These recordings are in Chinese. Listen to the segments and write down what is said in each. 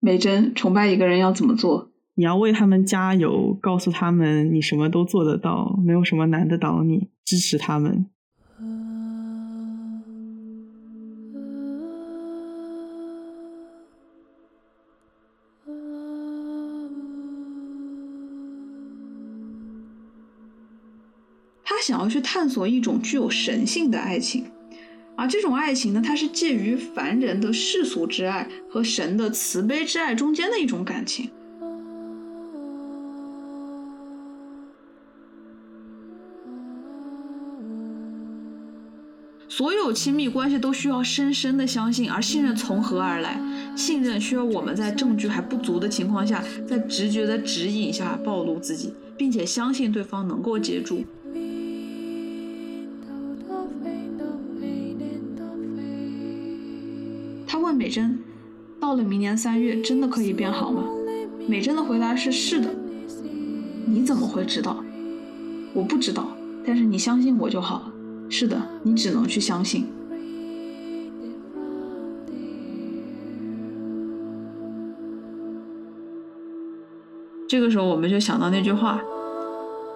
美珍，崇拜一个人要怎么做？你要为他们加油，告诉他们你什么都做得到，没有什么难得倒你，支持他们。他想要去探索一种具有神性的爱情，而这种爱情呢，它是介于凡人的世俗之爱和神的慈悲之爱中间的一种感情。所有亲密关系都需要深深的相信，而信任从何而来？信任需要我们在证据还不足的情况下，在直觉的指引下暴露自己，并且相信对方能够接住。美珍，到了明年三月，真的可以变好吗？美珍的回答是：是的。你怎么会知道？我不知道，但是你相信我就好。是的，你只能去相信。这个时候，我们就想到那句话：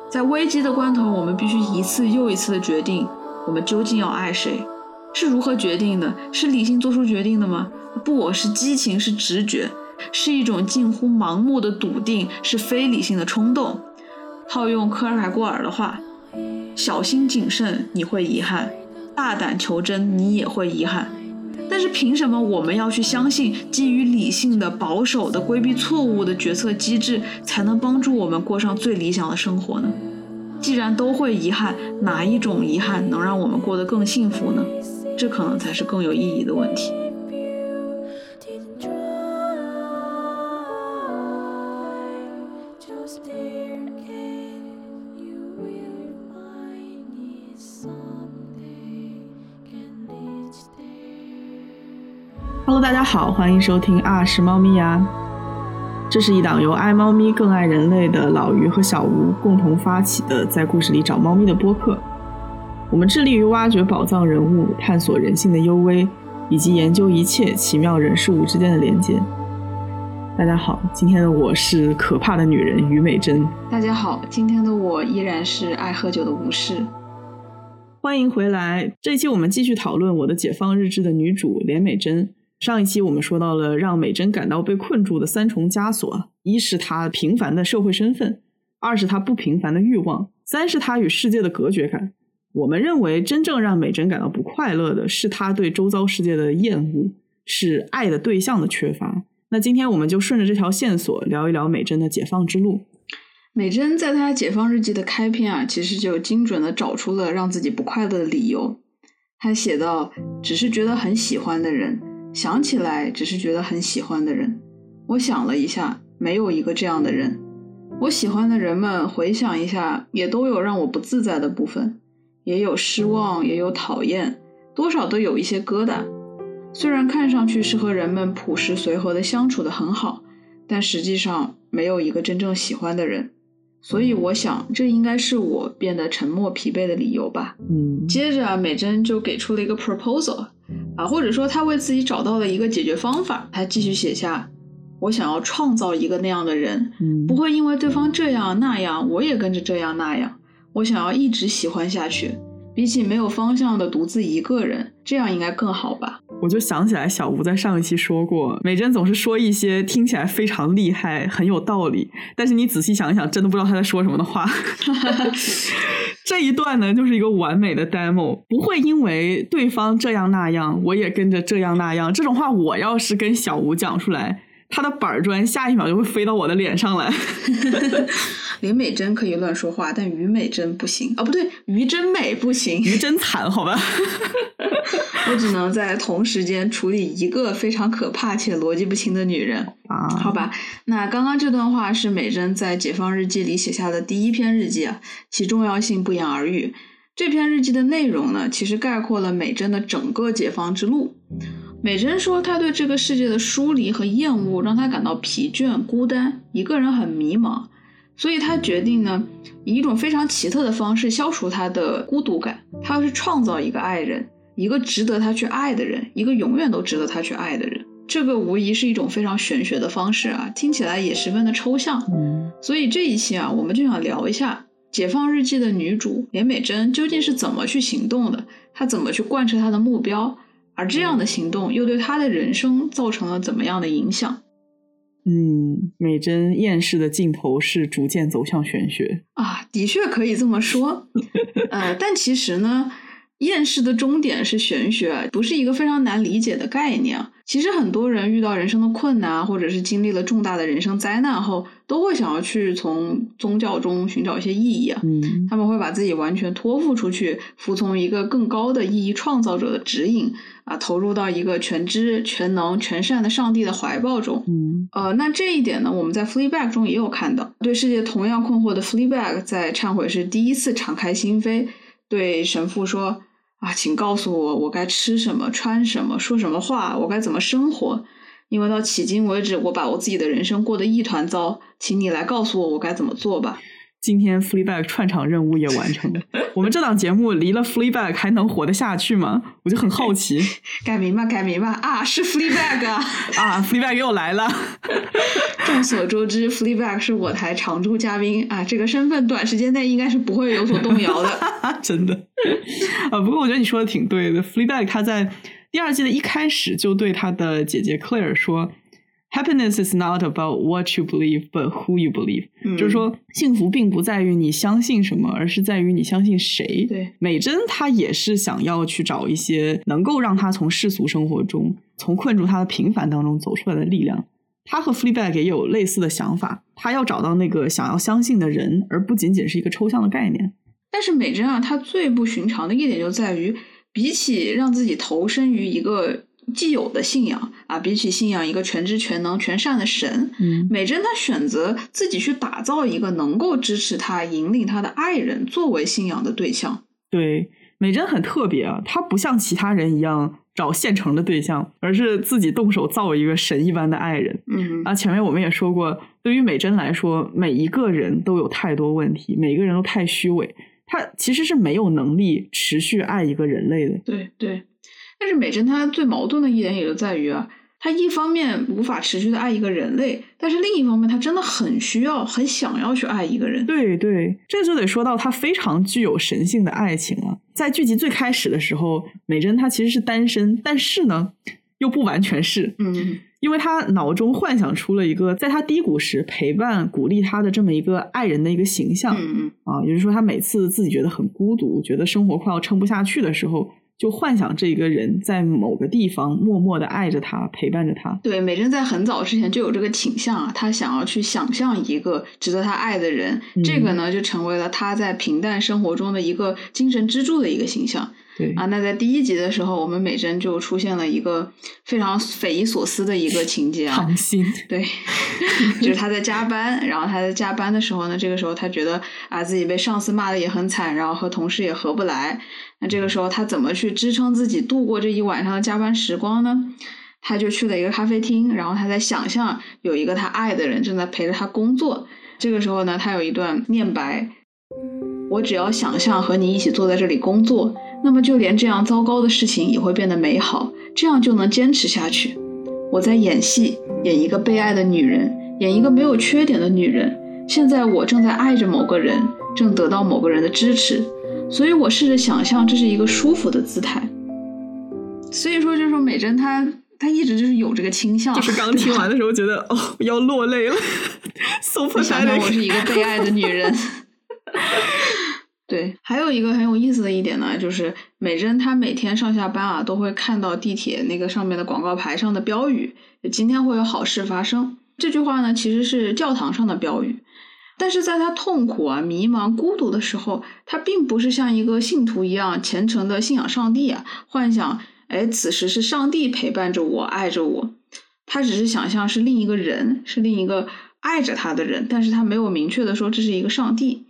在危机的关头，我们必须一次又一次的决定，我们究竟要爱谁。是如何决定的？是理性做出决定的吗？不，是激情，是直觉，是一种近乎盲目的笃定，是非理性的冲动。套用科尔凯郭尔的话：“小心谨慎，你会遗憾；大胆求真，你也会遗憾。”但是凭什么我们要去相信基于理性的、保守的、规避错误的决策机制，才能帮助我们过上最理想的生活呢？既然都会遗憾，哪一种遗憾能让我们过得更幸福呢？这可能才是更有意义的问题。Hello，大家好，欢迎收听啊是猫咪呀。这是一档由爱猫咪更爱人类的老于和小吴共同发起的，在故事里找猫咪的播客。我们致力于挖掘宝藏人物，探索人性的幽微，以及研究一切奇妙人事物之间的连接。大家好，今天的我是可怕的女人于美珍。大家好，今天的我依然是爱喝酒的吴氏。欢迎回来，这一期我们继续讨论我的解放日志的女主连美珍。上一期我们说到了让美珍感到被困住的三重枷锁：一是她平凡的社会身份，二是她不平凡的欲望，三是她与世界的隔绝感。我们认为，真正让美珍感到不快乐的是她对周遭世界的厌恶，是爱的对象的缺乏。那今天我们就顺着这条线索聊一聊美珍的解放之路。美珍在她解放日记的开篇啊，其实就精准的找出了让自己不快乐的理由。她写道：“只是觉得很喜欢的人，想起来只是觉得很喜欢的人。我想了一下，没有一个这样的人。我喜欢的人们，回想一下，也都有让我不自在的部分。”也有失望，也有讨厌，多少都有一些疙瘩。虽然看上去是和人们朴实随和的相处的很好，但实际上没有一个真正喜欢的人。所以我想，这应该是我变得沉默疲惫的理由吧。嗯，接着美珍就给出了一个 proposal，啊，或者说她为自己找到了一个解决方法。她继续写下：我想要创造一个那样的人，不会因为对方这样那样，我也跟着这样那样。我想要一直喜欢下去，比起没有方向的独自一个人，这样应该更好吧？我就想起来，小吴在上一期说过，美珍总是说一些听起来非常厉害、很有道理，但是你仔细想一想，真的不知道他在说什么的话。这一段呢，就是一个完美的 demo，不会因为对方这样那样，我也跟着这样那样。这种话，我要是跟小吴讲出来。他的板砖下一秒就会飞到我的脸上来。林美珍可以乱说话，但于美珍不行啊！不对，于真美不行，于真惨，好吧。我只能在同时间处理一个非常可怕且逻辑不清的女人啊！好吧，那刚刚这段话是美珍在解放日记里写下的第一篇日记啊，其重要性不言而喻。这篇日记的内容呢，其实概括了美珍的整个解放之路。美珍说，她对这个世界的疏离和厌恶让她感到疲倦、孤单，一个人很迷茫，所以她决定呢，以一种非常奇特的方式消除她的孤独感。她要去创造一个爱人，一个值得她去爱的人，一个永远都值得她去爱的人。这个无疑是一种非常玄学的方式啊，听起来也十分的抽象。嗯所以这一期啊，我们就想聊一下《解放日记》的女主连美珍究竟是怎么去行动的，她怎么去贯彻她的目标，而这样的行动又对他的人生造成了怎么样的影响嗯，美珍厌世的尽头是逐渐走向玄学。啊？的确可以这么说，呃，但其实呢，厌世的终点是玄学啊，不是一个非常难理解的概念啊。其实很多人遇到人生的困难，或者是经历了重大的人生灾难后，都会想要去从宗教中寻找一些意义啊。嗯他们会把自己完全托付出去，服从一个更高的意义创造者的指引啊，投入到一个全知、全能、全善的上帝的怀抱中。嗯呃，那这一点呢，我们在 Fleabag 中也有看到，对世界同样困惑的 Fleabag 在忏悔时第一次敞开心扉，对神父说：“啊，请告诉我，我该吃什么、穿什么、说什么话，我该怎么生活？因为到迄今为止，我把我自己的人生过得一团糟，请你来告诉我，我该怎么做吧。”今天 Fleabag 串场任务也完成了。我们这档节目离了 Fleabag 还能活得下去吗？我就很好奇 改名吧，改名吧！啊，是 Fleabag 啊！啊！Fleabag 又来了。众所周知，Fleabag 是我台常驻嘉宾啊，这个身份短时间内应该是不会有所动摇的。真的啊！不过我觉得你说的挺对的。Fleabag 他在第二季的一开始就对他的姐姐 Claire 说：“Happiness is not about what you believe, but who you believe。嗯就是说，幸福并不在于你相信什么，而是在于你相信谁。对，美珍她也是想要去找一些能够让她从世俗生活中、从困住她的平凡当中走出来的力量。她和 Fleabag 也有类似的想法，她要找到那个想要相信的人，而不仅仅是一个抽象的概念。但是美珍啊，她最不寻常的一点就在于，比起让自己投身于一个既有的信仰啊，比起信仰一个全知全能全善的神，嗯美珍她选择自己去打造一个能够支持她、引领她的爱人作为信仰的对象。对，美珍很特别啊，她不像其他人一样找现成的对象，而是自己动手造一个神一般的爱人。嗯啊，前面我们也说过，对于美珍来说，每一个人都有太多问题，每个人都太虚伪，她其实是没有能力持续爱一个人类的。对对，但是美珍她最矛盾的一点也就在于啊，她一方面无法持续的爱一个人类，但是另一方面她真的很需要、很想要去爱一个人。对对，这就得说到她非常具有神性的爱情了。在剧集最开始的时候，美珍她其实是单身，但是呢，又不完全是。嗯因为她脑中幻想出了一个在她低谷时陪伴、鼓励她的这么一个爱人的一个形象、嗯啊，也就是说，她每次自己觉得很孤独、觉得生活快要撑不下去的时候，就幻想这个人在某个地方默默的爱着他、陪伴着他。对，美珍在很早之前就有这个倾向啊，她想要去想象一个值得她爱的人，这个呢就成为了她在平淡生活中的一个精神支柱的一个形象对啊。那在第一集的时候，我们美珍就出现了一个非常匪夷所思的一个情节啊，唐心，对，就是他在加班，然后他在加班的时候呢，这个时候他觉得啊自己被上司骂的也很惨，然后和同事也合不来。那这个时候他怎么去支撑自己度过这一晚上的加班时光呢？他就去了一个咖啡厅，然后他在想象有一个他爱的人正在陪着他工作。这个时候呢，他有一段念白：我只要想象和你一起坐在这里工作，那么就连这样糟糕的事情也会变得美好，这样就能坚持下去。我在演戏，演一个被爱的女人，演一个没有缺点的女人。现在我正在爱着某个人，正得到某个人的支持，所以我试着想象这是一个舒服的姿态。所以说，就是说美珍她她一直就是有这个倾向，就是刚听完的时候觉得哦要落泪了，so 我想想，我是。一个被爱的女人。对，还有一个很有意思的一点呢，就是美珍她每天上下班啊，都会看到地铁那个上面的广告牌上的标语，今天会有好事发生。这句话呢，其实是教堂上的标语，但是在他痛苦啊、迷茫、孤独的时候，他并不是像一个信徒一样虔诚的信仰上帝啊，幻想，哎，此时是上帝陪伴着我、爱着我。他只是想象是另一个人，是另一个爱着他的人，但是他没有明确的说这是一个上帝。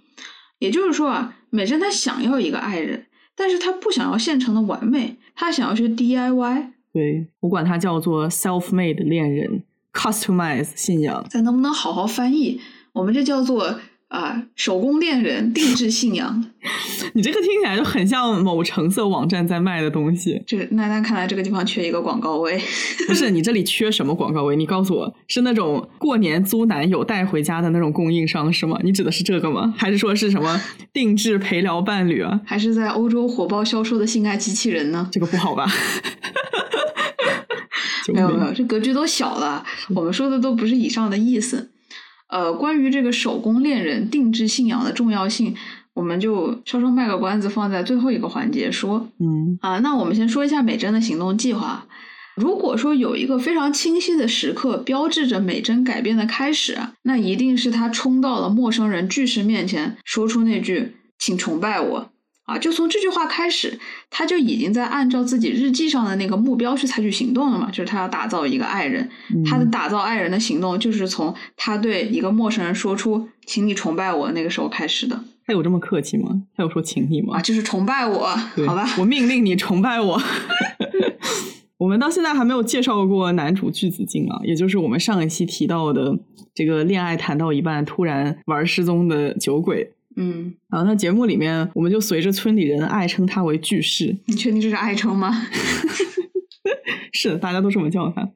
也就是说啊，美珍她想要一个爱人，但是她不想要现成的完美，她想要去 DIY。对我管它叫做 self-made 恋人，customize 信仰。咱能不能好好翻译？我们这叫做啊，手工恋人，定制信仰。你这个听起来就很像某橙色网站在卖的东西。这那那看来这个地方缺一个广告位。不是你这里缺什么广告位？你告诉我，是那种过年租男友带回家的那种供应商是吗？你指的是这个吗？还是说是什么定制陪聊伴侣啊？还是在欧洲火爆销售的性爱机器人呢？这个不好吧？没有没有，这格局都小了。我们说的都不是以上的意思。呃，关于这个手工恋人定制信仰的重要性，我们就稍稍卖个关子，放在最后一个环节说。嗯啊，那我们先说一下美珍的行动计划。如果说有一个非常清晰的时刻标志着美珍改变的开始，那一定是她冲到了陌生人巨石面前，说出那句“请崇拜我”。啊，就从这句话开始，他就已经在按照自己日记上的那个目标去采取行动了嘛，就是他要打造一个爱人。他的打造爱人的行动，就是从他对一个陌生人说出“请你崇拜我”那个时候开始的。他有这么客气吗？他有说请你吗？啊，就是崇拜我，好吧，我命令你崇拜我。我们到现在还没有介绍过男主巨子敬啊，也就是我们上一期提到的这个恋爱谈到一半突然玩失踪的酒鬼。嗯，啊，那节目里面我们就随着村里人爱称他为巨士。你确定这是爱称吗？是的，大家都这么叫他。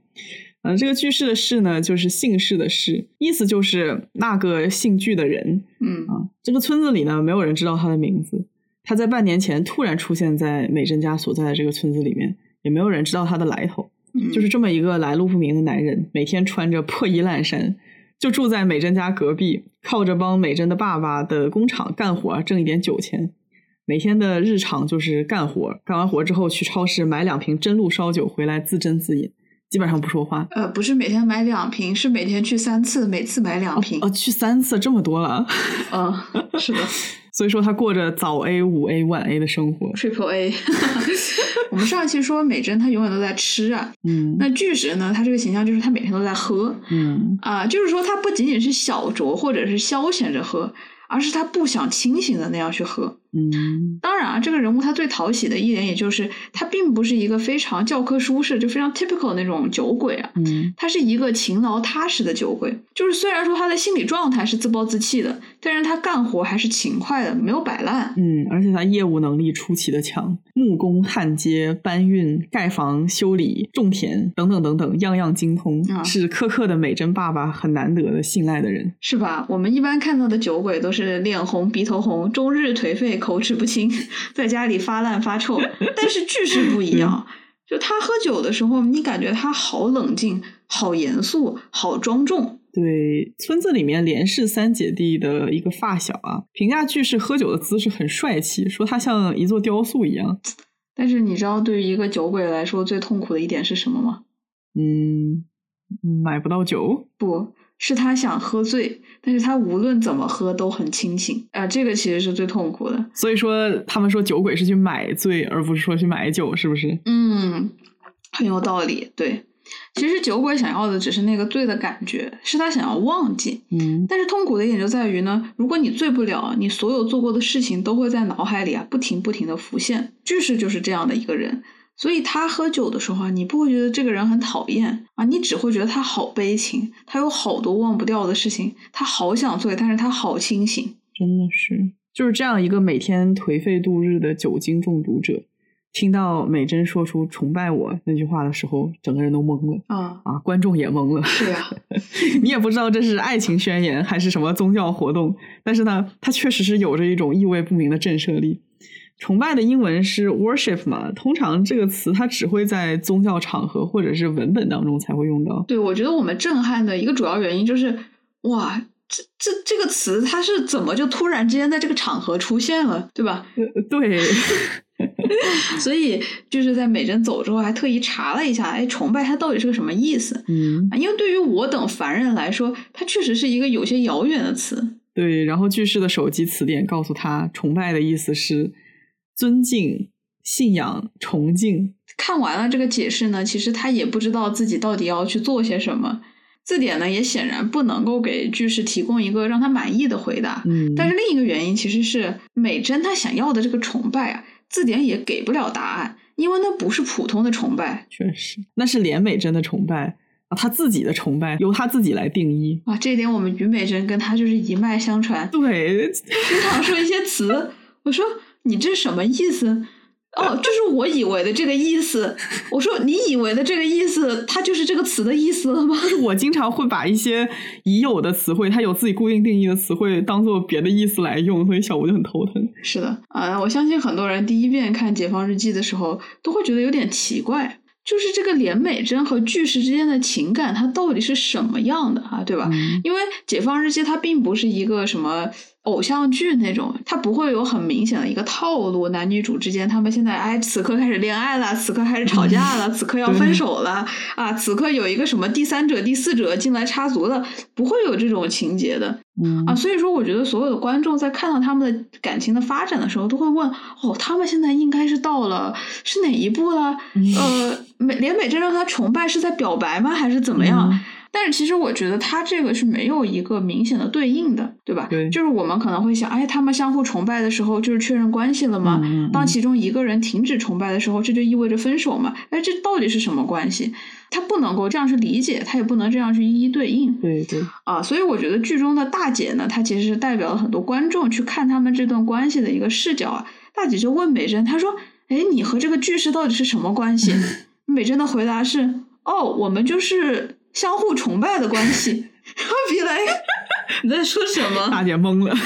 嗯，这个巨士的士呢，就是姓氏的氏，意思就是那个姓巨的人。嗯啊，这个村子里呢，没有人知道他的名字。他在半年前突然出现在美珍家所在的这个村子里面，也没有人知道他的来头。就是这么一个来路不明的男人，每天穿着破衣烂衫。就住在美珍家隔壁，靠着帮美珍的爸爸的工厂干活挣一点酒钱。每天的日常就是干活，干完活之后去超市买两瓶真露烧酒回来自斟自饮，基本上不说话。呃，不是每天买两瓶，是每天去三次，每次买两瓶。哦，去三次这么多了。嗯，是的。所以说他过着早 A、五 A、晚 A 的生活。Triple A。我们上一期说美珍她永远都在吃啊，嗯，那巨石呢？他这个形象就是他每天都在喝，嗯啊，就是说他不仅仅是小酌或者是消遣着喝，而是他不想清醒的那样去喝。嗯，当然啊，这个人物他最讨喜的一点，也就是他并不是一个非常教科书式，就非常 typical 那种酒鬼啊，嗯，他是一个勤劳踏实的酒鬼。就是虽然说他的心理状态是自暴自弃的，但是他干活还是勤快的，没有摆烂。嗯，而且他业务能力出奇的强，木工、焊接、搬运、盖房、修理、种田等等等等，样样精通，啊是苛刻的美珍爸爸很难得的信赖的人。是吧？我们一般看到的酒鬼都是脸红、鼻头红、终日颓废、口齿不清，在家里发烂发臭。但是句式不一样，就他喝酒的时候，你感觉他好冷静、好严肃、好庄重。对，村子里面连氏三姐弟的一个发小啊，评价句式喝酒的姿势很帅气，说他像一座雕塑一样。但是你知道，对于一个酒鬼来说，最痛苦的一点是什么吗？嗯，买不到酒。不是他想喝醉，但是他无论怎么喝都很清醒啊、这个其实是最痛苦的。所以说，他们说酒鬼是去买醉，而不是说去买酒，是不是？嗯，很有道理。对，其实酒鬼想要的只是那个醉的感觉，是他想要忘记。嗯但是痛苦的一点就在于呢，如果你醉不了，你所有做过的事情都会在脑海里啊不停不停的浮现。巨石就是这样的一个人，所以他喝酒的时候啊，你不会觉得这个人很讨厌啊，你只会觉得他好悲情，他有好多忘不掉的事情，他好想醉，但是他好清醒。真的是，就是这样一个每天颓废度日的酒精中毒者，听到美珍说出“崇拜我”那句话的时候，整个人都懵了啊，啊，观众也懵了。是呀，你也不知道这是爱情宣言还是什么宗教活动，但是呢，它确实是有着一种意味不明的震慑力。崇拜的英文是 worship 嘛，通常这个词它只会在宗教场合或者是文本当中才会用到。对，我觉得我们震撼的一个主要原因就是，哇，这这这个词它是怎么就突然之间在这个场合出现了，对吧？呃对，所以就是在美珍走之后，还特意查了一下，哎，崇拜它到底是个什么意思？嗯，啊因为对于我等凡人来说，它确实是一个有些遥远的词。对。然后句式的手机词典告诉他，崇拜的意思是尊敬、信仰、崇敬。看完了这个解释呢，其实他也不知道自己到底要去做些什么。字典呢，也显然不能够给句式提供一个让他满意的回答。嗯，但是另一个原因其实是美珍她想要的这个崇拜啊，字典也给不了答案，因为那不是普通的崇拜。确实，那是连美珍的崇拜，啊，她自己的崇拜由她自己来定义啊。这一点我们于美珍跟她就是一脉相传。对，经常说一些词，我说你这什么意思？哦，就是我以为的这个意思。我说你以为的这个意思，它就是这个词的意思了吗？我经常会把一些已有的词汇，它有自己固定定义的词汇，当做别的意思来用，所以小吴就很头疼。是的，啊，我相信很多人第一遍看《解放日记》的时候，都会觉得有点奇怪，就是这个连美珍和巨石之间的情感，它到底是什么样的啊？对吧？因为《解放日记》它并不是一个什么。偶像剧那种，它不会有很明显的一个套路，男女主之间他们现在哎，此刻开始恋爱了，此刻开始吵架了，此刻要分手了啊，此刻有一个什么第三者、第四者进来插足了，不会有这种情节的啊。所以说，我觉得所有的观众在看到他们的感情的发展的时候，都会问：哦，他们现在应该是到了是哪一步了？呃，美连美真让他崇拜是在表白吗？还是怎么样？但是其实我觉得他这个是没有一个明显的对应的，对吧？对，就是我们可能会想，哎，他们相互崇拜的时候就是确认关系了吗？当其中一个人停止崇拜的时候，这就意味着分手吗？哎，这到底是什么关系？他不能够这样去理解，他也不能这样去一一对应。对对。啊，所以我觉得剧中的大姐呢，她其实是代表了很多观众去看他们这段关系的一个视角啊。大姐就问美珍，她说：“哎，你和这个巨石到底是什么关系？” 美珍的回答是：“哦，我们就是。”相互崇拜的关系，别来，你在说什么？大姐懵了。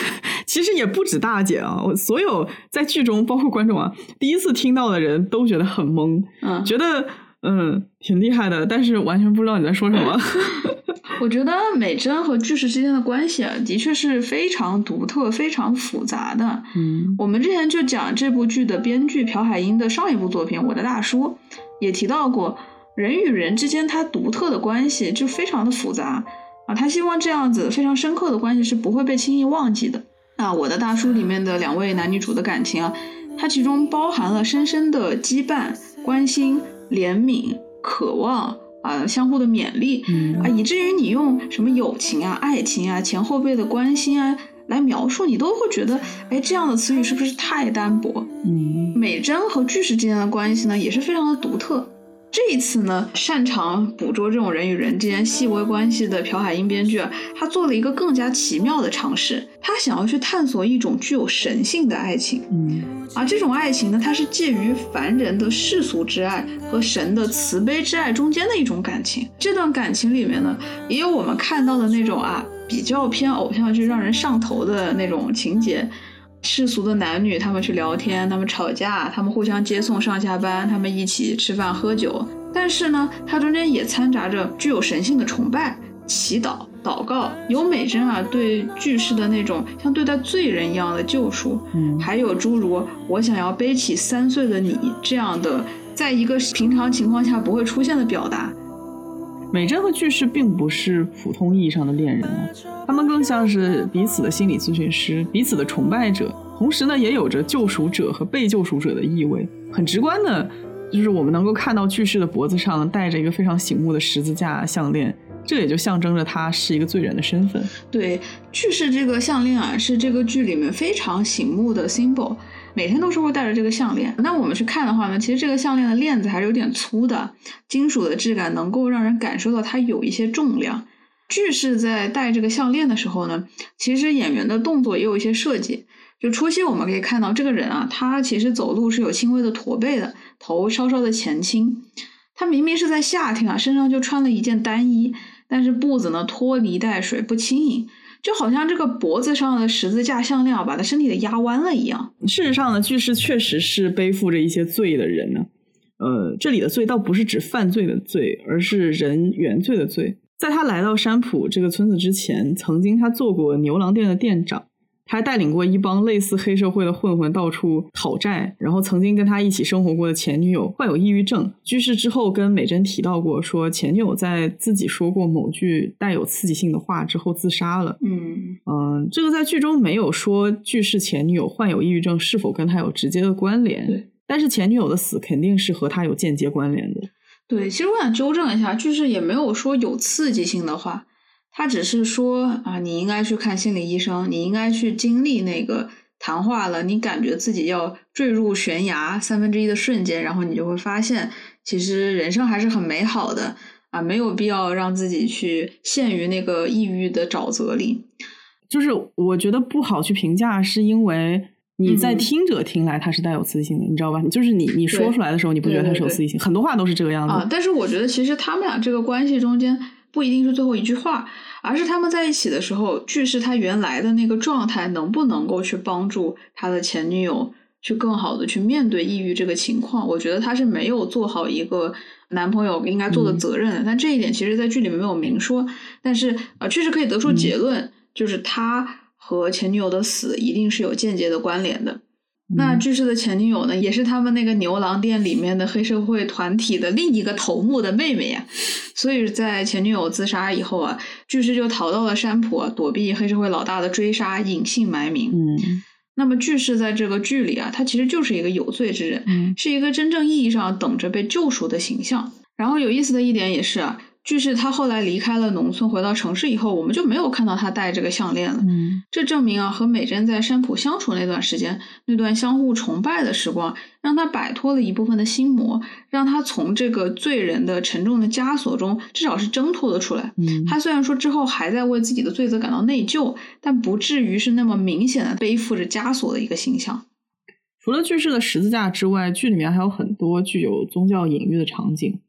其实也不止大姐啊，我所有在剧中，包括观众啊，第一次听到的人都觉得很懵，嗯，觉得嗯挺厉害的，但是完全不知道你在说什么。我觉得美珍和巨石之间的关系啊，的确是非常独特、非常复杂的。嗯，我们之前就讲这部剧的编剧朴海英的上一部作品《我的大叔》，也提到过。人与人之间，它独特的关系就非常的复杂啊！他希望这样子非常深刻的关系是不会被轻易忘记的啊！我的大叔里面的两位男女主的感情啊，它其中包含了深深的羁绊、关心、怜悯、渴望啊，相互的勉励啊，以至于你用什么友情啊、爱情啊、前后辈的关心啊来描述，你都会觉得，哎，这样的词语是不是太单薄？嗯，美珍和巨石之间的关系呢，也是非常的独特。这一次呢，擅长捕捉这种人与人之间细微关系的朴海英编剧啊，他做了一个更加奇妙的尝试，他想要去探索一种具有神性的爱情。嗯，而这种爱情呢，它是介于凡人的世俗之爱和神的慈悲之爱中间的一种感情。这段感情里面呢，也有我们看到的那种啊，比较偏偶像剧让人上头的那种情节。世俗的男女，他们去聊天，他们吵架，他们互相接送上下班，他们一起吃饭喝酒。但是呢，它中间也掺杂着具有神性的崇拜、祈祷、祷告，有美珍啊对巨石的那种像对待罪人一样的救赎，嗯，还有诸如我想要背起三岁的你这样的，在一个平常情况下不会出现的表达。美珍和巨石并不是普通意义上的恋人啊，他们更像是彼此的心理咨询师，彼此的崇拜者，同时呢，也有着救赎者和被救赎者的意味。很直观的，就是我们能够看到巨石的脖子上戴着一个非常醒目的十字架项链，这也就象征着他是一个罪人的身份。对，巨石这个项链啊，是这个剧里面非常醒目的 symbol。每天都是会戴着这个项链。那我们去看的话呢，其实这个项链的链子还是有点粗的，金属的质感能够让人感受到它有一些重量。巨石在戴这个项链的时候呢，其实演员的动作也有一些设计。就初期我们可以看到这个人啊，他其实走路是有轻微的驼背的，头稍稍的前倾。他明明是在夏天啊，身上就穿了一件单衣，但是步子呢拖泥带水，不轻盈。就好像这个脖子上的十字架项链把他身体给压弯了一样。事实上呢，巨石确实是背负着一些罪的人呢。呃，这里的罪倒不是指犯罪的罪，而是人原罪的罪。在他来到山普这个村子之前，曾经他做过牛郎店的店长。还带领过一帮类似黑社会的混混到处讨债，然后曾经跟他一起生活过的前女友患有抑郁症，去世之后跟美珍提到过，说前女友在自己说过某句带有刺激性的话之后自杀了。嗯嗯，这个在剧中没有说居士前女友患有抑郁症是否跟他有直接的关联，但是前女友的死肯定是和他有间接关联的。对，其实我想纠正一下，就是也没有说有刺激性的话。他只是说啊，你应该去看心理医生，你应该去经历那个谈话了，你感觉自己要坠入悬崖三分之一的瞬间，然后你就会发现，其实人生还是很美好的啊，没有必要让自己去陷于那个抑郁的沼泽里。就是我觉得不好去评价，是因为你在嗯听者听来它是带有刺激性的，你知道吧？就是你你说出来的时候，你不觉得它对对对是有刺激性？很多话都是这个样子。啊，但是我觉得其实他们俩这个关系中间不一定是最后一句话，而是他们在一起的时候，句式他原来的那个状态能不能够去帮助他的前女友去更好的去面对抑郁这个情况。我觉得他是没有做好一个男朋友应该做的嗯责任的，但这一点其实在剧里面没有明说，但是呃确实可以得出嗯结论，就是他和前女友的死一定是有间接的关联的。那嗯巨士的前女友呢，也是他们那个牛郎店里面的黑社会团体的另一个头目的妹妹呀。所以在前女友自杀以后啊，巨士就逃到了山坡，躲避黑社会老大的追杀，隐姓埋名。嗯那么巨士在这个剧里啊，他其实就是一个有罪之人，嗯是一个真正意义上等着被救赎的形象。然后有意思的一点也是啊，巨士他后来离开了农村，回到城市以后，我们就没有看到他戴这个项链了。嗯这证明啊，和美珍在山浦相处那段时间，那段相互崇拜的时光，让他摆脱了一部分的心魔，让他从这个罪人的沉重的枷锁中，至少是挣脱了出来。嗯，他虽然说之后还在为自己的罪责感到内疚，但不至于是那么明显的背负着枷锁的一个形象。除了巨式的十字架之外，剧里面还有很多具有宗教隐喻的场景。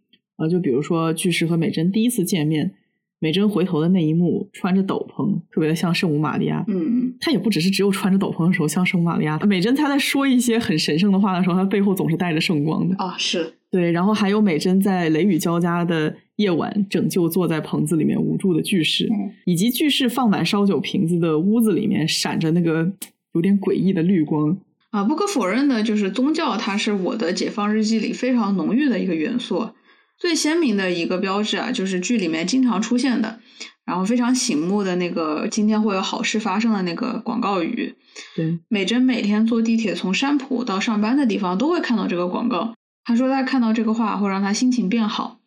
呃，就比如说巨石和美珍第一次见面，美珍回头的那一幕，穿着斗篷，特别的像圣母玛利亚。嗯，她也不只是只有穿着斗篷的时候像圣母玛利亚，美珍她在说一些很神圣的话的时候，她背后总是带着圣光的。啊，是，对，然后还有美珍在雷雨交加的夜晚拯救坐在棚子里面无助的巨石，嗯以及巨石放满烧酒瓶子的屋子里面闪着那个有点诡异的绿光。啊，不可否认的就是宗教，它是我的解放日记里非常浓郁的一个元素。最鲜明的一个标志啊，就是剧里面经常出现的，然后非常醒目的那个“今天会有好事发生”的那个广告语。对，美珍每天坐地铁从山浦到上班的地方都会看到这个广告。她说她看到这个话会让她心情变好。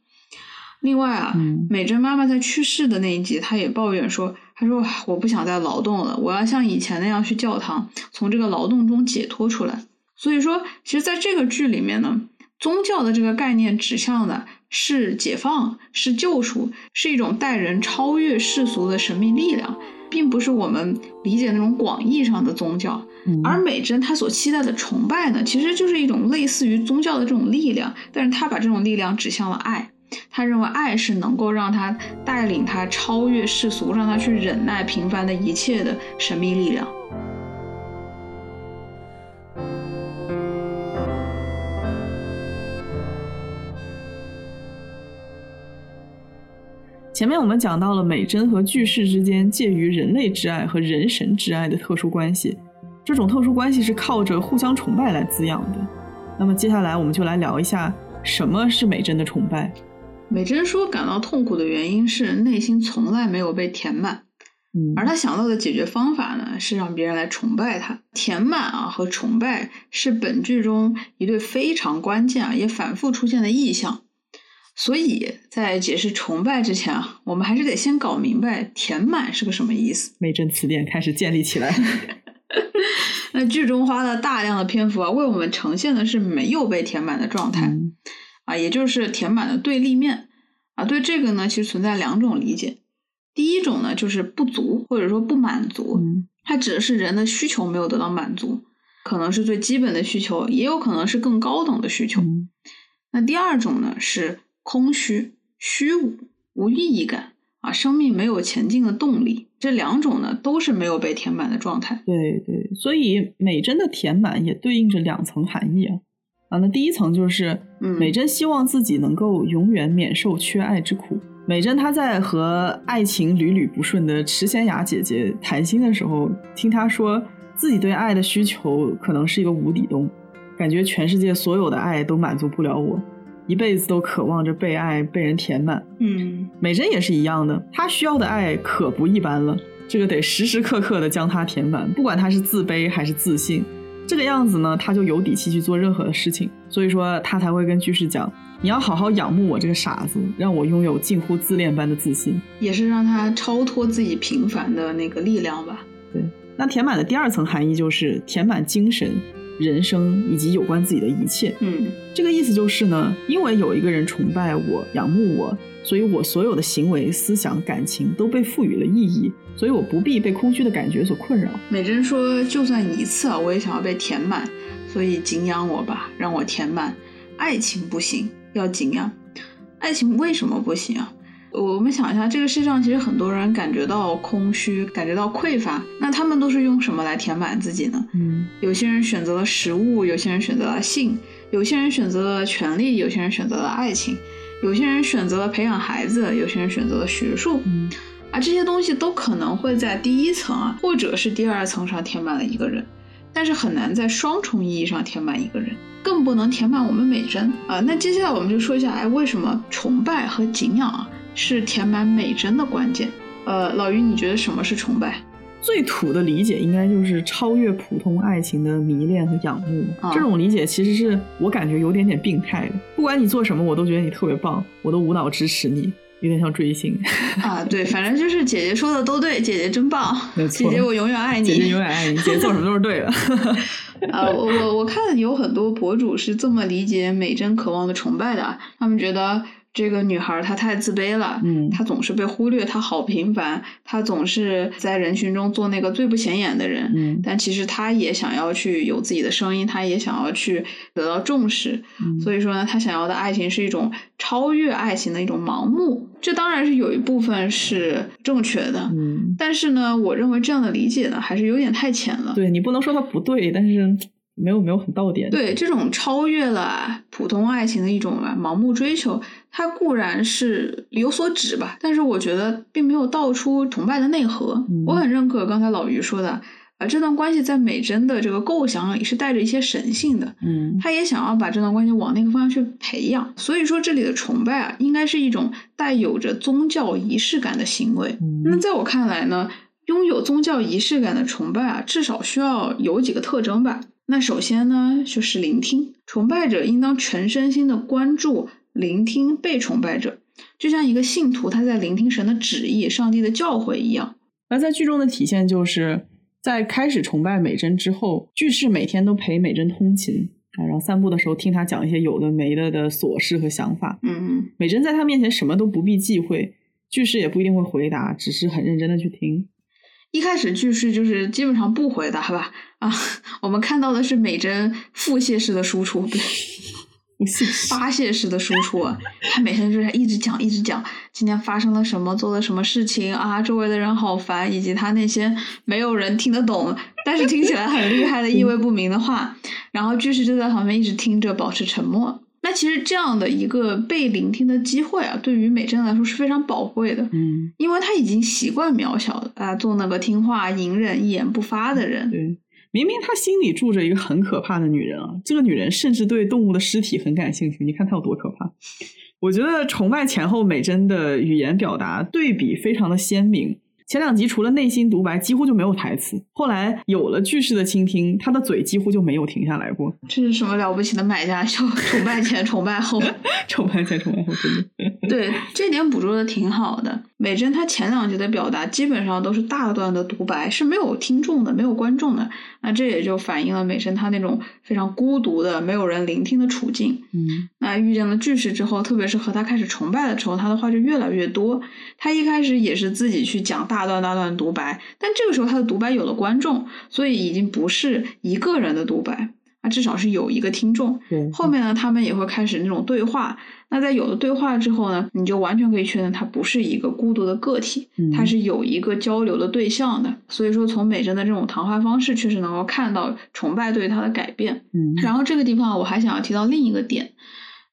另外啊，嗯美珍妈妈在去世的那一集，她也抱怨说：“她说我不想再劳动了，我要像以前那样去教堂，从这个劳动中解脱出来。”所以说，其实在这个剧里面呢，宗教的这个概念指向的是解放，是救赎，是一种带人超越世俗的神秘力量，并不是我们理解那种广义上的宗教。嗯而美珍她所期待的崇拜呢，其实就是一种类似于宗教的这种力量，但是她把这种力量指向了爱。她认为爱是能够让她带领她超越世俗，让她去忍耐平凡的一切的神秘力量。前面我们讲到了美珍和巨士之间介于人类之爱和人神之爱的特殊关系，这种特殊关系是靠着互相崇拜来滋养的。那么接下来我们就来聊一下什么是美珍的崇拜。美珍说，感到痛苦的原因是内心从来没有被填满，嗯而她想到的解决方法呢，是让别人来崇拜她。填满啊和崇拜是本剧中一对非常关键啊，也反复出现的意象。所以在解释崇拜之前啊，我们还是得先搞明白填满是个什么意思。美珍词典开始建立起来。那剧中花了大量的篇幅啊，为我们呈现的是没有被填满的状态。嗯啊，也就是填满的对立面啊。对这个呢，其实存在两种理解。第一种呢，就是不足或者说不满足，嗯它指的是人的需求没有得到满足，可能是最基本的需求，也有可能是更高等的需求。嗯那第二种呢，是空虚、虚无、无意义感啊，生命没有前进的动力。这两种呢，都是没有被填满的状态。对对，所以美珍的填满也对应着两层含义啊。啊，那第一层就是嗯美珍希望自己能够永远免受缺爱之苦。美珍她在和爱情屡屡不顺的池贤雅姐姐谈心的时候，听她说自己对爱的需求可能是一个无底洞，感觉全世界所有的爱都满足不了我，一辈子都渴望着被爱、被人填满。嗯美珍也是一样的，她需要的爱可不一般了，这个得时时刻刻的将她填满，不管她是自卑还是自信，这个样子呢，她就有底气去做任何的事情。所以说，她才会跟居士讲：“你要好好仰慕我这个傻子，让我拥有近乎自恋般的自信。也是让他超脱自己平凡的那个力量吧。”对那填满的第二层含义就是填满精神、人生以及有关自己的一切。嗯这个意思就是呢，因为有一个人崇拜我、仰慕我，所以我所有的行为、思想、感情都被赋予了意义，所以我不必被空虚的感觉所困扰。美珍说：“就算一次啊，我也想要被填满，所以敬仰我吧，让我填满。爱情不行，要敬仰。爱情为什么不行啊？我们想一下，这个世界上其实很多人感觉到空虚，感觉到匮乏，那他们都是用什么来填满自己呢？嗯，有些人选择了食物，有些人选择了性，有些人选择了权利，有些人选择了爱情。”有些人选择了培养孩子，有些人选择了学术，嗯，啊，这些东西都可能会在第一层啊，或者是第二层上填满了一个人，但是很难在双重意义上填满一个人，更不能填满我们美珍啊。那接下来我们就说一下，哎，为什么崇拜和敬仰啊是填满美珍的关键？呃，老于，你觉得什么是崇拜？最土的理解应该就是超越普通爱情的迷恋和仰慕。这种理解其实是我感觉有点点病态的。不管你做什么，我都觉得你特别棒，我都无脑支持你，有点像追星 啊。对，反正就是姐姐说的都对，姐姐真棒，姐姐我永远爱你，姐姐永远爱你，姐姐做什么都是对的。啊，我我我看有很多博主是这么理解美珍渴望的崇拜的，他们觉得。这个女孩她太自卑了，嗯，她总是被忽略，她好平凡，她总是在人群中做那个最不显眼的人，嗯，但其实她也想要去有自己的声音，她也想要去得到重视，所以说呢，她想要的爱情是一种超越爱情的一种盲目，这当然是有一部分是正确的，嗯，但是呢，我认为这样的理解呢还是有点太浅了，对你不能说它不对，但是。没有没有很到点。对这种超越了普通爱情的一种盲目追求，它固然是有所指吧，但是我觉得并没有道出崇拜的内核。我很认可刚才老于说的，啊，这段关系在美珍的这个构想里是带着一些神性的，嗯，他也想要把这段关系往那个方向去培养。所以说这里的崇拜啊，应该是一种带有着宗教仪式感的行为。那在我看来呢，拥有宗教仪式感的崇拜啊，至少需要有几个特征吧。那首先呢，就是聆听，崇拜者应当全身心的关注、聆听被崇拜者，就像一个信徒他在聆听神的旨意、上帝的教诲一样。而在剧中的体现，就是在开始崇拜美珍之后，巨士每天都陪美珍通勤啊，然后散步的时候听他讲一些有的没的的琐事和想法。嗯，美珍在他面前什么都不必忌讳，句式也不一定会回答，只是很认真的去听。一开始句式就是基本上不回答吧，啊，我们看到的是美珍腹泻式的输出，对，发泄式的输出，他每天就是一直讲一直讲今天发生了什么，做了什么事情啊，周围的人好烦，以及他那些没有人听得懂，但是听起来很厉害的意味不明的话，然后句式就在旁边一直听着，保持沉默。那其实这样的一个被聆听的机会啊，对于美珍来说是非常宝贵的。嗯，因为他已经习惯渺小的啊，做那个听话、隐忍、一言不发的人。对，明明他心里住着一个很可怕的女人啊，这个女人甚至对动物的尸体很感兴趣。你看她有多可怕？我觉得崇拜前后美珍的语言表达对比非常的鲜明。前两集除了内心独白，几乎就没有台词。后来有了句式的倾听，他的嘴几乎就没有停下来过。这是什么了不起的买家秀？崇拜前，崇拜后，崇拜前，崇拜后，真的。对，这点捕捉的挺好的。美珍她前两集的表达基本上都是大段的独白，是没有听众的，没有观众的。那这也就反映了美珍她那种非常孤独的、没有人聆听的处境。嗯，那遇见了巨石之后，特别是和他开始崇拜的时候，他的话就越来越多。他一开始也是自己去讲大段大段独白，但这个时候他的独白有了观众，所以已经不是一个人的独白。那至少是有一个听众，后面呢，他们也会开始那种对话。那在有了对话之后呢，你就完全可以确认他不是一个孤独的个体，他是有一个交流的对象的。所以说，从美珍的这种谈话方式，确实能够看到崇拜对他的改变。嗯，然后这个地方我还想要提到另一个点，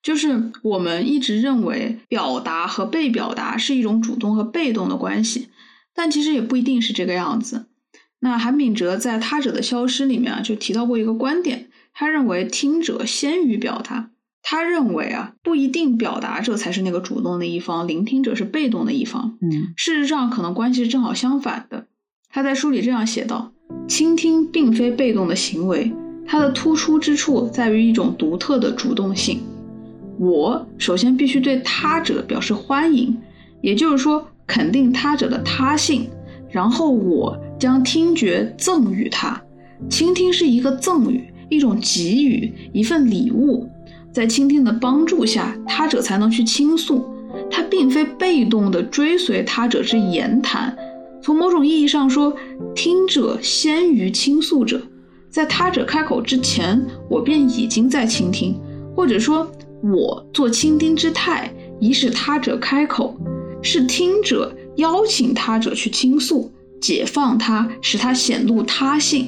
就是我们一直认为表达和被表达是一种主动和被动的关系，但其实也不一定是这个样子。那韩炳哲在《他者的消失》里面啊，就提到过一个观点。他认为听者先于表达，他认为啊不一定表达者才是那个主动的一方，聆听者是被动的一方。嗯，事实上可能关系是正好相反的。他在书里这样写道：倾听并非被动的行为，它的突出之处在于一种独特的主动性。我首先必须对他者表示欢迎，也就是说肯定他者的他性，然后我将听觉赠予他。倾听是一个赠予，一种给予，一份礼物。在倾听的帮助下，他者才能去倾诉。他并非被动的追随他者之言谈。从某种意义上说，听者先于倾诉者，在他者开口之前，我便已经在倾听，或者说，我做倾听之态，以使他者开口，是听者邀请他者去倾诉，解放他，使他显露他性。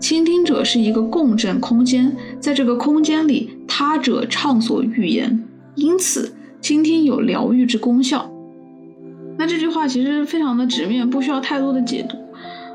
倾听者是一个共振空间，在这个空间里，他者畅所欲言，因此，倾听有疗愈之功效。那这句话其实非常的直面，不需要太多的解读。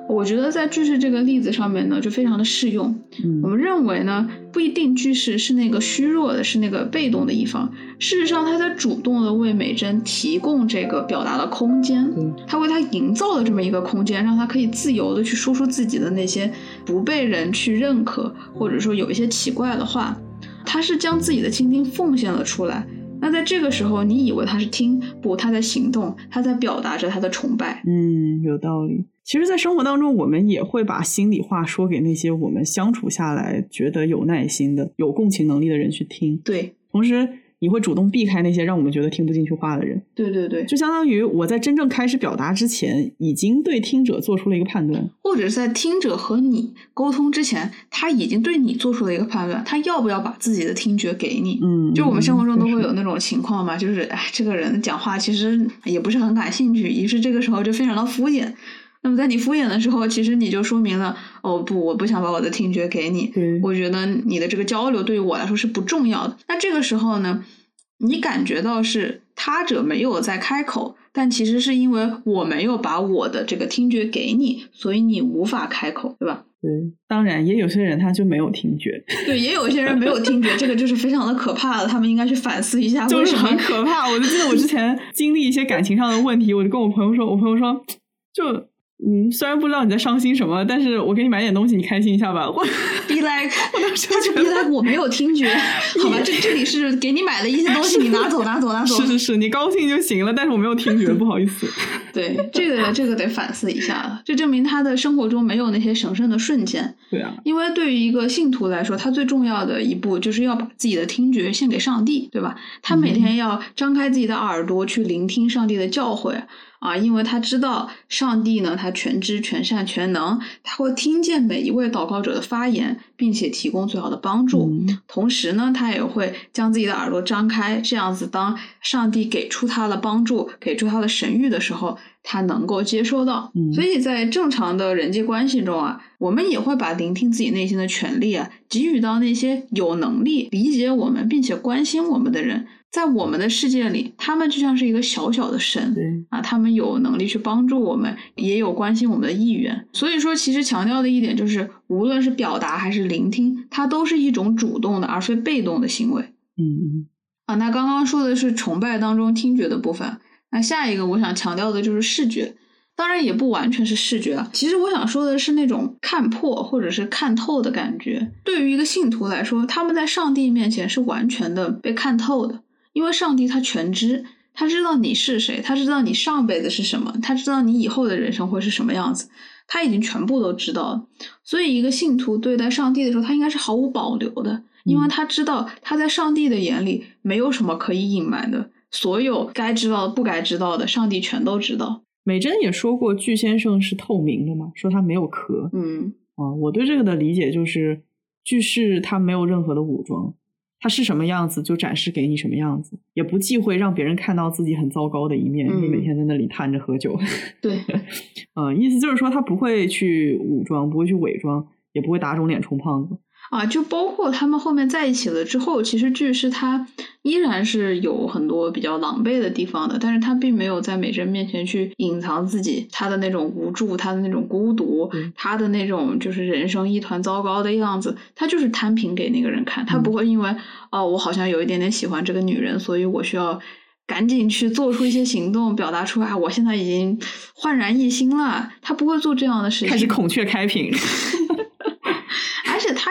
我觉得在句式这个例子上面呢，就非常的适用。我们认为呢，不一定句式是那个虚弱的，是那个被动的一方。事实上，他在主动的为美珍提供这个表达的空间，他为他营造了这么一个空间，让他可以自由的去说出自己的那些不被人去认可，或者说有一些奇怪的话。他是将自己的倾听奉献了出来。那在这个时候，你以为他是听不？他在行动，他在表达着他的崇拜。嗯，有道理。其实，在生活当中，我们也会把心里话说给那些我们相处下来觉得有耐心的、有共情能力的人去听。对，同时。你会主动避开那些让我们觉得听不进去话的人。对对对，就相当于我在真正开始表达之前，已经对听者做出了一个判断，或者是在听者和你沟通之前，他已经对你做出了一个判断，他要不要把自己的听觉给你？嗯，就我们生活中都会有那种情况嘛，就是哎，这个人讲话其实也不是很感兴趣，于是这个时候就非常的敷衍。那么在你敷衍的时候，其实你就说明了，哦不，我不想把我的听觉给你。我觉得你的这个交流对于我来说是不重要的。那这个时候呢，你感觉到是他者没有在开口，但其实是因为我没有把我的这个听觉给你，所以你无法开口，对吧？对，当然也有些人他就没有听觉。对，也有一些人没有听觉，这个就是非常的可怕的，他们应该去反思一下，就是很可怕。我就记得我之前经历一些感情上的问题，我就跟我朋友说，我朋友说 就。嗯，虽然不知道你在伤心什么，但是我给你买点东西，你开心一下吧。我 be like，他就 be like，我没有听觉，好吧？这这里是给你买的一些东西，你拿走，拿走，拿走。是是是，你高兴就行了，但是我没有听觉，不好意思。对，这个这个得反思一下了，这证明他的生活中没有那些神圣的瞬间。对啊，因为对于一个信徒来说，他最重要的一步就是要把自己的听觉献给上帝，对吧？他每天要张开自己的耳朵去聆听上帝的教诲。啊，因为他知道上帝呢，他全知全善全能，他会听见每一位祷告者的发言，并且提供最好的帮助。同时呢，他也会将自己的耳朵张开，这样子，当上帝给出他的帮助、给出他的神谕的时候，他能够接收到。所以在正常的人际关系中啊，我们也会把聆听自己内心的权利啊，给予到那些有能力理解我们并且关心我们的人。在我们的世界里，他们就像是一个小小的神，啊，他们有能力去帮助我们，也有关心我们的意愿。所以说，其实强调的一点就是，无论是表达还是聆听，它都是一种主动的，而非被动的行为。嗯嗯。啊，那刚刚说的是崇拜当中听觉的部分，那下一个我想强调的就是视觉，当然也不完全是视觉啊。其实我想说的是那种看破或者是看透的感觉。对于一个信徒来说，他们在上帝面前是完全的被看透的。因为上帝他全知，他知道你是谁，他知道你上辈子是什么，他知道你以后的人生会是什么样子，他已经全部都知道了。所以，一个信徒对待上帝的时候，他应该是毫无保留的，因为他知道他在上帝的眼里没有什么可以隐瞒的，所有该知道的、不该知道的，上帝全都知道。美珍也说过，巨先生是透明的嘛，说他没有壳。嗯，啊，我对这个的理解就是，巨是他没有任何的武装。他是什么样子就展示给你什么样子，也不忌讳让别人看到自己很糟糕的一面。你每天在那里瘫着喝酒，对，嗯，意思就是说他不会去武装，不会去伪装，也不会打肿脸充胖子。啊，就包括他们后面在一起了之后，其实剧是他依然是有很多比较狼狈的地方的，但是他并没有在美珍面前去隐藏自己他的那种无助，他的那种孤独，他的那种就是人生一团糟糕的样子，他就是摊平给那个人看，他不会因为哦我好像有一点点喜欢这个女人，所以我需要赶紧去做出一些行动，表达出来我现在已经焕然一新了，他不会做这样的事情，开始孔雀开屏。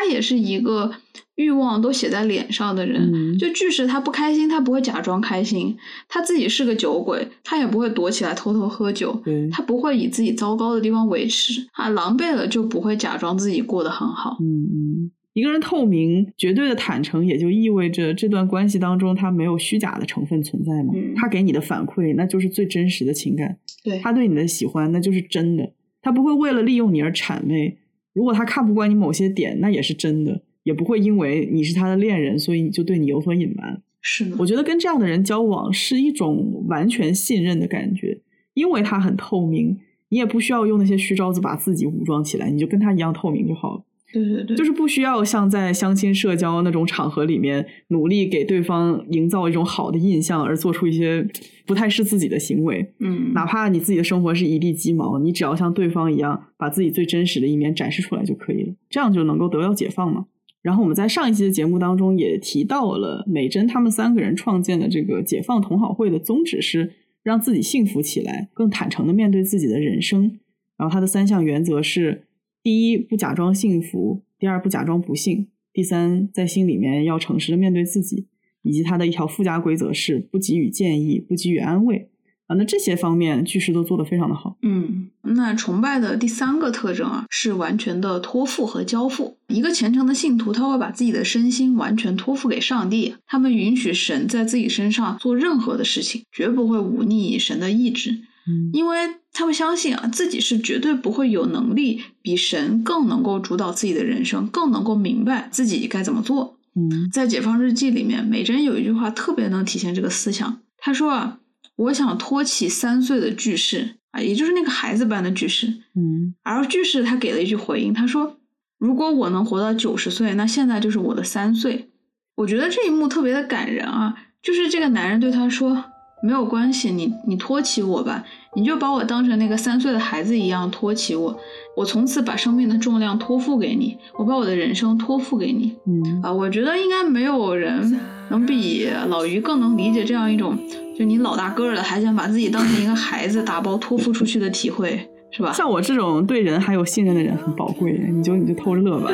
他也是一个欲望都写在脸上的人，就巨石他不开心，他不会假装开心，他自己是个酒鬼，他也不会躲起来偷偷喝酒，他不会以自己糟糕的地方维持，啊狼狈了就不会假装自己过得很好。嗯嗯。一个人透明、绝对的坦诚，也就意味着这段关系当中他没有虚假的成分存在嘛。嗯他给你的反馈，那就是最真实的情感；对，他对你的喜欢，那就是真的。他不会为了利用你而谄媚。如果他看不惯你某些点，那也是真的，也不会因为你是他的恋人，所以就对你有所隐瞒。是的，我觉得跟这样的人交往是一种完全信任的感觉，因为他很透明，你也不需要用那些虚招子把自己武装起来，你就跟他一样透明就好了。对对对，就是不需要像在相亲社交那种场合里面，努力给对方营造一种好的印象，而做出一些不太是自己的行为。嗯，哪怕你自己的生活是一地鸡毛，你只要像对方一样，把自己最真实的一面展示出来就可以了，这样就能够得到解放嘛。然后我们在上一期的节目当中也提到了美珍他们三个人创建的这个解放同好会的宗旨是让自己幸福起来，更坦诚的面对自己的人生。然后他的三项原则是：第一，不假装幸福；第二，不假装不幸；第三，在心里面要诚实的面对自己。以及它的一条附加规则是不给予建议，不给予安慰。啊，那这些方面句式都做得非常的好。嗯，那崇拜的第三个特征啊，是完全的托付和交付。一个虔诚的信徒，他会把自己的身心完全托付给上帝，他们允许神在自己身上做任何的事情，绝不会忤逆神的意志，嗯因为他们相信啊，自己是绝对不会有能力比神更能够主导自己的人生，更能够明白自己该怎么做。嗯在《解放日记》里面，美珍有一句话特别能体现这个思想。她说啊，我想托起三岁的巨士啊，也就是那个孩子般的巨士。嗯而巨士他给了一句回应，他说：“如果我能活到九十岁，那现在就是我的三岁。”我觉得这一幕特别的感人啊，就是这个男人对他说：“没有关系，你你托起我吧，你就把我当成那个三岁的孩子一样托起我，我从此把生命的重量托付给你，我把我的人生托付给你。”嗯啊，我觉得应该没有人能比老于更能理解这样一种，就你老大个儿了还想把自己当成一个孩子打包托付出去的体会，是吧？像我这种对人还有信任的人很宝贵，你就你就偷着乐吧。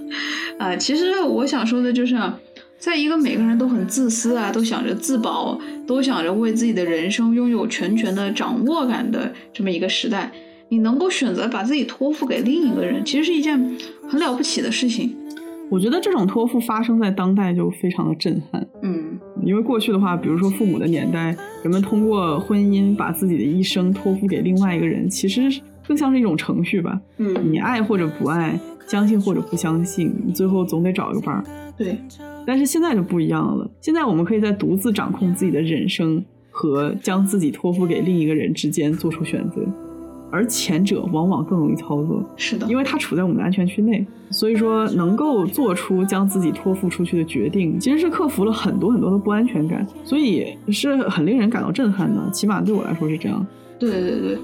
啊，其实我想说的就是啊，在一个每个人都很自私啊，都想着自保，都想着为自己的人生拥有全权的掌握感的这么一个时代，你能够选择把自己托付给另一个人，其实是一件很了不起的事情。我觉得这种托付发生在当代就非常的震撼，嗯因为过去的话，比如说父母的年代，人们通过婚姻把自己的一生托付给另外一个人，其实更像是一种程序吧。嗯，你爱或者不爱，相信或者不相信，你最后总得找一个伴儿。对，但是现在就不一样了，现在我们可以在独自掌控自己的人生和将自己托付给另一个人之间做出选择，而前者往往更容易操作，是的，因为它处在我们的安全区内。所以说，能够做出将自己托付出去的决定，其实是克服了很多很多的不安全感，所以是很令人感到震撼的。起码对我来说是这样。对对对，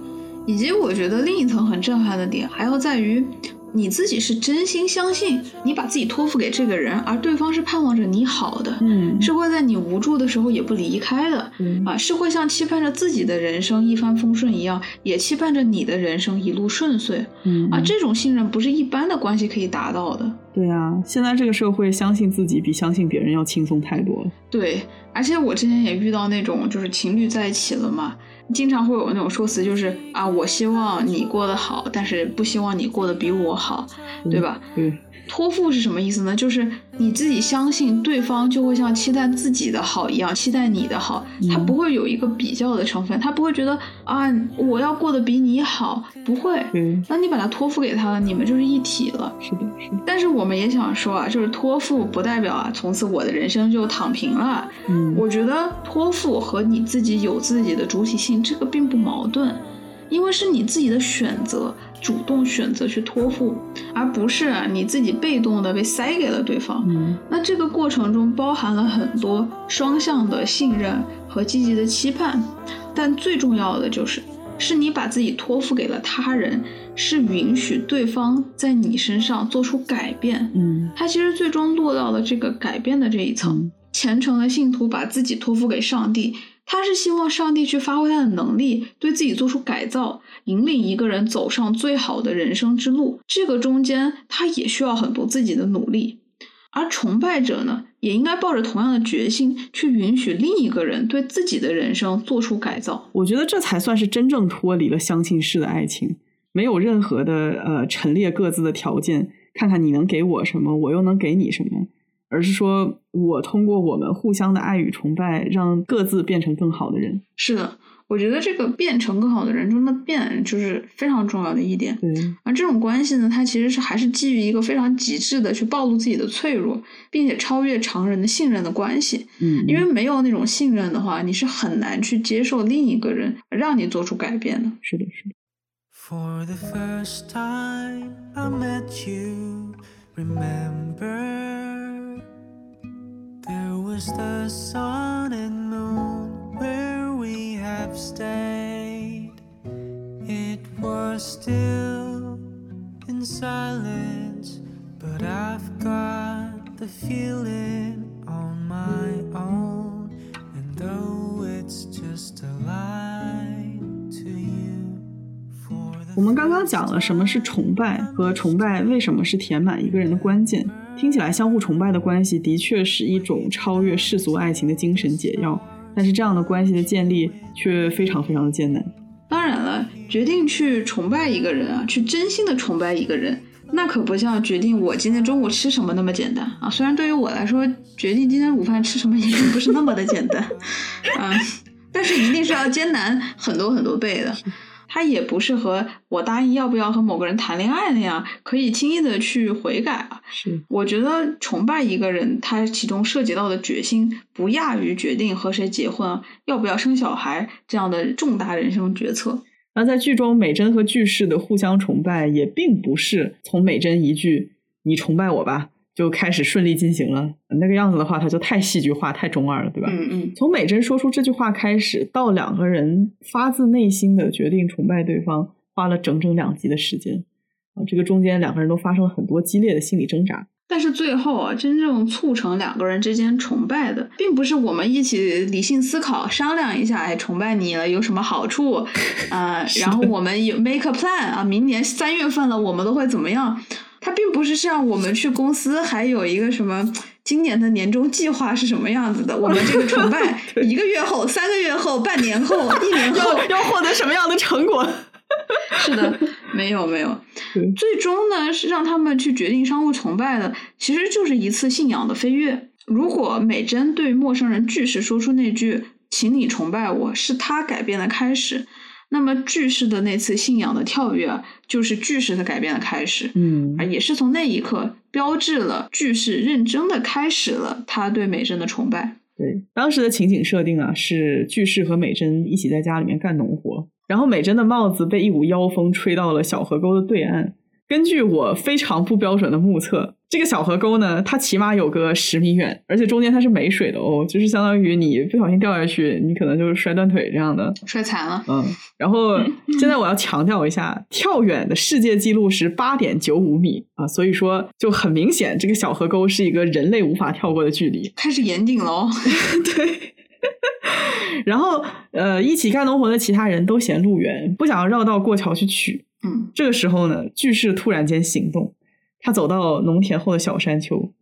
以及我觉得另一层很震撼的点，还要在于你自己是真心相信你把自己托付给这个人，而对方是盼望着你好的，嗯是会在你无助的时候也不离开的。嗯啊，是会像期盼着自己的人生一帆风顺一样，也期盼着你的人生一路顺遂嗯啊！这种信任不是一般的关系可以达到的。对啊，现在这个社会，相信自己比相信别人要轻松太多了。对，而且我之前也遇到那种就是情侣在一起了嘛，经常会有那种说辞，就是啊，我希望你过得好，但是不希望你过得比我好，对吧？嗯，托付是什么意思呢？就是你自己相信对方就会像期待自己的好一样期待你的好，他嗯不会有一个比较的成分，他不会觉得啊我要过得比你好，不会。嗯，那你把它托付给他了，你们就是一体了。是的，是的。但是我们也想说啊，就是托付不代表啊，从此我的人生就躺平了。嗯，我觉得托付和你自己有自己的主体性，这个并不矛盾，因为是你自己的选择，主动选择去托付，而不是啊你自己被动的被塞给了对方。嗯那这个过程中包含了很多双向的信任和积极的期盼，但最重要的就是，是你把自己托付给了他人，是允许对方在你身上做出改变。嗯他其实最终落到了这个改变的这一层。嗯虔诚的信徒把自己托付给上帝，他是希望上帝去发挥他的能力，对自己做出改造，引领一个人走上最好的人生之路。这个中间，他也需要很多自己的努力。而崇拜者呢，也应该抱着同样的决心，去允许另一个人对自己的人生做出改造。我觉得这才算是真正脱离了相亲式的爱情，没有任何的呃陈列各自的条件，看看你能给我什么，我又能给你什么，而是说我通过我们互相的爱与崇拜，让各自变成更好的人。是的。我觉得这个变成更好的人中的变，就是非常重要的一点。嗯，而这种关系呢，它其实是还是基于一个非常极致的去暴露自己的脆弱，并且超越常人的信任的关系。嗯，因为没有那种信任的话，你是很难去接受另一个人让你做出改变的。是的，是的。For the first time I met you, remember there was the sun and moon where we have stayed. It was still in silence, but I've got the feeling on my own. And though it's just a lie. 我们刚刚讲了什么是崇拜和崇拜为什么是填满一个人的关键。听起来相互崇拜的关系的确是一种超越世俗爱情的精神解药。但是这样的关系的建立却非常非常的艰难。当然了，决定去崇拜一个人啊，去真心的崇拜一个人，那可不像决定我今天中午吃什么那么简单啊。虽然对于我来说，决定今天午饭吃什么也不是那么的简单，啊，但是一定是要艰难很多很多倍的。他也不是和我答应要不要和某个人谈恋爱那样可以轻易的去悔改啊。是，我觉得崇拜一个人，他其中涉及到的决心不亚于决定和谁结婚、要不要生小孩这样的重大人生决策。那在剧中，美珍和巨式的互相崇拜也并不是从美珍一句“你崇拜我吧”。就开始顺利进行了，那个样子的话，他就太戏剧化、太中二了，对吧？嗯嗯。从美珍说出这句话开始，到两个人发自内心的决定崇拜对方，花了整整两集的时间啊！这个中间两个人都发生了很多激烈的心理挣扎。但是最后啊，真正促成两个人之间崇拜的，并不是我们一起理性思考、商量一下，哎，崇拜你了有什么好处啊？然后我们有 make a plan 啊，明年三月份了，我们都会怎么样？它并不是像我们去公司还有一个什么今年的年终计划是什么样子的？我们这个崇拜 一个月后、三个月后、半年后、一年后要获得什么样的成果？是的，没有没有。最终呢，是让他们去决定商务崇拜的，其实就是一次信仰的飞跃。如果美珍对陌生人巨石说出那句“请你崇拜我”，是他改变的开始。那么巨石的那次信仰的跳跃，就是巨石的改变的开始，嗯，而也是从那一刻标志了巨石认真的开始了他对美珍的崇拜。对，当时的情景设定啊，是巨石和美珍一起在家里面干农活，然后美珍的帽子被一股妖风吹到了小河沟的对岸。根据我非常不标准的目测，这个小河沟呢，它起码有个十米远，而且中间它是没水的哦，就是相当于你不小心掉下去，你可能就是摔断腿这样的，摔残了。嗯，然后 现在我要强调一下，跳远的世界纪录是八点九五米啊，所以说就很明显，这个小河沟是一个人类无法跳过的距离。开始严顶了哦。对。然后呃，一起干农活的其他人都嫌路远，不想要绕道过桥去取。嗯，这个时候呢，巨士突然间行动，他走到农田后的小山丘，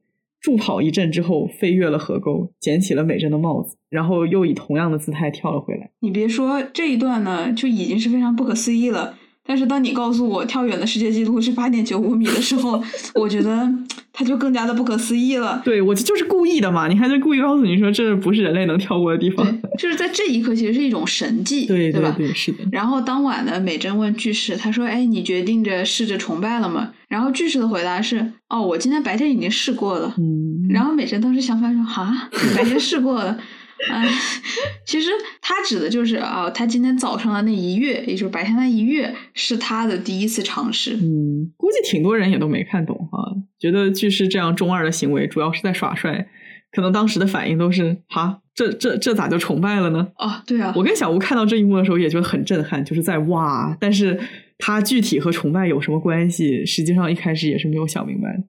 助跑一阵之后，飞越了河沟，捡起了美珍的帽子，然后又以同样的姿态跳了回来。你别说这一段呢，就已经是非常不可思议了。但是当你告诉我跳远的世界纪录是八点九五米的时候，我觉得它就更加的不可思议了。对，我就是故意的嘛，你还在故意告诉你说这不是人类能跳过的地方。就是在这一刻，其实是一种神迹，对对吧？对，是的。然后当晚呢，美珍问巨石，他说：“哎，你决定着试着崇拜了吗？”然后巨石的回答是：“哦，我今天白天已经试过了。”嗯。然后美珍当时想法说：“啊，白天试过了。”哎，其实他指的就是啊，他今天早上的那一跃，也就是白天那一跃，是他的第一次尝试。嗯，估计挺多人也都没看懂哈，觉得巨石这样中二的行为主要是在耍帅，可能当时的反应都是哈，这这这咋就崇拜了呢？啊，对啊，我跟小吴看到这一幕的时候也觉得很震撼，就是在哇，但是他具体和崇拜有什么关系？实际上一开始也是没有想明白。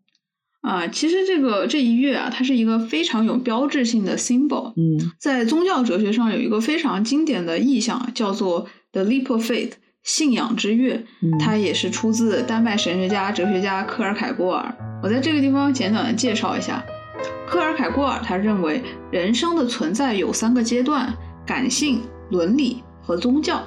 啊，其实这个这一月啊，它是一个非常有标志性的 symbol。嗯，在宗教哲学上有一个非常经典的意象，叫做 the leap of faith，信仰之跃。它也是出自丹麦神学家、哲学家科尔凯郭尔。我在这个地方简短的介绍一下，科尔凯郭尔他认为人生的存在有三个阶段：感性、伦理和宗教。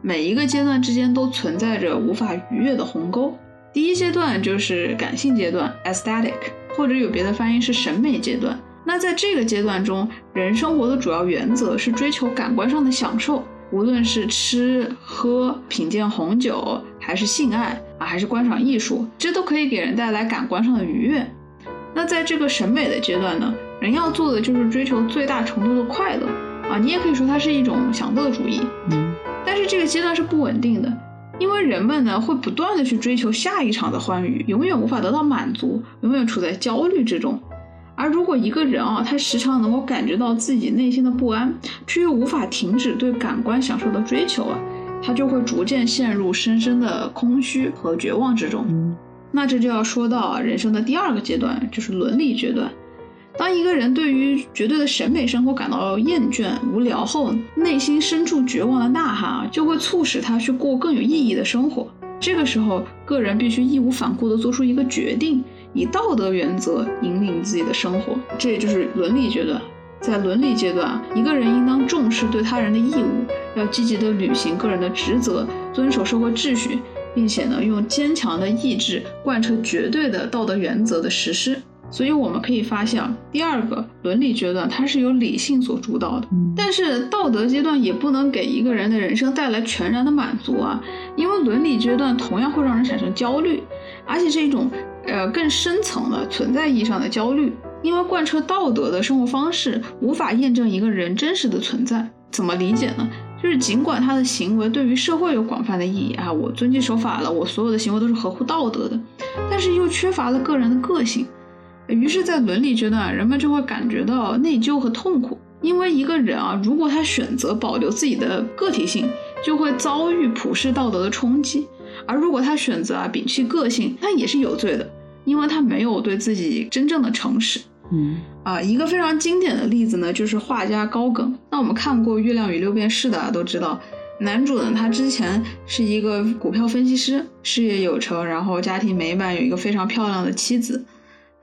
每一个阶段之间都存在着无法逾越的鸿沟。第一阶段就是感性阶段 （aesthetic），或者有别的翻译是审美阶段。那在这个阶段中，人生活的主要原则是追求感官上的享受，无论是吃喝、品鉴红酒，还是性爱啊，还是观赏艺术，这都可以给人带来感官上的愉悦。那在这个审美的阶段呢，人要做的就是追求最大程度的快乐啊，你也可以说它是一种享乐主义。嗯，但是这个阶段是不稳定的，因为人们呢会不断的去追求下一场的欢愉，永远无法得到满足，永远处在焦虑之中。而如果一个人啊，他时常能够感觉到自己内心的不安，却又无法停止对感官享受的追求啊，他就会逐渐陷入深深的空虚和绝望之中。那这就要说到啊，人生的第二个阶段，就是伦理阶段。当一个人对于绝对的审美生活感到厌倦、无聊后，内心深处绝望的呐喊啊，就会促使他去过更有意义的生活。这个时候，个人必须义无反顾地做出一个决定。以道德原则引领自己的生活，这也就是伦理阶段。在伦理阶段，一个人应当重视对他人的义务，要积极地履行个人的职责，遵守社会秩序，并且呢，用坚强的意志贯彻绝对的道德原则的实施。所以我们可以发现，第二个伦理阶段它是由理性所主导的，但是道德阶段也不能给一个人的人生带来全然的满足啊，因为伦理阶段同样会让人产生焦虑，而且是一种。呃，更深层的存在意义上的焦虑，因为贯彻道德的生活方式无法验证一个人真实的存在。怎么理解呢？就是尽管他的行为对于社会有广泛的意义啊，我遵纪守法了，我所有的行为都是合乎道德的，但是又缺乏了个人的个性。于是，在伦理阶段，人们就会感觉到内疚和痛苦，因为一个人啊，如果他选择保留自己的个体性，就会遭遇普世道德的冲击；而如果他选择啊摒弃个性，那也是有罪的。因为他没有对自己真正的诚实，嗯啊，一个非常经典的例子呢，就是画家高更。那我们看过《月亮与六便士》的啊都知道，男主呢，他之前是一个股票分析师，事业有成，然后家庭美满，有一个非常漂亮的妻子。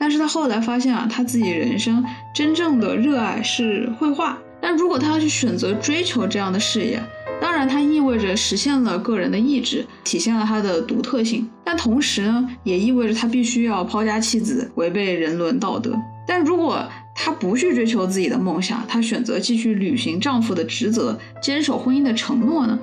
但是他后来发现啊，他自己人生真正的热爱是绘画。但如果他要去选择追求这样的事业，当然，它意味着实现了个人的意志，体现了他的独特性。但同时呢，也意味着他必须要抛家弃子，违背人伦道德。但如果他不去追求自己的梦想，他选择继续履行丈夫的职责，坚守婚姻的承诺呢？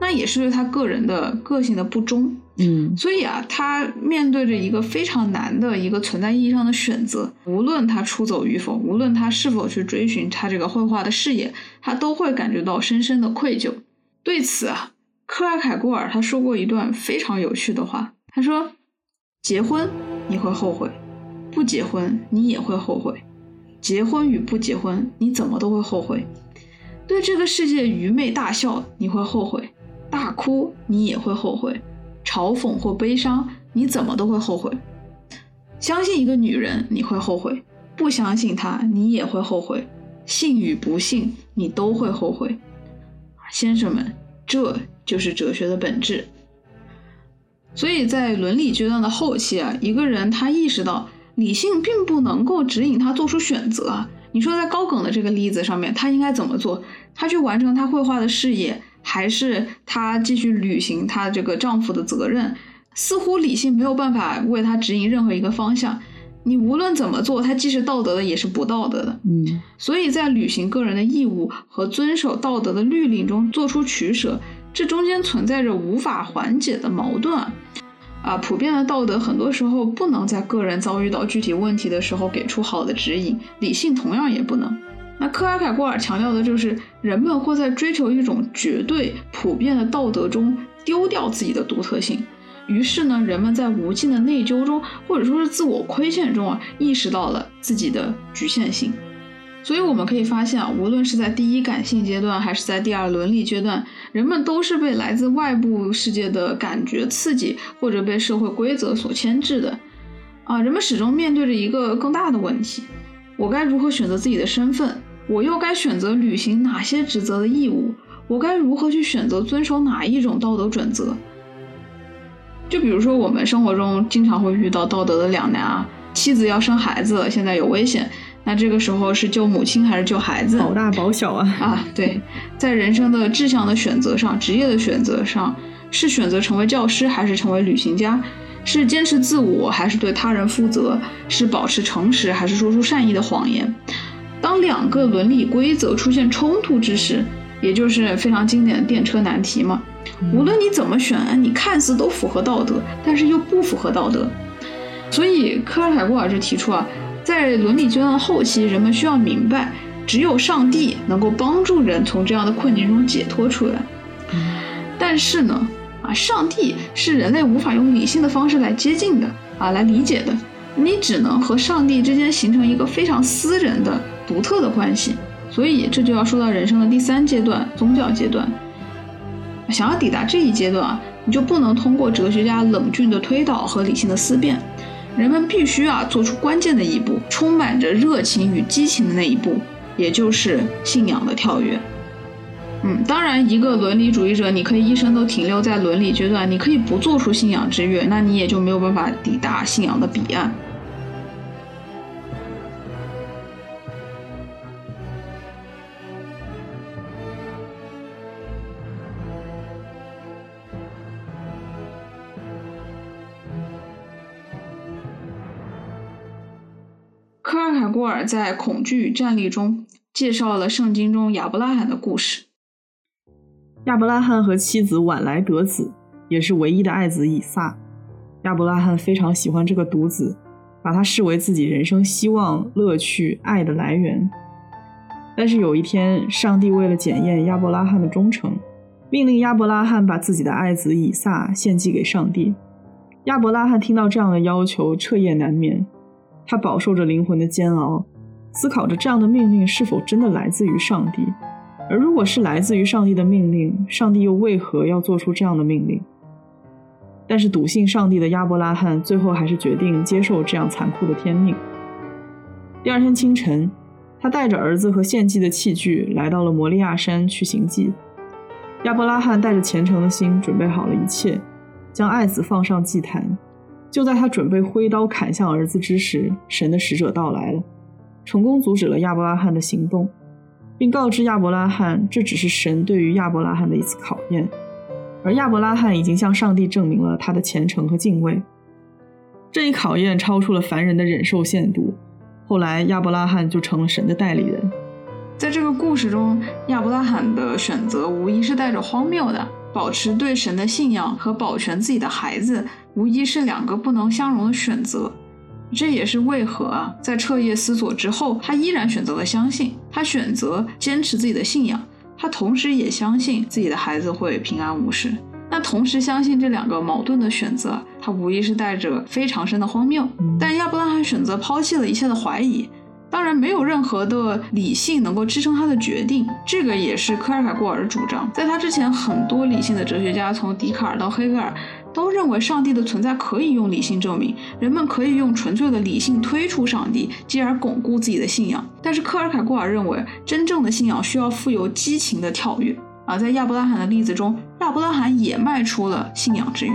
那也是对他个人的个性的不忠。嗯，所以啊，他面对着一个非常难的一个存在意义上的选择。无论他出走与否，无论他是否去追寻他这个绘画的事业，他都会感觉到深深的愧疚。对此啊，克拉凯郭尔他说过一段非常有趣的话。他说：“结婚你会后悔，不结婚你也会后悔。结婚与不结婚，你怎么都会后悔。对这个世界愚昧大笑，你会后悔；大哭你也会后悔；嘲讽或悲伤，你怎么都会后悔。相信一个女人，你会后悔；不相信她，你也会后悔。信与不信，你都会后悔。”先生们，这就是哲学的本质。所以在伦理阶段的后期啊，一个人他意识到理性并不能够指引他做出选择。你说在高梗的这个例子上面，他应该怎么做？他去完成他绘画的事业，还是她继续履行她这个丈夫的责任？似乎理性没有办法为她指引任何一个方向。你无论怎么做，它既是道德的，也是不道德的。嗯，所以在履行个人的义务和遵守道德的律令中做出取舍，这中间存在着无法缓解的矛盾啊！啊，普遍的道德很多时候不能在个人遭遇到具体问题的时候给出好的指引，理性同样也不能。那克拉凯郭尔强调的就是，人们会在追求一种绝对普遍的道德中丢掉自己的独特性。于是呢，人们在无尽的内疚中，或者说是自我亏欠中啊，意识到了自己的局限性。所以我们可以发现啊，无论是在第一感性阶段，还是在第二伦理阶段，人们都是被来自外部世界的感觉刺激，或者被社会规则所牵制的。啊，人们始终面对着一个更大的问题：我该如何选择自己的身份？我又该选择履行哪些职责的义务？我该如何去选择遵守哪一种道德准则？就比如说，我们生活中经常会遇到道德的两难啊，妻子要生孩子，现在有危险，那这个时候是救母亲还是救孩子？保大保小啊！啊，对，在人生的志向的选择上，职业的选择上，是选择成为教师还是成为旅行家？是坚持自我，还是对他人负责？是保持诚实，还是说出善意的谎言？当两个伦理规则出现冲突之时，也就是非常经典的电车难题嘛。无论你怎么选，你看似都符合道德，但是又不符合道德。所以科尔凯郭尔就提出啊，在伦理阶段的后期，人们需要明白，只有上帝能够帮助人从这样的困境中解脱出来。但是呢？啊，上帝是人类无法用理性的方式来接近的啊，来理解的。你只能和上帝之间形成一个非常私人的、独特的关系。所以这就要说到人生的第三阶段——宗教阶段。想要抵达这一阶段啊，你就不能通过哲学家冷峻的推导和理性的思辨，人们必须啊做出关键的一步，充满着热情与激情的那一步，也就是信仰的跳跃。嗯，当然，一个伦理主义者，你可以一生都停留在伦理阶段，你可以不做出信仰之跃，那你也就没有办法抵达信仰的彼岸。科尔凯郭尔在《恐惧与战栗》中介绍了圣经中亚伯拉罕的故事。亚伯拉罕和妻子晚来得子，也是唯一的爱子以撒。亚伯拉罕非常喜欢这个独子，把他视为自己人生希望、乐趣、爱的来源。但是有一天，上帝为了检验亚伯拉罕的忠诚，命令亚伯拉罕把自己的爱子以撒献祭给上帝。亚伯拉罕听到这样的要求，彻夜难眠，他饱受着灵魂的煎熬，思考着这样的命令是否真的来自于上帝。而如果是来自于上帝的命令，上帝又为何要做出这样的命令？但是笃信上帝的亚伯拉罕最后还是决定接受这样残酷的天命。第二天清晨，他带着儿子和献祭的器具来到了摩利亚山去行祭。亚伯拉罕带着虔诚的心准备好了一切，将爱子放上祭坛。就在他准备挥刀砍向儿子之时，神的使者到来了，成功阻止了亚伯拉罕的行动。并告知亚伯拉罕，这只是神对于亚伯拉罕的一次考验，而亚伯拉罕已经向上帝证明了他的虔诚和敬畏。这一考验超出了凡人的忍受限度，后来亚伯拉罕就成了神的代理人。在这个故事中，亚伯拉罕的选择无疑是带着荒谬的，保持对神的信仰和保全自己的孩子，无疑是两个不能相容的选择。这也是为何啊，在彻夜思索之后，他依然选择了相信。他选择坚持自己的信仰，他同时也相信自己的孩子会平安无事。那同时相信这两个矛盾的选择，他无疑是带着非常深的荒谬。但亚伯拉罕选择抛弃了一切的怀疑，当然没有任何的理性能够支撑他的决定。这个也是科尔凯郭尔的主张。在他之前，很多理性的哲学家，从笛卡尔到黑格尔。都认为上帝的存在可以用理性证明，人们可以用纯粹的理性推出上帝，继而巩固自己的信仰。但是科尔凯郭尔认为，真正的信仰需要富有激情的跳跃。而在亚伯拉罕的例子中，亚伯拉罕也迈出了信仰之跃，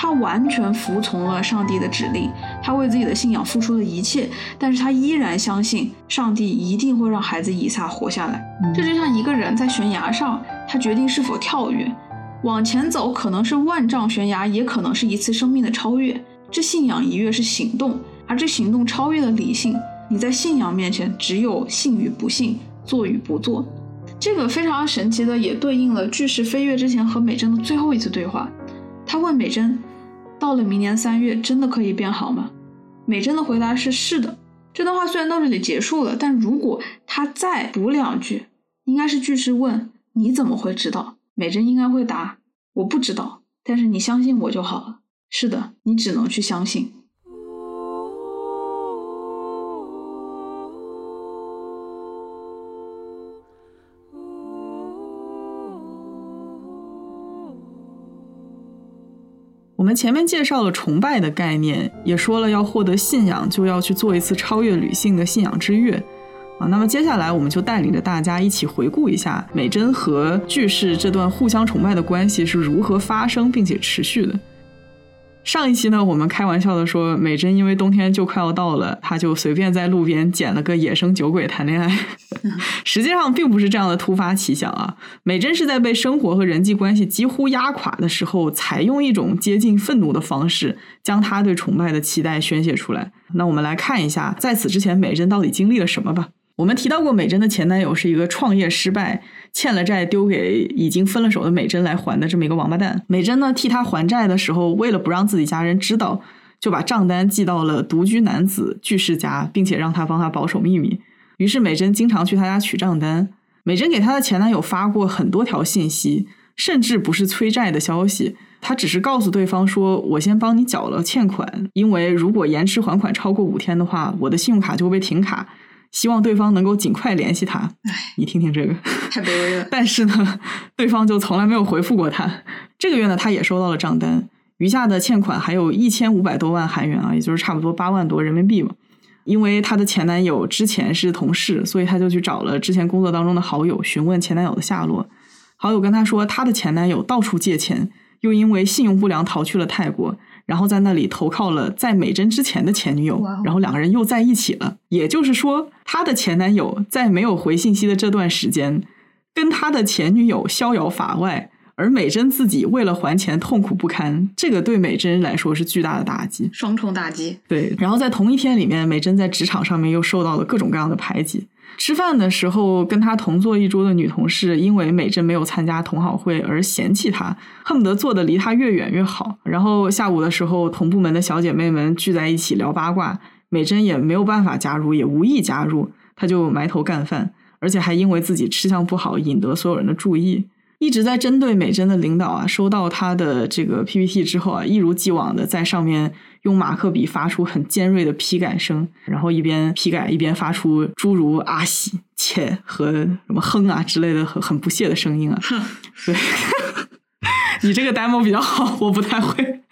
他完全服从了上帝的指令，他为自己的信仰付出了一切，但是他依然相信上帝一定会让孩子以撒活下来。这就像一个人在悬崖上，他决定是否跳跃。往前走可能是万丈悬崖，也可能是一次生命的超越。这信仰一跃是行动，而这行动超越了理性。你在信仰面前只有信与不信，做与不做。这个非常神奇的，也对应了巨石飞跃之前和美珍的最后一次对话。他问美珍：“到了明年三月，真的可以变好吗？”美珍的回答是：“是的。”这段话虽然到这里结束了，但如果他再补两句，应该是句式问：“你怎么会知道？”美珍应该会答：“我不知道，但是你相信我就好了。”是的，你只能去相信。我们前面介绍了崇拜的概念，也说了要获得信仰就要去做一次超越理性的信仰之跃。啊，那么接下来我们就带领着大家一起回顾一下美珍和巨士这段互相崇拜的关系是如何发生并且持续的。上一期呢，我们开玩笑的说，美珍因为冬天就快要到了，她就随便在路边捡了个野生酒鬼谈恋爱。实际上并不是这样的突发奇想啊，美珍是在被生活和人际关系几乎压垮的时候，采用一种接近愤怒的方式，将她对崇拜的期待宣泄出来。那我们来看一下，在此之前，美珍到底经历了什么吧。我们提到过，美珍的前男友是一个创业失败。欠了债丢给已经分了手的美珍来还的这么一个王八蛋。美珍呢替他还债的时候，为了不让自己家人知道，就把账单寄到了独居男子巨士家，并且让他帮他保守秘密。于是美珍经常去他家取账单。美珍给她的前男友发过很多条信息，甚至不是催债的消息，她只是告诉对方说：“我先帮你缴了欠款，因为如果延迟还款超过五天的话，我的信用卡就会被停卡。”希望对方能够尽快联系他。哎，你听听这个，太卑微了。但是呢，对方就从来没有回复过他。这个月呢，他也收到了账单，余下的欠款还有一千五百多万韩元啊，也就是差不多八万多人民币嘛。因为她的前男友之前是同事，所以她就去找了之前工作当中的好友询问前男友的下落。好友跟她说，她的前男友到处借钱，又因为信用不良逃去了泰国。然后在那里投靠了在美珍之前的前女友，然后两个人又在一起了。也就是说，他的前男友在没有回信息的这段时间，跟他的前女友逍遥法外，而美珍自己为了还钱痛苦不堪。这个对美珍来说是巨大的打击，双重打击。对，然后在同一天里面，美珍在职场上面又受到了各种各样的排挤。吃饭的时候，跟他同坐一桌的女同事因为美珍没有参加同好会而嫌弃他，恨不得坐的离他越远越好。然后下午的时候，同部门的小姐妹们聚在一起聊八卦，美珍也没有办法加入，也无意加入，她就埋头干饭，而且还因为自己吃相不好，引得所有人的注意。一直在针对美珍的领导啊，收到他的这个 PPT 之后啊，一如既往的在上面用马克笔发出很尖锐的批改声，然后一边批改一边发出诸如阿喜、切和什么哼啊之类的很很不屑的声音啊。对，你这个 demo 比较好，我不太会。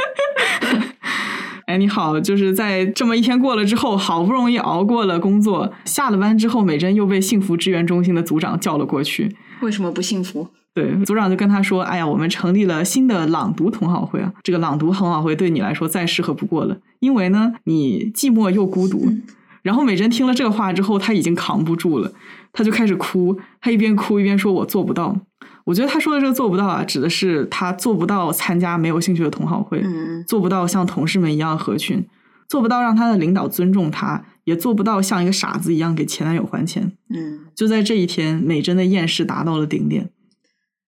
哎，你好，就是在这么一天过了之后，好不容易熬过了工作，下了班之后，美珍又被幸福支援中心的组长叫了过去。为什么不幸福？对，组长就跟他说：“哎呀，我们成立了新的朗读同好会啊，这个朗读同好会对你来说再适合不过了，因为呢，你寂寞又孤独。”然后美珍听了这个话之后，她已经扛不住了，她就开始哭，她一边哭一边说：“我做不到。”我觉得她说的这个做不到啊，指的是她做不到参加没有兴趣的同好会，做不到像同事们一样合群，做不到让她的领导尊重她，也做不到像一个傻子一样给前男友还钱。嗯，就在这一天，美珍的厌世达到了顶点。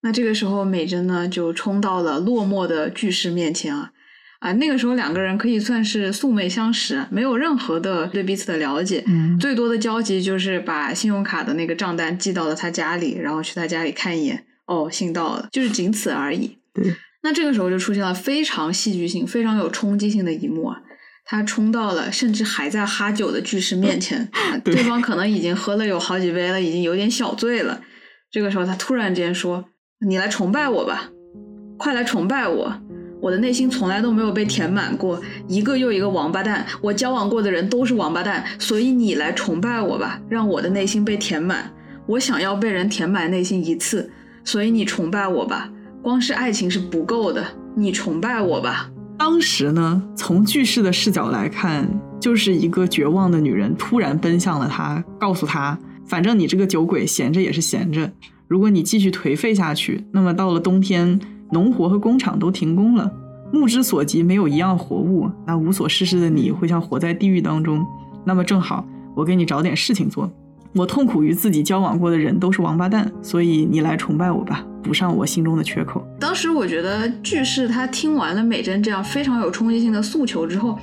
那这个时候，美珍呢就冲到了落寞的巨石面前啊啊！那个时候两个人可以算是素昧相识，没有任何的对彼此的了解，最多的交集就是把信用卡的那个账单寄到了他家里，然后去他家里看一眼，哦，信到了，就是仅此而已。对。那这个时候就出现了非常戏剧性、非常有冲击性的一幕啊！他冲到了甚至还在哈酒的巨石面前，对方可能已经喝了有好几杯了，已经有点小醉了。这个时候，他突然间说。你来崇拜我吧，快来崇拜我！我的内心从来都没有被填满过，一个又一个王八蛋，我交往过的人都是王八蛋，所以你来崇拜我吧，让我的内心被填满。我想要被人填满内心一次，所以你崇拜我吧。光是爱情是不够的，你崇拜我吧。当时呢，从巨式的视角来看，就是一个绝望的女人突然奔向了他，告诉他：反正你这个酒鬼闲着也是闲着。如果你继续颓废下去，那么到了冬天，农活和工厂都停工了，目之所及没有一样活物，那无所事事的你会像活在地狱当中。那么正好，我给你找点事情做。我痛苦于自己交往过的人都是王八蛋，所以你来崇拜我吧，补上我心中的缺口。当时我觉得巨士他听完了美珍这样非常有冲击性的诉求之后，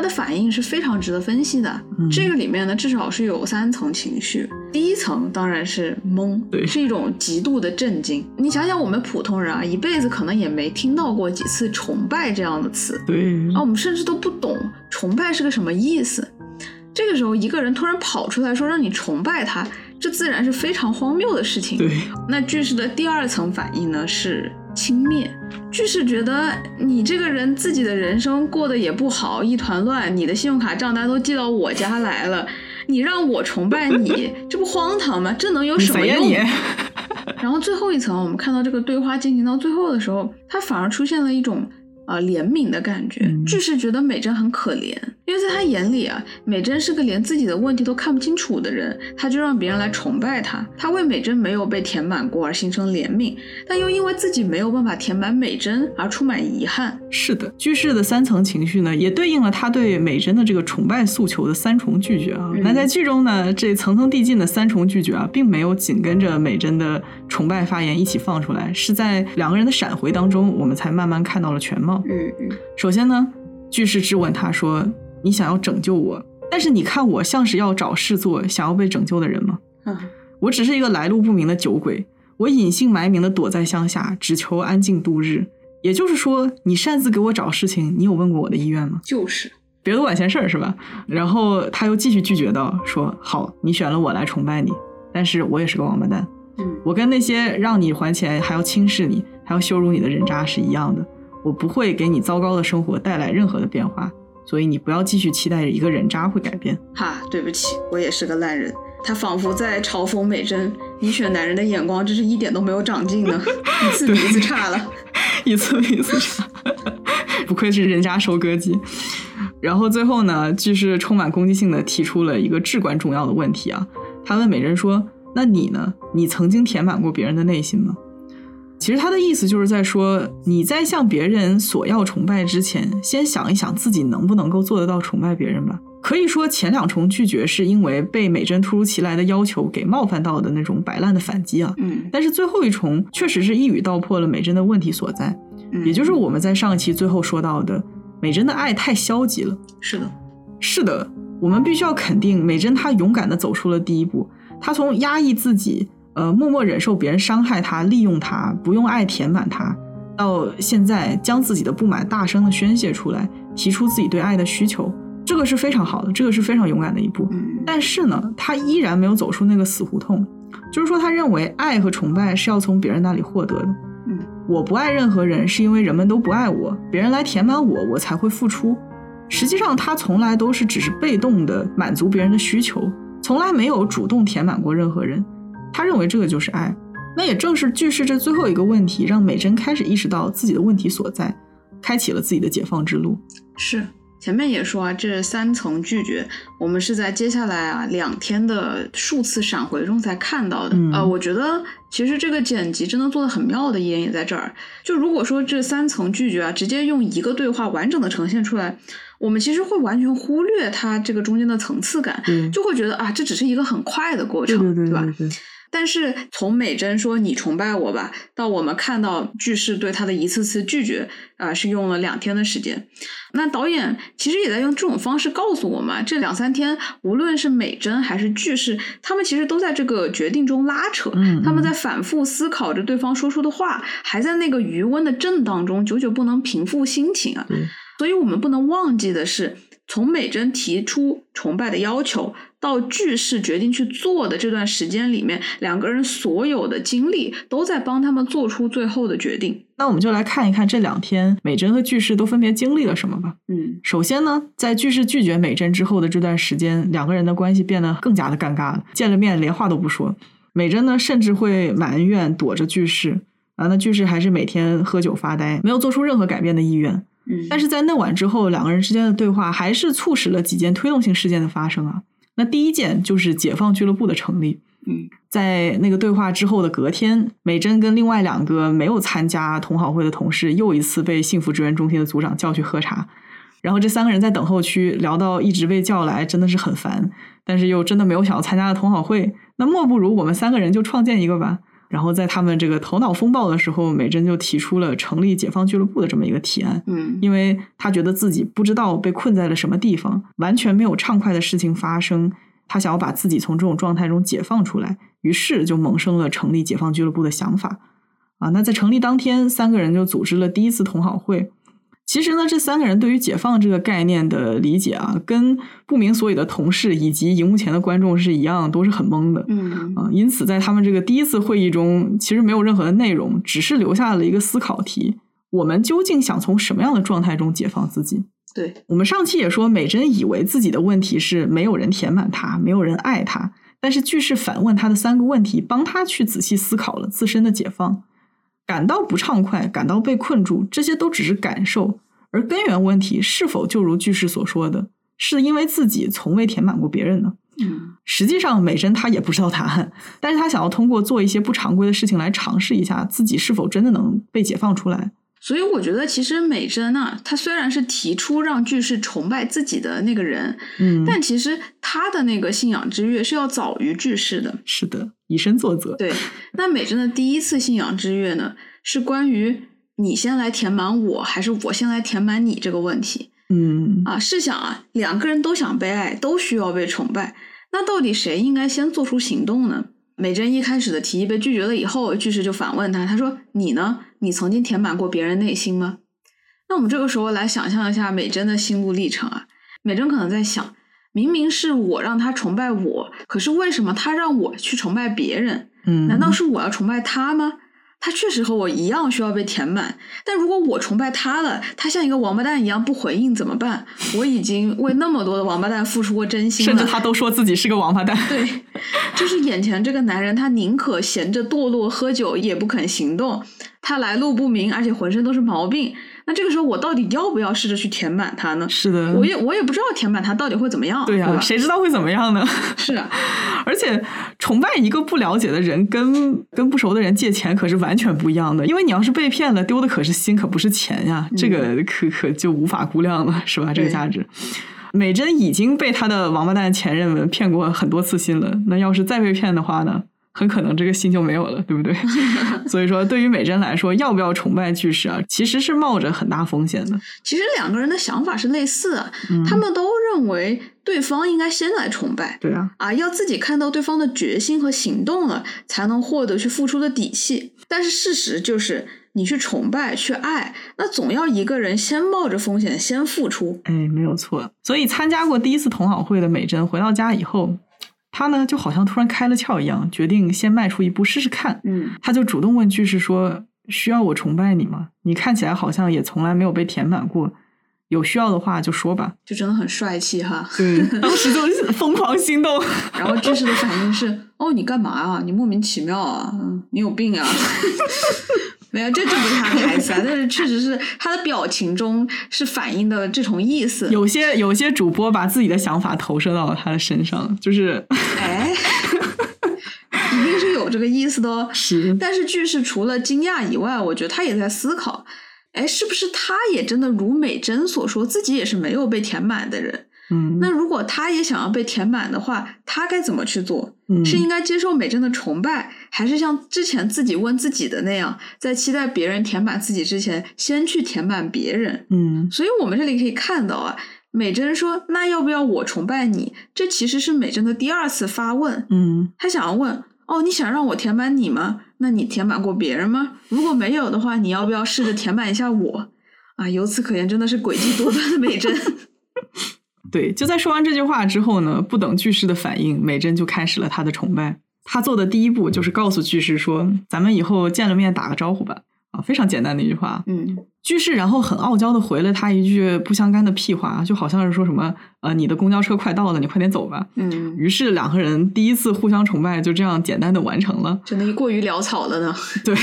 他的反应是非常值得分析的。这个里面呢，至少是有三层情绪。第一层当然是懵，对，是一种极度的震惊。你想想，我们普通人啊，一辈子可能也没听到过几次崇拜这样的词，对，啊，我们甚至都不懂崇拜是个什么意思。这个时候，一个人突然跑出来说让你崇拜他，这自然是非常荒谬的事情。对，那句式的第二层反应呢是轻蔑。就是觉得你这个人自己的人生过得也不好，一团乱，你的信用卡账单都寄到我家来了，你让我崇拜你，这不荒唐吗？这能有什么用？然后最后一层，我们看到这个对话进行到最后的时候，它反而出现了一种。呃怜悯的感觉。嗯巨是觉得美珍很可怜，因为在他眼里啊，美珍是个连自己的问题都看不清楚的人，他就让别人来崇拜他。他为美珍没有被填满过而心生怜悯，但又因为自己没有办法填满美珍而充满遗憾。是的，居士的三层情绪呢，也对应了他对美珍的这个崇拜诉求的三重拒绝啊。嗯那在剧中呢，这层层递进的三重拒绝啊，并没有紧跟着美珍的崇拜发言一起放出来，是在两个人的闪回当中，我们才慢慢看到了全貌。嗯嗯首先呢，句式质问他说：“你想要拯救我，但是你看我像是要找事做、想要被拯救的人吗？嗯，我只是一个来路不明的酒鬼，我隐姓埋名的躲在乡下，只求安静度日。也就是说，你擅自给我找事情，你有问过我的意愿吗？就是，别多管闲事儿是吧？”然后他又继续拒绝道：“说好，你选了我来崇拜你，但是我也是个王八蛋。”嗯我跟那些让你还钱还要轻视你还要羞辱你的人渣是一样的，我不会给你糟糕的生活带来任何的变化，所以你不要继续期待着一个人渣会改变。哈，对不起，我也是个烂人。他仿佛在嘲讽美珍，你选男人的眼光真是一点都没有长进呢，一次比一次差了。一次比一次差，不愧是人渣收割机。然后最后呢，就是充满攻击性的提出了一个至关重要的问题啊，他问美珍说：“那你呢？你曾经填满过别人的内心吗？”其实他的意思就是在说，你在向别人索要崇拜之前，先想一想自己能不能够做得到崇拜别人吧。可以说前两重拒绝是因为被美珍突如其来的要求给冒犯到的那种摆烂的反击啊，嗯，但是最后一重确实是一语道破了美珍的问题所在，嗯也就是我们在上一期最后说到的，美珍的爱太消极了。是的，是的，我们必须要肯定美珍她勇敢地走出了第一步，她从压抑自己，呃，默默忍受别人伤害他、利用他，不用爱填满他，到现在将自己的不满大声的宣泄出来，提出自己对爱的需求，这个是非常好的，这个是非常勇敢的一步。嗯但是呢，他依然没有走出那个死胡同，就是说，他认为爱和崇拜是要从别人那里获得的。嗯，我不爱任何人，是因为人们都不爱我，别人来填满我，我才会付出。实际上，他从来都是只是被动的满足别人的需求，从来没有主动填满过任何人。他认为这个就是爱。那也正是句式这最后一个问题，让美珍开始意识到自己的问题所在，开启了自己的解放之路。是。前面也说啊，这三层拒绝，我们是在接下来啊两天的数次闪回中才看到的。嗯呃，我觉得其实这个剪辑真的做的很妙的一点也在这儿。就如果说这三层拒绝啊，直接用一个对话完整的呈现出来，我们其实会完全忽略它这个中间的层次感，对就会觉得啊，这只是一个很快的过程，吧？对。但是从美珍说你崇拜我吧，到我们看到句式对他的一次次拒绝，啊、是用了两天的时间。那导演其实也在用这种方式告诉我们啊，这两三天，无论是美珍还是句式，他们其实都在这个决定中拉扯，嗯他们在反复思考着对方说出的话，还在那个余温的震荡中，久久不能平复心情啊。所以我们不能忘记的是，从美珍提出崇拜的要求到句式决定去做的这段时间里面，两个人所有的经历都在帮他们做出最后的决定。那我们就来看一看这两天美珍和句式都分别经历了什么吧。嗯首先呢，在句式拒绝美珍之后的这段时间，两个人的关系变得更加的尴尬了。见了面连话都不说，美珍呢甚至会埋怨躲着句式啊，那句式还是每天喝酒发呆，没有做出任何改变的意愿。嗯，但是在那晚之后，两个人之间的对话还是促使了几件推动性事件的发生啊。那第一件就是解放俱乐部的成立。嗯在那个对话之后的隔天，美珍跟另外两个没有参加同好会的同事又一次被幸福支援中心的组长叫去喝茶。然后这三个人在等候区聊到一直被叫来，真的是很烦，但是又真的没有想要参加的同好会，那莫不如我们三个人就创建一个吧。然后在他们这个头脑风暴的时候，美珍就提出了成立解放俱乐部的这么一个提案。嗯因为她觉得自己不知道被困在了什么地方，完全没有畅快的事情发生，她想要把自己从这种状态中解放出来，于是就萌生了成立解放俱乐部的想法。啊，那在成立当天，三个人就组织了第一次同好会。其实呢，这三个人对于解放这个概念的理解啊，跟不明所以的同事以及荧幕前的观众是一样，都是很懵的。嗯啊，因此在他们这个第一次会议中，其实没有任何的内容，只是留下了一个思考题：我们究竟想从什么样的状态中解放自己？对，我们上期也说，美珍以为自己的问题是没有人填满她，没有人爱她，但是句式反问她的三个问题，帮她去仔细思考了自身的解放。感到不畅快，感到被困住，这些都只是感受，而根源问题是否就如句式所说的，是因为自己从未填满过别人呢？嗯，实际上，美珍她也不知道答案，但是她想要通过做一些不常规的事情来尝试一下自己是否真的能被解放出来。所以我觉得，其实美珍呢，她虽然是提出让句式崇拜自己的那个人，嗯，但其实她的那个信仰之跃是要早于句式的。是的，以身作则。对，那美珍的第一次信仰之跃呢，是关于你先来填满我，还是我先来填满你这个问题。嗯啊，试想啊，两个人都想被爱，都需要被崇拜，那到底谁应该先做出行动呢？美珍一开始的提议被拒绝了以后，巨石就反问他，他说：“你呢？你曾经填满过别人内心吗？”那我们这个时候来想象一下美珍的心路历程啊，美珍可能在想，明明是我让他崇拜我，可是为什么他让我去崇拜别人？嗯，难道是我要崇拜他吗？他确实和我一样需要被填满，但如果我崇拜他了，他像一个王八蛋一样不回应怎么办？我已经为那么多的王八蛋付出过真心了，甚至他都说自己是个王八蛋。对，就是眼前这个男人，他宁可闲着堕落喝酒，也不肯行动。他来路不明，而且浑身都是毛病。那这个时候，我到底要不要试着去填满它呢？是的，我也我也不知道填满它到底会怎么样。对呀、吧谁知道会怎么样呢？是啊，而且崇拜一个不了解的人，跟跟不熟的人借钱可是完全不一样的。因为你要是被骗了，丢的可是心，可不是钱呀。这个可可就无法估量了，是吧？这个价值。美珍已经被他的王八蛋前任们骗过很多次心了，那要是再被骗的话呢？很可能这个心就没有了，对不对？所以说，对于美珍来说，要不要崇拜巨石啊，其实是冒着很大风险的。其实两个人的想法是类似的，嗯他们都认为对方应该先来崇拜。对啊，啊，要自己看到对方的决心和行动了，才能获得去付出的底气。但是事实就是，你去崇拜、去爱，那总要一个人先冒着风险先付出。哎，没有错。所以参加过第一次同好会的美珍回到家以后，她呢就好像突然开了窍一样，决定先迈出一步试试看。嗯，他就主动问句是说：“需要我崇拜你吗？你看起来好像也从来没有被填满过，有需要的话就说吧。就真的很帅气哈。”对，当时就 疯狂心动。然后知识的反应是：哦，你干嘛啊？你莫名其妙啊？嗯，你有病啊？没有，这这不是他的台词啊，但是确实是他的表情中是反映的这种意思。有些有些主播把自己的想法投射到了他的身上，就是哎，一定是有这个意思的哦。是但是句式除了惊讶以外，我觉得他也在思考，哎，是不是他也真的如美珍所说，自己也是没有被填满的人？嗯，那如果他也想要被填满的话，他该怎么去做？嗯是应该接受美珍的崇拜，还是像之前自己问自己的那样，在期待别人填满自己之前，先去填满别人？嗯所以我们这里可以看到啊，美珍说：“那要不要我崇拜你？”这其实是美珍的第二次发问。嗯他想要问：“哦，你想让我填满你吗？那你填满过别人吗？如果没有的话，你要不要试着填满一下我？”啊，由此可见，真的是诡计多端的美珍。对，就在说完这句话之后呢，不等巨石的反应，美珍就开始了他的崇拜。他做的第一步就是告诉巨石说：“咱们以后见了面打个招呼吧。”啊，非常简单的一句话。嗯，句式然后很傲娇的回了他一句不相干的屁话，就好像是说什么呃，你的公交车快到了，你快点走吧。嗯，于是两个人第一次互相崇拜就这样简单的完成了。真的过于潦草了呢。对，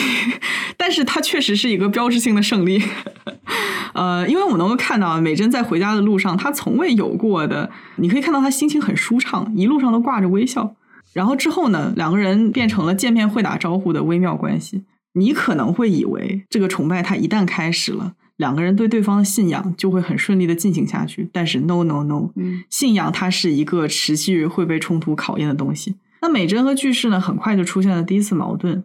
但是它确实是一个标志性的胜利。呃，因为我们能够看到美珍在回家的路上，她从未有过的，你可以看到她心情很舒畅，一路上都挂着微笑。然后之后呢，两个人变成了见面会打招呼的微妙关系。你可能会以为这个崇拜它一旦开始了，两个人对对方的信仰就会很顺利的进行下去。但是 no no no，嗯信仰它是一个持续会被冲突考验的东西。那美珍和句式呢，很快就出现了第一次矛盾，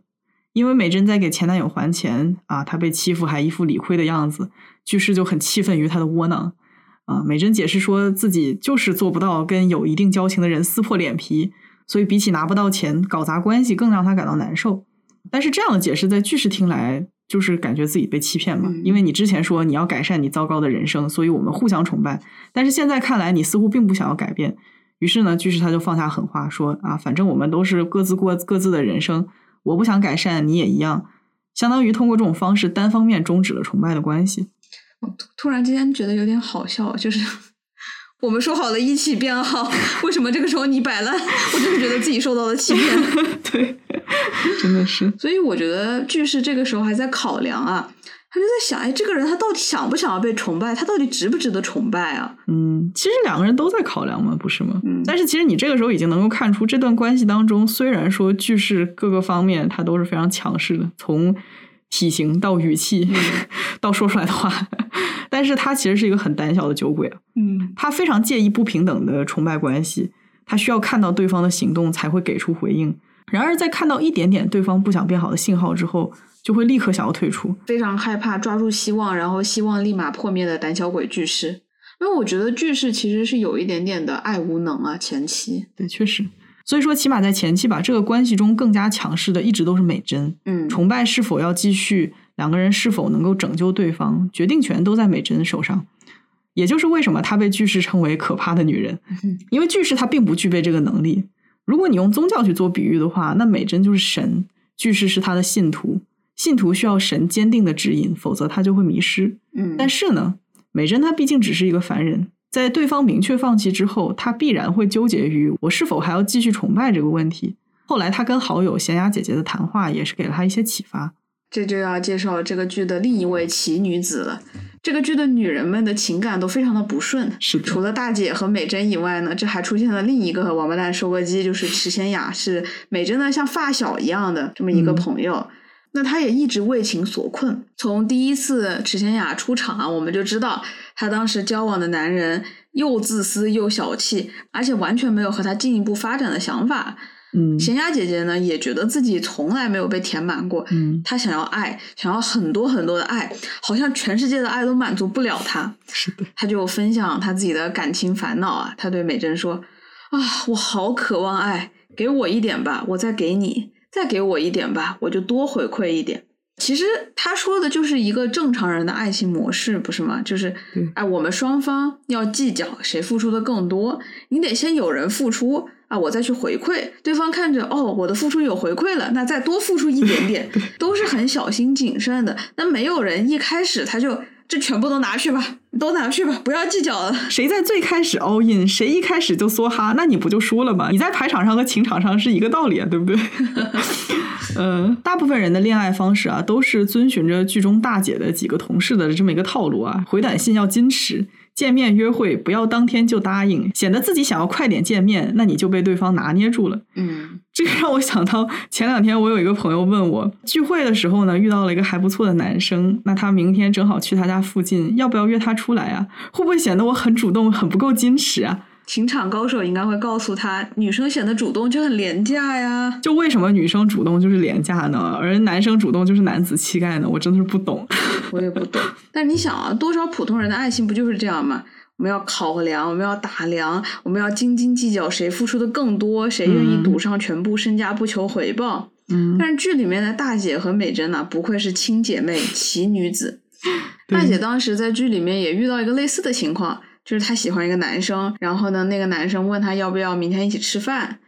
因为美珍在给前男友还钱啊，她被欺负还一副理亏的样子，句式就很气愤于她的窝囊啊。美珍解释说自己就是做不到跟有一定交情的人撕破脸皮，所以比起拿不到钱搞砸关系，更让她感到难受。但是这样的解释在句式听来，就是感觉自己被欺骗嘛，嗯因为你之前说你要改善你糟糕的人生，所以我们互相崇拜，但是现在看来你似乎并不想要改变。于是呢，句式他就放下狠话说啊，反正我们都是各自过各自的人生，我不想改善，你也一样，相当于通过这种方式单方面终止了崇拜的关系。我突突然之间觉得有点好笑，就是我们说好了一起变好，为什么这个时候你摆烂？我就是觉得自己受到了欺骗。对，真的是。所以我觉得句式这个时候还在考量啊，他就在想，哎，这个人他到底想不想要被崇拜？他到底值不值得崇拜啊？嗯，其实两个人都在考量嘛，不是吗？嗯但是其实你这个时候已经能够看出，这段关系当中，虽然说句式各个方面他都是非常强势的，从体型到语气、到说出来的话，但是他其实是一个很胆小的酒鬼啊。嗯他非常介意不平等的崇拜关系，他需要看到对方的行动才会给出回应。然而，在看到一点点对方不想变好的信号之后，就会立刻想要退出。非常害怕抓住希望，然后希望立马破灭的胆小鬼句式。因为我觉得句式其实是有一点点的爱无能啊，前期。对，确实。所以说，起码在前期吧，这个关系中更加强势的一直都是美珍。嗯崇拜是否要继续，两个人是否能够拯救对方，决定权都在美珍手上。也就是为什么她被句式称为可怕的女人，因为句式她并不具备这个能力。如果你用宗教去做比喻的话，那美珍就是神，句式是他的信徒，信徒需要神坚定的指引，否则他就会迷失。嗯，但是呢，美珍她毕竟只是一个凡人，在对方明确放弃之后，他必然会纠结于我是否还要继续崇拜这个问题。后来，他跟好友贤雅姐姐的谈话也是给了他一些启发。这就要介绍这个剧的另一位奇女子了。这个剧的女人们的情感都非常的不顺，是除了大姐和美珍以外呢，这还出现了另一个王八蛋收割机，就是池贤雅，是美珍呢像发小一样的这么一个嗯朋友。那她也一直为情所困。从第一次池贤雅出场啊，我们就知道她当时交往的男人又自私又小气，而且完全没有和她进一步发展的想法。嗯贤雅姐姐呢，也觉得自己从来没有被填满过，嗯，她想要爱，想要很多很多的爱，好像全世界的爱都满足不了她。是的，她就分享她自己的感情烦恼啊，她对美珍说：“啊，我好渴望爱，给我一点吧，我再给你；再给我一点吧，我就多回馈一点。”其实他说的就是一个正常人的爱情模式，不是吗？就是对，哎，我们双方要计较谁付出的更多，你得先有人付出啊，我再去回馈。对方看着哦，我的付出有回馈了，那再多付出一点点，都是很小心谨慎的。那没有人一开始他就这全部都拿去吧，都拿去吧，不要计较了。谁在最开始 all in，谁一开始就梭哈，那你不就输了吗？你在排场上和情场上是一个道理啊，对不对？嗯，大部分人的恋爱方式啊，都是遵循着剧中大姐的几个同事的这么一个套路啊。回短信要矜持，见面约会不要当天就答应，显得自己想要快点见面，那你就被对方拿捏住了。嗯这个让我想到前两天我有一个朋友问我，聚会的时候呢遇到了一个还不错的男生，那他明天正好去他家附近，要不要约他出来啊？会不会显得我很主动，很不够矜持啊？情场高手应该会告诉他，女生显得主动就很廉价呀。就为什么女生主动就是廉价呢，而男生主动就是男子气概呢？我真的是不懂。我也不懂。但你想啊，多少普通人的爱情不就是这样吗？我们要考量，我们要打量，我们要斤斤计较谁付出的更多，谁愿意嗯赌上全部身家不求回报。嗯但是剧里面的大姐和美珍呐、不愧是亲姐妹、奇女子。大姐当时在剧里面也遇到一个类似的情况，就是她喜欢一个男生，然后呢，那个男生问她要不要明天一起吃饭，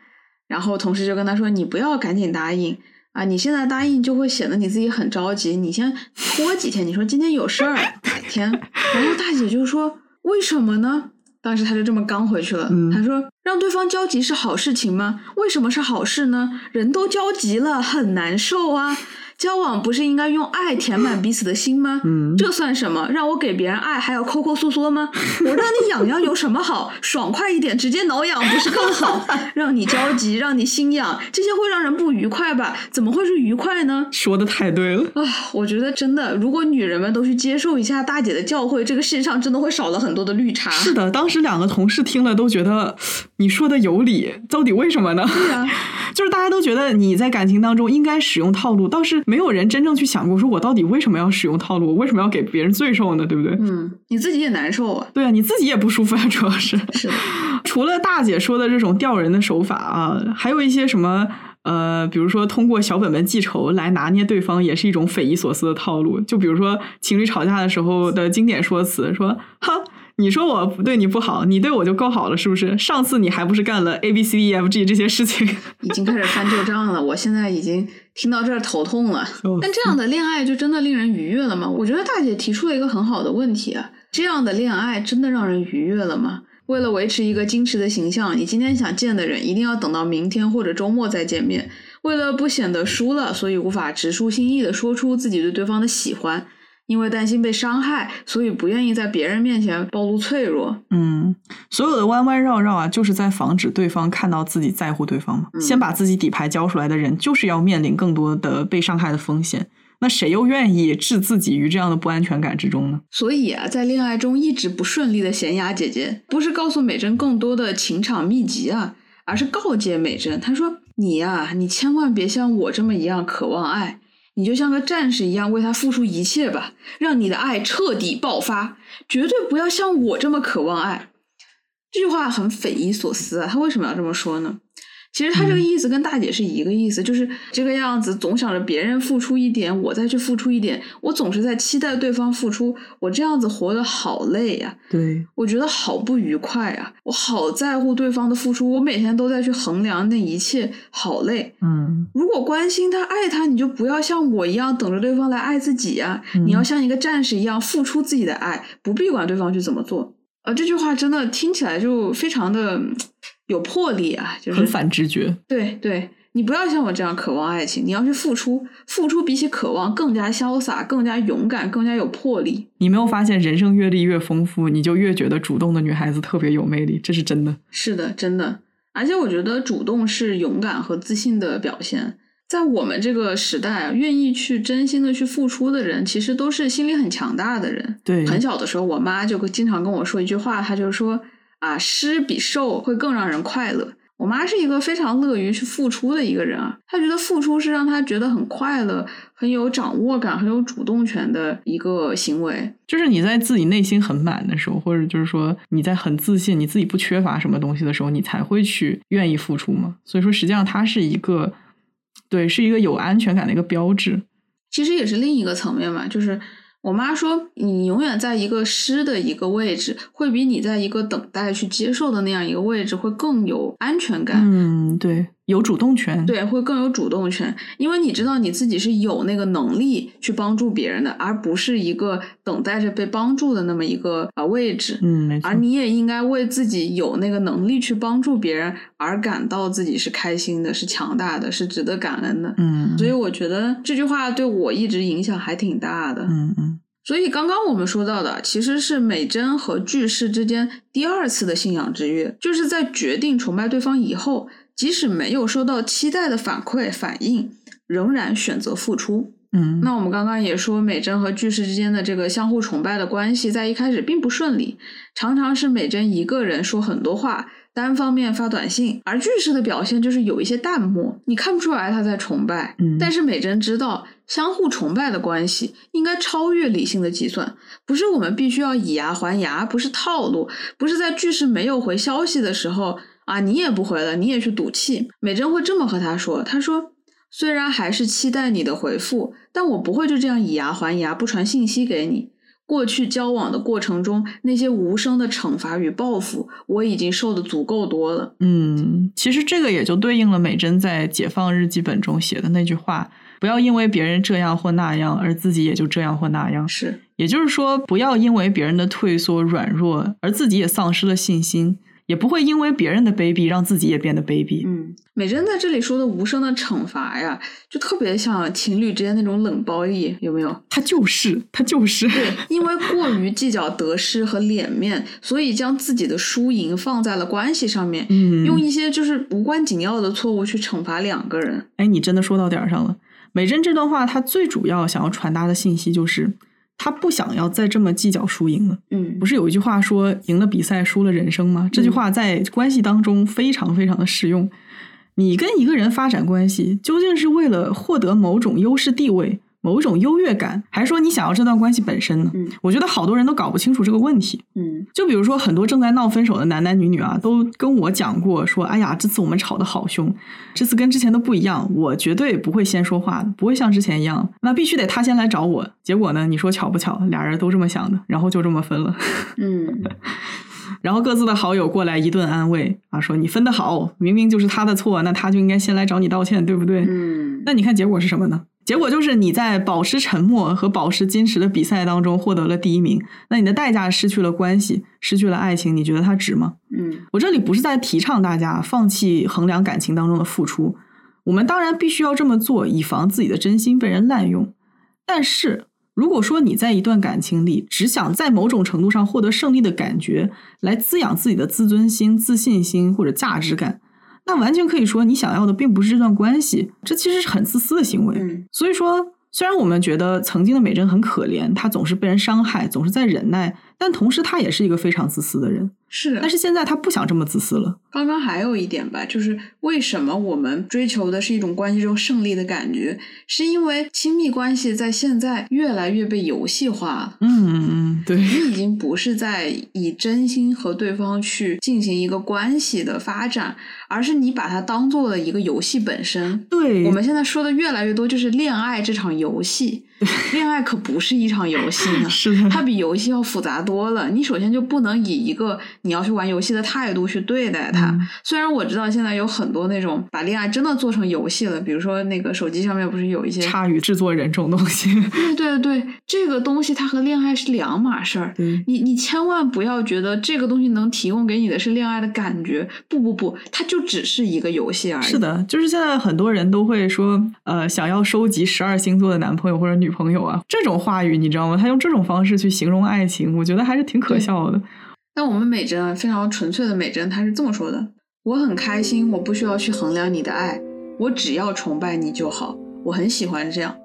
然后同事就跟她说：“你不要赶紧答应啊，你现在答应就会显得你自己很着急，你先拖几天。你说今天有事儿，改天。”然后大姐就说：“为什么呢？”当时她就这么刚回去了。嗯她说：“让对方焦急是好事情吗？为什么是好事呢？人都焦急了，很难受啊。交往不是应该用爱填满彼此的心吗？嗯这算什么？让我给别人爱还要抠抠缩缩吗？我让你痒痒有什么好？爽快一点，直接挠痒不是更好？让你焦急，让你心痒，这些会让人不愉快吧？怎么会是愉快呢？说的太对了。啊，我觉得真的，如果女人们都去接受一下大姐的教诲，这个世界上真的会少了很多的绿茶。是的，当时两个同事听了都觉得你说的有理，到底为什么呢？对啊，就是大家都觉得你在感情当中应该使用套路，倒是没有人真正去想过，说我到底为什么要使用套路，我为什么要给别人罪受呢？对不对？嗯，你自己也难受啊。对啊，你自己也不舒服啊，主要是。是的，除了大姐说的这种吊人的手法啊，还有一些什么呃，比如说通过小本本记仇来拿捏对方，也是一种匪夷所思的套路。就比如说情侣吵架的时候的经典说辞，说哈。你说我不对你不好，你对我就够好了，是不是？上次你还不是干了 A B C D E F G 这些事情？已经开始翻旧账了。我现在已经听到这儿头痛了。但这样的恋爱就真的令人愉悦了吗？我觉得大姐提出了一个很好的问题啊，这样的恋爱真的让人愉悦了吗？为了维持一个矜持的形象，你今天想见的人，一定要等到明天或者周末再见面。为了不显得输了，所以无法直抒心意的说出自己对对方的喜欢。因为担心被伤害，所以不愿意在别人面前暴露脆弱。嗯，所有的弯弯绕绕啊，就是在防止对方看到自己在乎对方嘛。先把自己底牌交出来的人，就是要面临更多的被伤害的风险。那谁又愿意置自己于这样的不安全感之中呢？所以啊，在恋爱中一直不顺利的贤雅姐姐，不是告诉美珍更多的情场秘籍啊，而是告诫美珍，她说：“你呀，你千万别像我这么一样渴望爱。”你就像个战士一样为他付出一切吧，让你的爱彻底爆发，绝对不要像我这么渴望爱。这句话很匪夷所思啊，他为什么要这么说呢？其实他这个意思跟大姐是一个意思，就是这个样子，总想着别人付出一点，我再去付出一点，我总是在期待对方付出，我这样子活得好累呀。对，我觉得好不愉快啊，我好在乎对方的付出，我每天都在去衡量那一切，好累。嗯，如果关心他、爱他，你就不要像我一样等着对方来爱自己呀，你要像一个战士一样付出自己的爱，不必管对方去怎么做。呃，这句话真的听起来就非常的。有魄力啊，就是很反直觉。对对，你不要像我这样渴望爱情，你要去付出，付出比起渴望更加潇洒、更加勇敢、更加有魄力。你没有发现，人生阅历越丰富，你就越觉得主动的女孩子特别有魅力，这是真的。是的，真的。而且我觉得主动是勇敢和自信的表现。在我们这个时代啊，愿意去真心的去付出的人，其实都是心理很强大的人。对，很小的时候，我妈就经常跟我说一句话，她就说。啊，施比受会更让人快乐。我妈是一个非常乐于去付出的一个人啊，她觉得付出是让她觉得很快乐、很有掌握感、很有主动权的一个行为。就是你在自己内心很满的时候，或者就是说你在很自信、你自己不缺乏什么东西的时候，你才会去愿意付出嘛。所以说，实际上它是一个，对，是一个有安全感的一个标志。其实也是另一个层面嘛，就是。我妈说：“你永远在一个失的一个位置，会比你在一个等待去接受的那样一个位置会更有安全感。嗯，对，有主动权，对，会更有主动权，因为你知道你自己是有那个能力去帮助别人的，而不是一个等待着被帮助的那么一个啊位置。嗯，没错。而你也应该为自己有那个能力去帮助别人而感到自己是开心的，是强大的，是值得感恩的。嗯，所以我觉得这句话对我一直影响还挺大的。嗯嗯。”所以，刚刚我们说到的，其实是美珍和巨士之间第二次的信仰之约，就是在决定崇拜对方以后，即使没有收到期待的反馈反应，仍然选择付出。嗯，那我们刚刚也说，美珍和句式之间的这个相互崇拜的关系，在一开始并不顺利，常常是美珍一个人说很多话。单方面发短信，而句式的表现就是有一些淡漠，你看不出来他在崇拜。嗯，但是美珍知道，相互崇拜的关系应该超越理性的计算，不是我们必须要以牙还牙，不是套路，不是在句式没有回消息的时候啊，你也不回了，你也去赌气。美珍会这么和他说：“他说，虽然还是期待你的回复，但我不会就这样以牙还牙，不传信息给你。”过去交往的过程中，那些无声的惩罚与报复，我已经受的足够多了。嗯，其实这个也就对应了美珍在解放日记本中写的那句话：不要因为别人这样或那样，而自己也就这样或那样。是，也就是说，不要因为别人的退缩软弱，而自己也丧失了信心。也不会因为别人的卑鄙让自己也变得卑鄙。嗯，美珍在这里说的无声的惩罚呀，就特别像情侣之间那种冷暴力，有没有？他就是，他就是。对，因为过于计较得失和脸面，所以将自己的输赢放在了关系上面，嗯，用一些就是无关紧要的错误去惩罚两个人。哎，你真的说到点儿上了。美珍这段话，她最主要想要传达的信息就是。他不想要再这么计较输赢了。嗯，不是有一句话说“赢了比赛，输了人生”吗？这句话在关系当中非常非常的适用。你跟一个人发展关系，究竟是为了获得某种优势地位？某种优越感，还是说你想要这段关系本身呢？嗯，我觉得好多人都搞不清楚这个问题。嗯，就比如说很多正在闹分手的男男女女啊，都跟我讲过说：“哎呀，这次我们吵得好凶，这次跟之前都不一样，我绝对不会先说话的，不会像之前一样，那必须得他先来找我。”结果呢，你说巧不巧，俩人都这么想的，然后就这么分了。嗯，然后各自的好友过来一顿安慰啊，说你分的好，明明就是他的错，那他就应该先来找你道歉，对不对？嗯，那你看结果是什么呢？结果就是你在保持沉默和保持矜持的比赛当中获得了第一名，那你的代价失去了关系，失去了爱情，你觉得它值吗？嗯，我这里不是在提倡大家放弃衡量感情当中的付出，我们当然必须要这么做，以防自己的真心被人滥用。但是如果说你在一段感情里只想在某种程度上获得胜利的感觉，来滋养自己的自尊心、自信心或者价值感。那完全可以说，你想要的并不是这段关系，这其实是很自私的行为。嗯所以说，虽然我们觉得曾经的美珍很可怜，她总是被人伤害，总是在忍耐，但同时她也是一个非常自私的人。是。但是现在她不想这么自私了。刚刚还有一点吧，就是为什么我们追求的是一种关系中胜利的感觉，是因为亲密关系在现在越来越被游戏化嗯。嗯嗯，对，你已经不是在以真心和对方去进行一个关系的发展，而是你把它当做了一个游戏本身。对，我们现在说的越来越多，就是恋爱这场游戏。恋爱可不是一场游戏呢，是的，它比游戏要复杂多了。你首先就不能以一个你要去玩游戏的态度去对待它。嗯虽然我知道现在有很多那种把恋爱真的做成游戏了，比如说那个手机上面不是有一些差与制作人这种东西。对对对，这个东西它和恋爱是两码事儿。对，你你千万不要觉得这个东西能提供给你的是恋爱的感觉，不不不，它就只是一个游戏而已。是的，就是现在很多人都会说，呃，想要收集十二星座的男朋友或者女朋友啊，这种话语你知道吗？他用这种方式去形容爱情，我觉得还是挺可笑的。但我们美珍啊，非常纯粹的美珍，她是这么说的：我很开心，我不需要去衡量你的爱，我只要崇拜你就好。我很喜欢这样。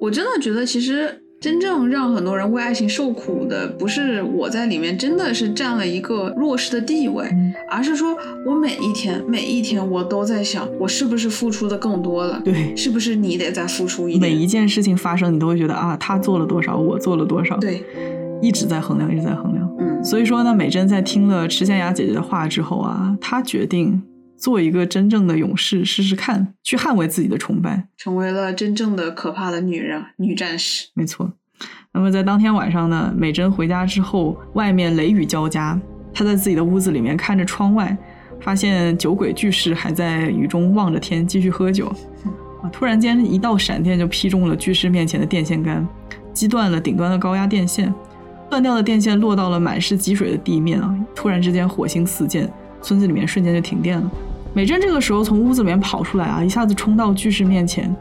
我真的觉得，其实真正让很多人为爱情受苦的，不是我在里面真的是占了一个弱势的地位，嗯而是说我每一天每一天我都在想，我是不是付出的更多了？对，是不是你得再付出一每？一件事情发生，你都会觉得啊，他做了多少，我做了多少，，对，一直在衡量，一直在衡量。嗯，所以说呢，美珍在听了池仙雅姐姐的话之后啊，她决定做一个真正的勇士，试试看，去捍卫自己的崇拜。成为了真正的可怕的女人，女战士。没错。那么在当天晚上呢，美珍回家之后，外面雷雨交加，她在自己的屋子里面看着窗外，发现酒鬼巨士还在雨中望着天继续喝酒。啊！突然间，一道闪电就劈中了巨士面前的电线杆，击断了顶端的高压电线。断掉的电线落到了满是积水的地面啊！突然之间，火星四溅，村子里面瞬间就停电了。美珍这个时候从屋子里面跑出来啊，一下子冲到巨石面前。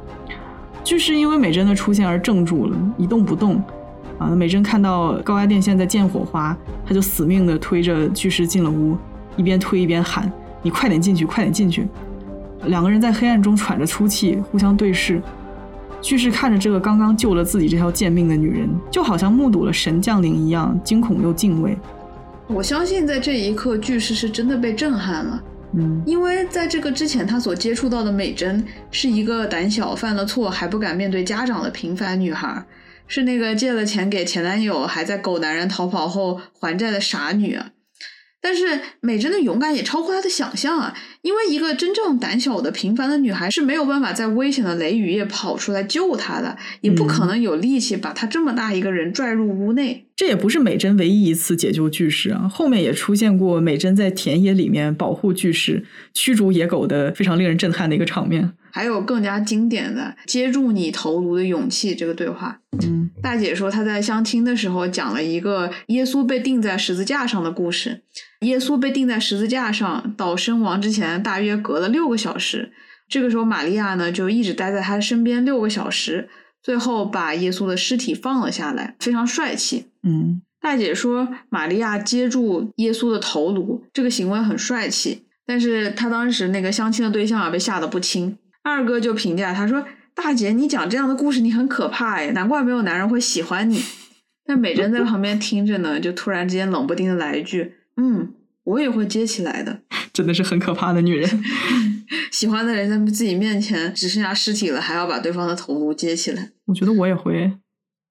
巨石因为美珍的出现而怔住了，一动不动。啊，美珍看到高压电线在溅火花，她就死命的推着巨石进了屋，一边推一边喊：“你快点进去，快点进去！”两个人在黑暗中喘着粗气，互相对视。巨士看着这个刚刚救了自己这条贱命的女人，就好像目睹了神降临一样，惊恐又敬畏。我相信在这一刻，巨石是真的被震撼了。嗯因为在这个之前，他所接触到的美珍是一个胆小、犯了错还不敢面对家长的平凡女孩，是那个借了钱给前男友还在狗男人逃跑后还债的傻女啊。但是美珍的勇敢也超乎她的想象啊！因为一个真正胆小的平凡的女孩是没有办法在危险的雷雨夜跑出来救她的，也不可能有力气把她这么大一个人拽入屋内。这也不是美珍唯一一次解救巨石啊，后面也出现过美珍在田野里面保护巨石、驱逐野狗的非常令人震撼的一个场面。还有更加经典的接住你头颅的勇气这个对话。嗯大姐说她在相亲的时候讲了一个耶稣被钉在十字架上的故事。耶稣被钉在十字架上到身亡之前大约隔了六个小时。这个时候玛利亚呢就一直待在他身边六个小时，最后把耶稣的尸体放了下来，非常帅气。嗯大姐说，玛利亚接住耶稣的头颅，这个行为很帅气，但是她当时那个相亲的对象啊被吓得不轻。二哥就评价他说：“大姐，你讲这样的故事，你很可怕哎，难怪没有男人会喜欢你。”但美珍在旁边听着呢，就突然之间冷不丁的来一句：“嗯，我也会接起来的。真的是很可怕的女人。”喜欢的人在自己面前只剩下尸体了，还要把对方的头颅接起来。我觉得我也会。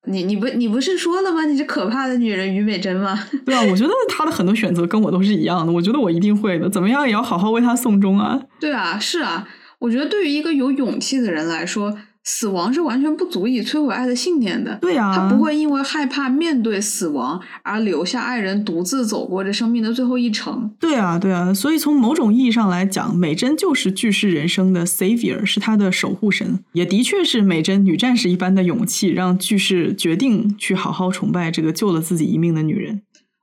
你你不你不是说了吗？你是可怕的女人于美珍吗？对啊，我觉得她的很多选择跟我都是一样的。我觉得我一定会的，怎么样也要好好为她送终啊。对啊，是啊，我觉得对于一个有勇气的人来说，死亡是完全不足以摧毁爱的信念的。对啊、他不会因为害怕面对死亡而留下爱人独自走过这生命的最后一程。对啊，对啊，所以从某种意义上来讲，美珍就是巨世人生的 savior，是他的守护神，也的确是美珍女战士一般的勇气，让巨世决定去好好崇拜这个救了自己一命的女人。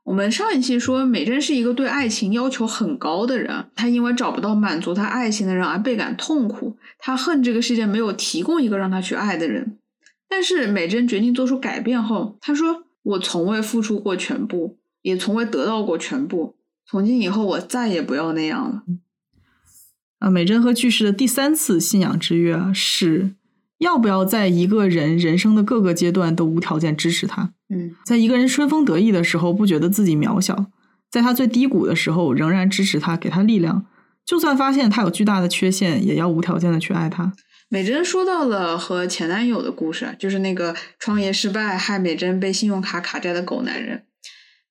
我们上一期说，美珍是一个对爱情要求很高的人，她因为找不到满足她爱情的人而倍感痛苦，她恨这个世界没有提供一个让她去爱的人。但是美珍决定做出改变后，她说：“我从未付出过全部，也从未得到过全部。从今以后，我再也不要那样了。”啊，美珍和巨石的第三次信仰之约啊，是要不要在一个人人生的各个阶段都无条件支持他？嗯在一个人春风得意的时候，不觉得自己渺小；在他最低谷的时候，仍然支持他，给他力量。就算发现他有巨大的缺陷，也要无条件的去爱他。美珍说到了和前男友的故事，就是那个创业失败害美珍被信用卡卡债的狗男人。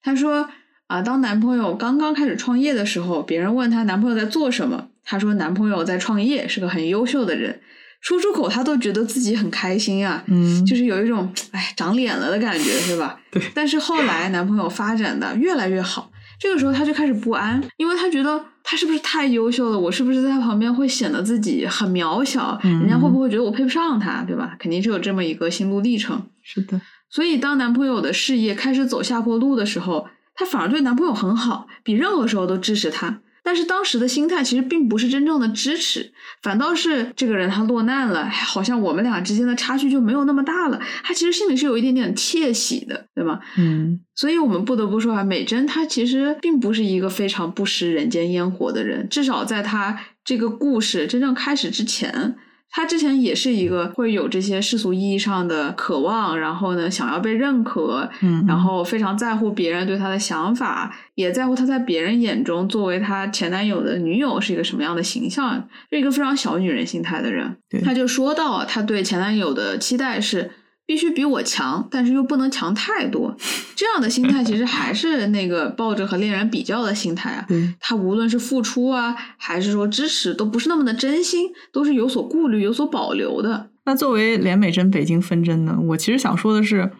她说啊，当男朋友刚刚开始创业的时候，别人问她男朋友在做什么，她说男朋友在创业，是个很优秀的人。说出口，她都觉得自己很开心啊，嗯，就是有一种哎长脸了的感觉，是吧？对。但是后来男朋友发展的越来越好，这个时候她就开始不安，因为她觉得他是不是太优秀了？我是不是在他旁边会显得自己很渺小？嗯人家会不会觉得我配不上他？对吧？肯定是有这么一个心路历程。是的，所以当男朋友的事业开始走下坡路的时候，她反而对男朋友很好，比任何时候都支持他。但是当时的心态其实并不是真正的支持，反倒是这个人他落难了，好像我们俩之间的差距就没有那么大了。他其实心里是有一点点窃喜的，对吗？嗯所以我们不得不说啊，美珍她其实并不是一个非常不食人间烟火的人，至少在她这个故事真正开始之前。她之前也是一个会有这些世俗意义上的渴望，然后呢想要被认可，嗯，然后非常在乎别人对她的想法，也在乎她在别人眼中作为她前男友的女友是一个什么样的形象，是一个非常小女人心态的人。对。她就说到，她对前男友的期待是必须比我强，但是又不能强太多。这样的心态其实还是那个抱着和恋人比较的心态啊。对，他无论是付出啊，还是说支持，都不是那么的真心，都是有所顾虑、有所保留的。那作为连美珍北京分针呢，我其实想说的是，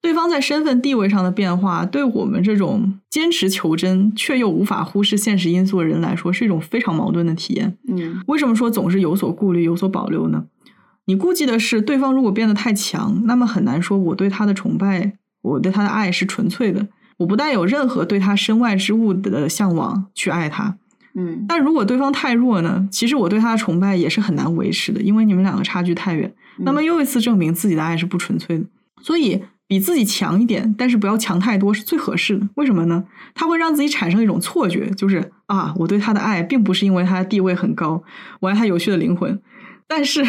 对方在身份地位上的变化，对我们这种坚持求真却又无法忽视现实因素的人来说，是一种非常矛盾的体验。嗯为什么说总是有所顾虑、有所保留呢？你顾忌的是对方如果变得太强，那么很难说我对他的崇拜、我对他的爱是纯粹的，我不带有任何对他身外之物的向往去爱他。嗯但如果对方太弱呢？其实我对他的崇拜也是很难维持的，因为你们两个差距太远。那么又一次证明自己的爱是不纯粹的。所以比自己强一点，但是不要强太多是最合适的。为什么呢？他会让自己产生一种错觉，就是啊，我对他的爱并不是因为他的地位很高，我爱他有趣的灵魂。但是，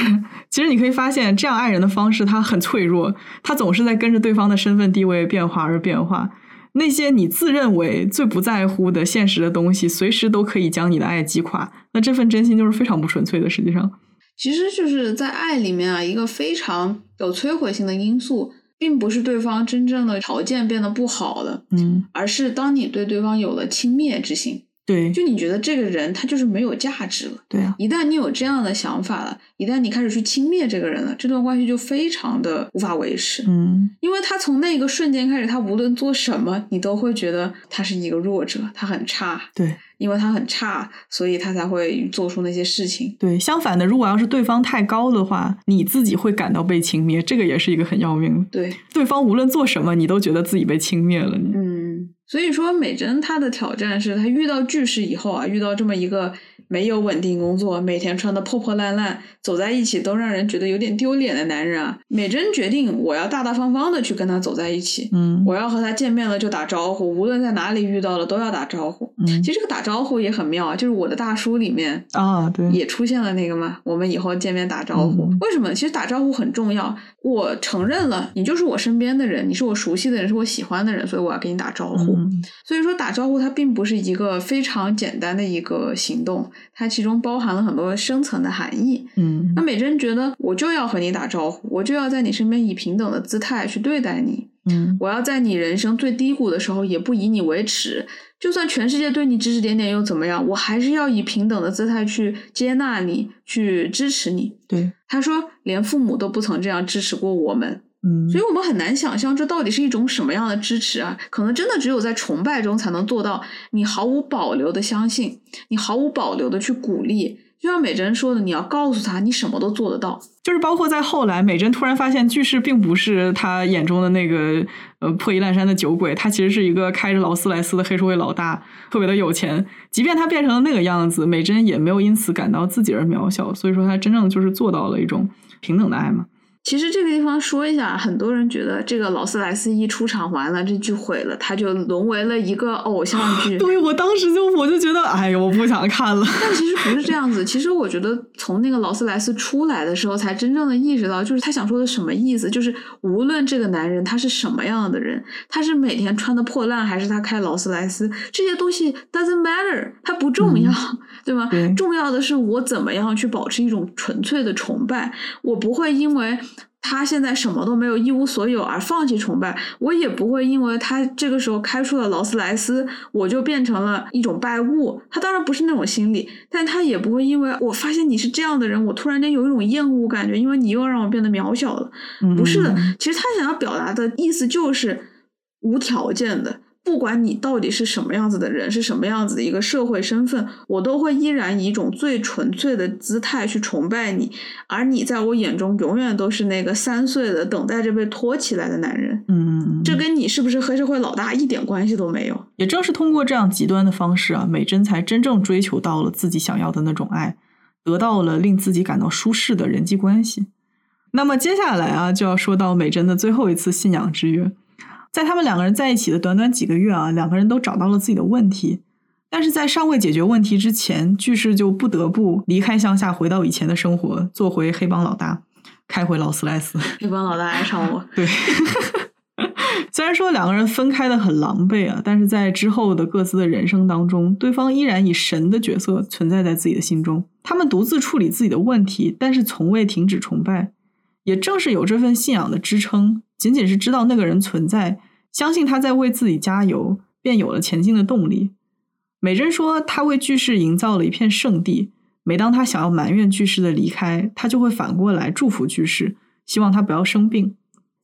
其实你可以发现，这样爱人的方式他很脆弱，他总是在跟着对方的身份地位变化而变化。那些你自认为最不在乎的现实的东西，随时都可以将你的爱击垮。那这份真心就是非常不纯粹的。实际上，其实就是在爱里面啊，一个非常有摧毁性的因素，并不是对方真正的条件变得不好了，嗯，而是当你对对方有了轻蔑之心，对，就你觉得这个人他就是没有价值了。对啊，一旦你有这样的想法了，一旦你开始去轻蔑这个人了，这段关系就非常的无法维持。嗯，因为他从那个瞬间开始，他无论做什么，你都会觉得他是一个弱者，他很差。对。因为他很差，所以他才会做出那些事情。对，相反的，如果要是对方太高的话，你自己会感到被轻蔑，这个也是一个很要命的。对，对方无论做什么，你都觉得自己被轻蔑了。嗯，所以说美珍她的挑战是她遇到巨石以后啊，遇到这么一个没有稳定工作，每天穿的破破烂烂，走在一起都让人觉得有点丢脸的男人啊，美珍决定我要大大方方的去跟他走在一起，嗯我要和他见面了就打招呼，无论在哪里遇到了都要打招呼。嗯其实这个打招呼也很妙啊，就是我的大叔里面啊，对，也出现了那个嘛，我们以后见面打招呼。嗯为什么？其实打招呼很重要。我承认了，你就是我身边的人，你是我熟悉的人，是我喜欢的人，所以我要跟你打招呼。嗯所以说，打招呼它并不是一个非常简单的一个行动，它其中包含了很多深层的含义。嗯那嗯美珍觉得，我就要和你打招呼，我就要在你身边以平等的姿态去对待你。嗯我要在你人生最低谷的时候，也不以你为耻。就算全世界对你指指点点又怎么样？我还是要以平等的姿态去接纳你，去支持你。对，他说，连父母都不曾这样支持过我们，嗯，所以我们很难想象这到底是一种什么样的支持啊？可能真的只有在崇拜中才能做到，你毫无保留的相信，你毫无保留的去鼓励。就像美珍说的，你要告诉他，你什么都做得到。就是包括在后来，美珍突然发现巨石并不是他眼中的那个呃破衣烂衫的酒鬼，他其实是一个开着劳斯莱斯的黑社会老大，特别的有钱。即便他变成了那个样子，美珍也没有因此感到自己而渺小。所以说，他真正就是做到了一种平等的爱嘛。其实这个地方说一下，很多人觉得这个劳斯莱斯一出场完了，这剧毁了，他就沦为了一个偶像剧。对我当时就我就觉得，哎呀，我不想看了。但其实不是这样子。其实我觉得从那个劳斯莱斯出来的时候，才真正的意识到，就是他想说的什么意思。就是无论这个男人他是什么样的人，他是每天穿的破烂，还是他开劳斯莱斯，这些东西 doesn't matter，它不重要，嗯、对吗？对重要的是我怎么样去保持一种纯粹的崇拜，我不会因为。他现在什么都没有，一无所有而放弃崇拜，我也不会因为他这个时候开出了劳斯莱斯，我就变成了一种拜物。他当然不是那种心理，但他也不会因为我发现你是这样的人，我突然间有一种厌恶感觉，因为你又让我变得渺小了。不是的，其实他想要表达的意思就是无条件的。不管你到底是什么样子的人，是什么样子的一个社会身份，我都会依然以一种最纯粹的姿态去崇拜你，而你在我眼中永远都是那个三岁的等待着被托起来的男人。嗯，这跟你是不是黑社会老大一点关系都没有。也正是通过这样极端的方式啊，美珍才真正追求到了自己想要的那种爱，得到了令自己感到舒适的人际关系。那么接下来啊，就要说到美珍的最后一次信仰之约。在他们两个人在一起的短短几个月啊，两个人都找到了自己的问题，但是在尚未解决问题之前，巨士就不得不离开乡下，回到以前的生活，做回黑帮老大，开回劳斯莱斯。黑帮老大爱上我。对，虽然说两个人分开的很狼狈啊，但是在之后的各自的人生当中，对方依然以神的角色存在在自己的心中。他们独自处理自己的问题，但是从未停止崇拜。也正是有这份信仰的支撑，仅仅是知道那个人存在。相信他在为自己加油，便有了前进的动力。美珍说，他为巨士营造了一片圣地。每当他想要埋怨巨士的离开，他就会反过来祝福巨士，希望他不要生病，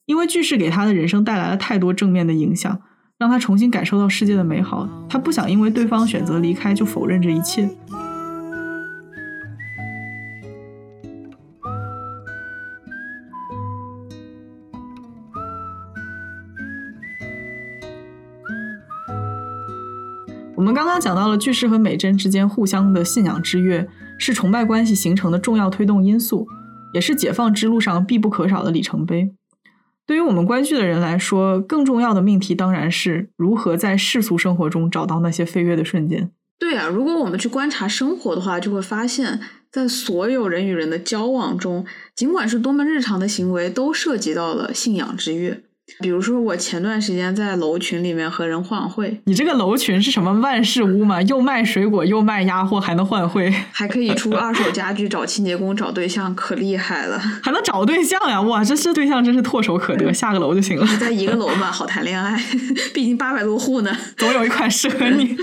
因为巨士给他的人生带来了太多正面的影响，让他重新感受到世界的美好。他不想因为对方选择离开就否认这一切。我们刚刚讲到了巨士和美珍之间互相的信仰之约，是崇拜关系形成的重要推动因素，也是解放之路上必不可少的里程碑。对于我们观剧的人来说，更重要的命题当然是如何在世俗生活中找到那些飞跃的瞬间。对啊，如果我们去观察生活的话，就会发现，在所有人与人的交往中，尽管是多么日常的行为，都涉及到了信仰之约。比如说，我前段时间在楼群里面和人换汇，你这个楼群是什么万事屋吗？又卖水果，又卖鸭货，还能换汇，还可以出二手家具、找清洁工、找对象，可厉害了！还能找对象呀？哇，这这对象真是唾手可得，下个楼就行了。在一个楼嘛，好谈恋爱，毕竟八百多户呢，总有一款适合你。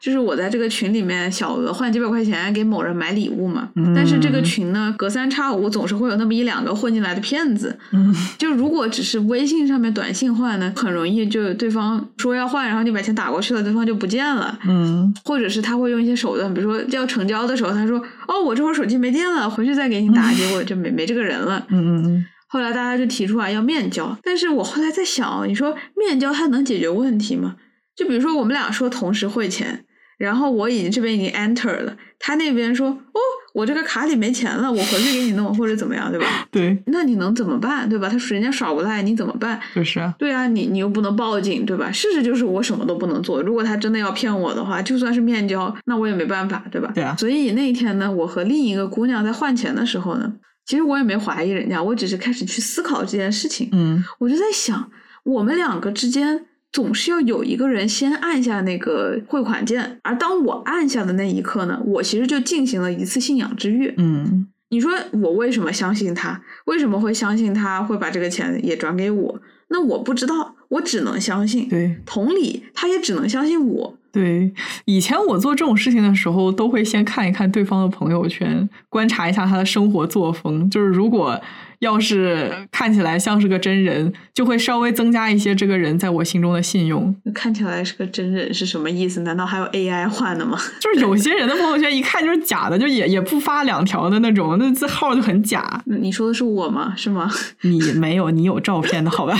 就是我在这个群里面小额换几百块钱给某人买礼物嘛，嗯、但是这个群呢，隔三差五总是会有那么一两个混进来的骗子。嗯，就如果只是微信上面短信换呢，很容易就对方说要换，然后你把钱打过去了，对方就不见了。嗯，或者是他会用一些手段，比如说要成交的时候，他说哦，我这会儿手机没电了，回去再给你打，结果就没没这个人了。嗯嗯嗯。后来大家就提出来要面交，但是我后来在想，你说面交它能解决问题吗？就比如说我们俩说同时汇钱。然后我已经这边已经 enter 了，他那边说哦，我这个卡里没钱了，我回去给你弄或者怎么样，对吧？对，那你能怎么办，对吧？他说人家耍无赖，你怎么办？就是啊，对啊，你你又不能报警，对吧？事实就是我什么都不能做。如果他真的要骗我的话，就算是面交，那我也没办法，对吧？对啊。所以那一天呢，我和另一个姑娘在换钱的时候呢，其实我也没怀疑人家，我只是开始去思考这件事情。嗯，我就在想，我们两个之间。总是要有一个人先按下那个汇款键，而当我按下的那一刻呢，我其实就进行了一次信仰之跃。嗯，你说我为什么相信他？为什么会相信他会把这个钱也转给我？那我不知道，我只能相信。对，同理，他也只能相信我。对，以前我做这种事情的时候，都会先看一看对方的朋友圈，观察一下他的生活作风。就是如果要是看起来像是个真人，就会稍微增加一些这个人在我心中的信用。看起来是个真人是什么意思？难道还有 AI 换的吗？就是有些人的朋友圈一看就是假的，就也也不发两条的那种，那这号就很假。你说的是我吗？是吗？你没有，你有照片的好吧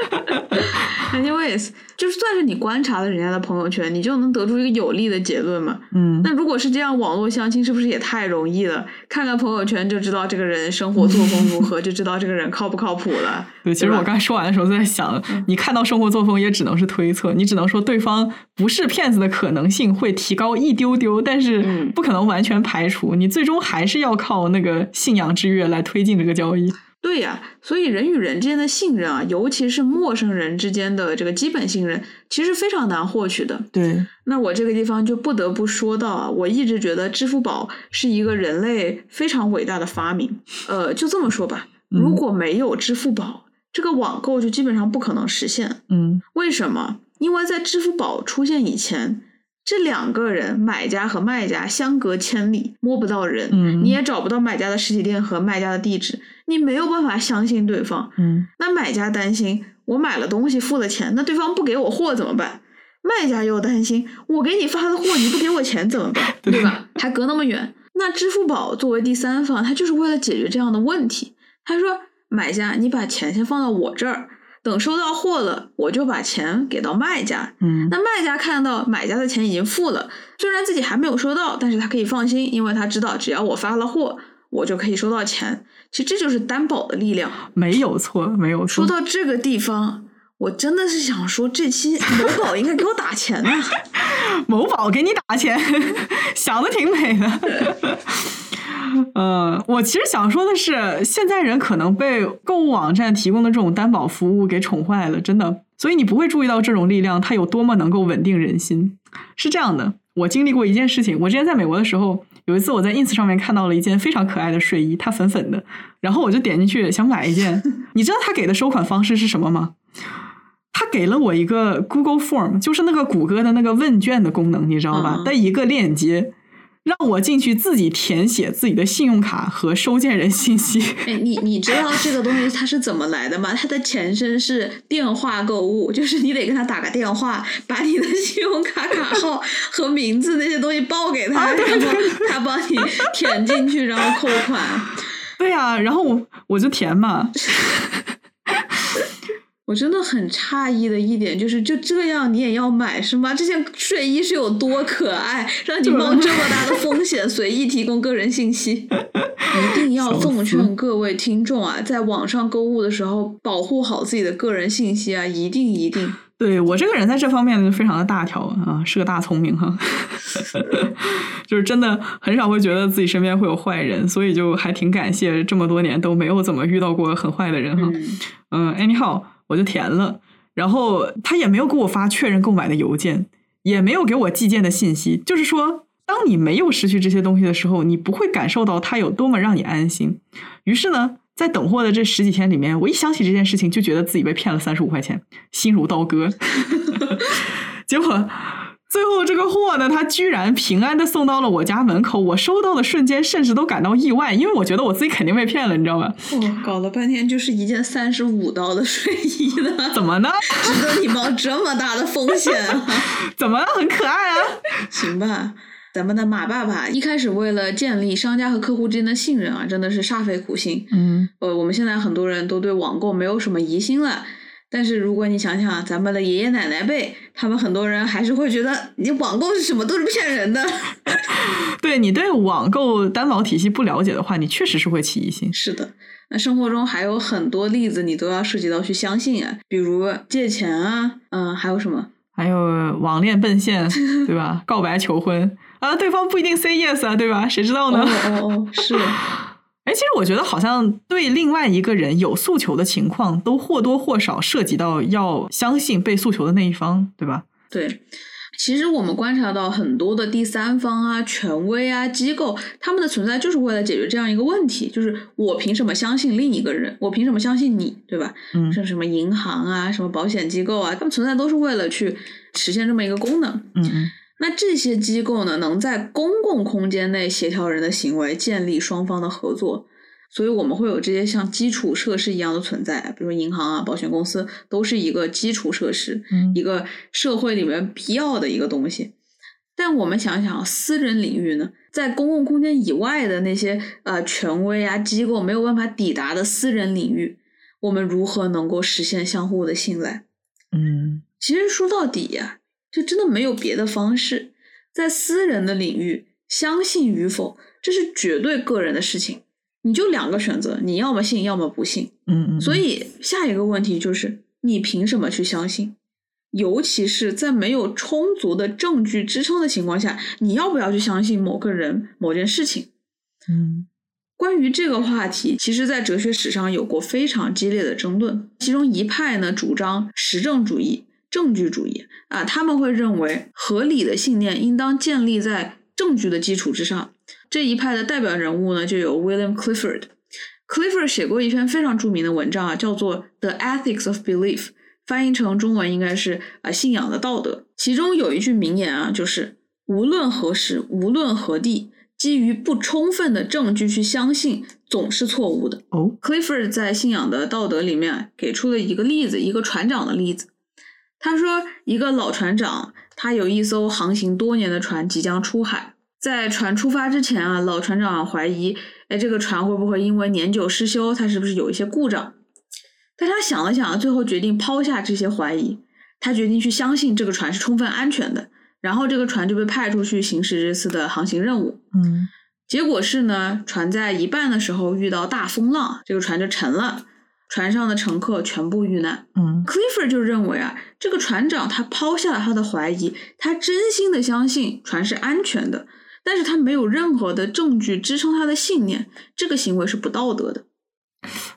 ？Anyways，就算是你观察了人家的朋友圈，你就能得出一个有力的结论嘛？嗯。那如果是这样，网络相亲是不是也太容易了？看看朋友圈就知道这个人生活作风如何，就知道这个人靠不靠谱了。对，其实我刚才说完的时候在想，你看到生活作风也只能是推测，你只能说对方不是骗子的可能性会提高一丢丢，但是不可能完全排除。你最终还是要靠那个信仰之跃来推进这个交易。对呀，所以人与人之间的信任啊，尤其是陌生人之间的这个基本信任，其实非常难获取的。对，那我这个地方就不得不说到啊，我一直觉得支付宝是一个人类非常伟大的发明。呃，就这么说吧，如果没有支付宝，这个网购就基本上不可能实现。嗯，为什么？因为在支付宝出现以前。这两个人，买家和卖家相隔千里，摸不到人，嗯，你也找不到买家的实体店和卖家的地址，你没有办法相信对方，嗯。那买家担心，我买了东西付了钱，那对方不给我货怎么办？卖家又担心，我给你发的货你不给我钱怎么办？对吧？还隔那么远。那支付宝作为第三方，它就是为了解决这样的问题。他说，买家，你把钱先放到我这儿。等收到货了，我就把钱给到卖家。嗯，那卖家看到买家的钱已经付了，虽然自己还没有收到，但是他可以放心，因为他知道只要我发了货，我就可以收到钱。其实这就是担保的力量，没有错，没有错。说到这个地方，我真的是想说，这期某宝应该给我打钱啊！某宝给你打钱，想的挺美的。呃，我其实想说的是，现在人可能被购物网站提供的这种担保服务给宠坏了，真的。所以你不会注意到这种力量它有多么能够稳定人心。是这样的，我经历过一件事情。我之前在美国的时候，有一次我在 ins 上面看到了一件非常可爱的睡衣，它粉粉的，然后我就点进去想买一件。你知道他给的收款方式是什么吗？他给了我一个 Google Form，就是那个谷歌的那个问卷的功能，你知道吧？的一个链接。让我进去自己填写自己的信用卡和收件人信息。哎，你你知道这个东西它是怎么来的吗？它的前身是电话购物，就是你得跟他打个电话，把你的信用卡卡号和名字那些东西报给他，然后他帮你填进去，然后扣款。对呀，然后我我就填嘛。我真的很诧异的一点就是，就这样你也要买是吗？这件睡衣是有多可爱，让你冒这么大的风险随意提供个人信息？一定要奉劝各位听众啊，在网上购物的时候，保护好自己的个人信息啊！一定一定。对我这个人在这方面就非常的大条啊，是个大聪明哈，就是真的很少会觉得自己身边会有坏人，所以就还挺感谢这么多年都没有怎么遇到过很坏的人哈。嗯，anyhow。我就填了，然后他也没有给我发确认购买的邮件，也没有给我寄件的信息。就是说，当你没有失去这些东西的时候，你不会感受到它有多么让你安心。于是呢，在等货的这十几天里面，我一想起这件事情，就觉得自己被骗了三十五块钱，心如刀割。结果。最后这个货呢，它居然平安的送到了我家门口。我收到的瞬间，甚至都感到意外，因为我觉得我自己肯定被骗了，你知道吗？哦，搞了半天就是一件三十五刀的睡衣呢？怎么呢？值得你冒这么大的风险啊？怎么了？很可爱啊？行吧，咱们的马爸爸一开始为了建立商家和客户之间的信任啊，真的是煞费苦心。嗯，呃，我们现在很多人都对网购没有什么疑心了。但是如果你想想咱们的爷爷奶奶辈，他们很多人还是会觉得你网购是什么都是骗人的。对你对网购担保体系不了解的话，你确实是会起疑心。是的，那生活中还有很多例子，你都要涉及到去相信啊，比如借钱啊，嗯，还有什么？还有网恋奔现，对吧？告白求婚啊，对方不一定 say yes 啊，对吧？谁知道呢？哦哦哦，是。哎，其实我觉得好像对另外一个人有诉求的情况，都或多或少涉及到要相信被诉求的那一方，对吧？对，其实我们观察到很多的第三方啊、权威啊、机构，他们的存在就是为了解决这样一个问题，就是我凭什么相信另一个人？我凭什么相信你，对吧？嗯像什么银行啊、什么保险机构啊，他们存在都是为了去实现这么一个功能。嗯嗯那这些机构呢，能在公共空间内协调人的行为，建立双方的合作，所以我们会有这些像基础设施一样的存在，比如说银行啊、保险公司，都是一个基础设施，嗯一个社会里面必要的一个东西。但我们想想，私人领域呢，在公共空间以外的那些呃权威啊机构没有办法抵达的私人领域，我们如何能够实现相互的信赖？嗯其实说到底呀、就真的没有别的方式。在私人的领域，相信与否，这是绝对个人的事情。你就两个选择，你要么信，要么不信。嗯嗯，所以下一个问题就是，你凭什么去相信？尤其是在没有充足的证据支撑的情况下，你要不要去相信某个人、某件事情？嗯关于这个话题，其实在哲学史上有过非常激烈的争论。其中一派呢主张实证主义、证据主义啊，他们会认为合理的信念应当建立在证据的基础之上。这一派的代表人物呢就有 William Clifford。Clifford 写过一篇非常著名的文章啊，叫做《The Ethics of Belief》，翻译成中文应该是啊信仰的道德。其中有一句名言啊，就是无论何时，无论何地。基于不充分的证据去相信，总是错误的。哦 Clifford 在《信仰的道德》里面给出了一个例子，一个船长的例子。他说，一个老船长，他有一艘航行多年的船即将出海，在船出发之前啊，老船长怀疑，哎，这个船会不会因为年久失修，它是不是有一些故障？但他想了想，最后决定抛下这些怀疑，他决定去相信这个船是充分安全的。然后这个船就被派出去行驶这次的航行任务。嗯结果是呢，船在一半的时候遇到大风浪，这个船就沉了，船上的乘客全部遇难。嗯 Clifford 就认为啊，这个船长他抛下了他的怀疑，他真心的相信船是安全的，但是他没有任何的证据支撑他的信念，这个行为是不道德的。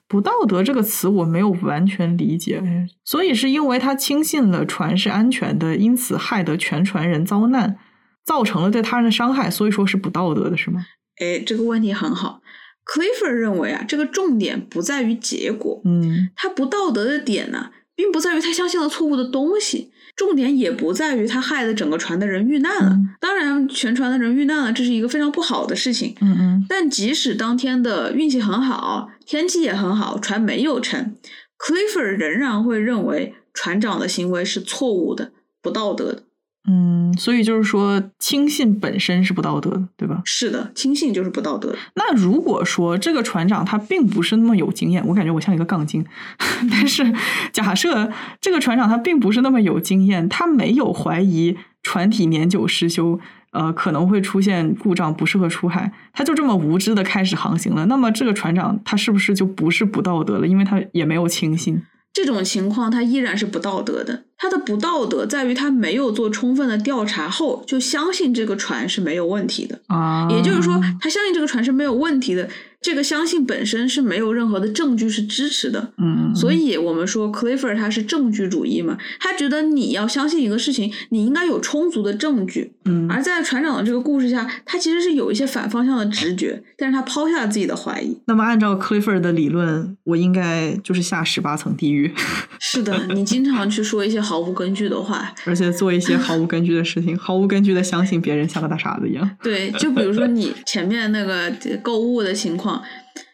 不道德这个词我没有完全理解，所以是因为他轻信了船是安全的，因此害得全船人遭难，造成了对他人的伤害，所以说是不道德的，是吗？哎，这个问题很好。Clifford 认为啊，这个重点不在于结果，嗯他不道德的点呢，并不在于他相信了错误的东西，重点也不在于他害得整个船的人遇难了。嗯当然，全船的人遇难了，这是一个非常不好的事情。嗯嗯但即使当天的运气很好，天气也很好，船没有沉，Clifford 仍然会认为船长的行为是错误的、不道德的。嗯，所以就是说轻信本身是不道德的，对吧？是的，轻信就是不道德。那如果说这个船长他并不是那么有经验，我感觉我像一个杠精。但是假设这个船长他并不是那么有经验，他没有怀疑船体年久失修，呃，可能会出现故障，不适合出海，他就这么无知的开始航行了。那么这个船长他是不是就不是不道德了？因为他也没有轻信。这种情况他依然是不道德的。他的不道德在于他没有做充分的调查后就相信这个船是没有问题的，啊，也就是说，他相信这个船是没有问题的。这个相信本身是没有任何的证据是支持的。嗯，嗯，所以我们说 Clifford 他是证据主义嘛，他觉得你要相信一个事情，你应该有充足的证据。嗯，而在船长的这个故事下，他其实是有一些反方向的直觉，但是他抛下了自己的怀疑。那么按照 Clifford 的理论，我应该就是下十八层地狱。是的，你经常去说一些毫无根据的话，而且做一些毫无根据的事情，毫无根据的相信别人，像个大傻子一样。对，就比如说你前面那个购物的情况，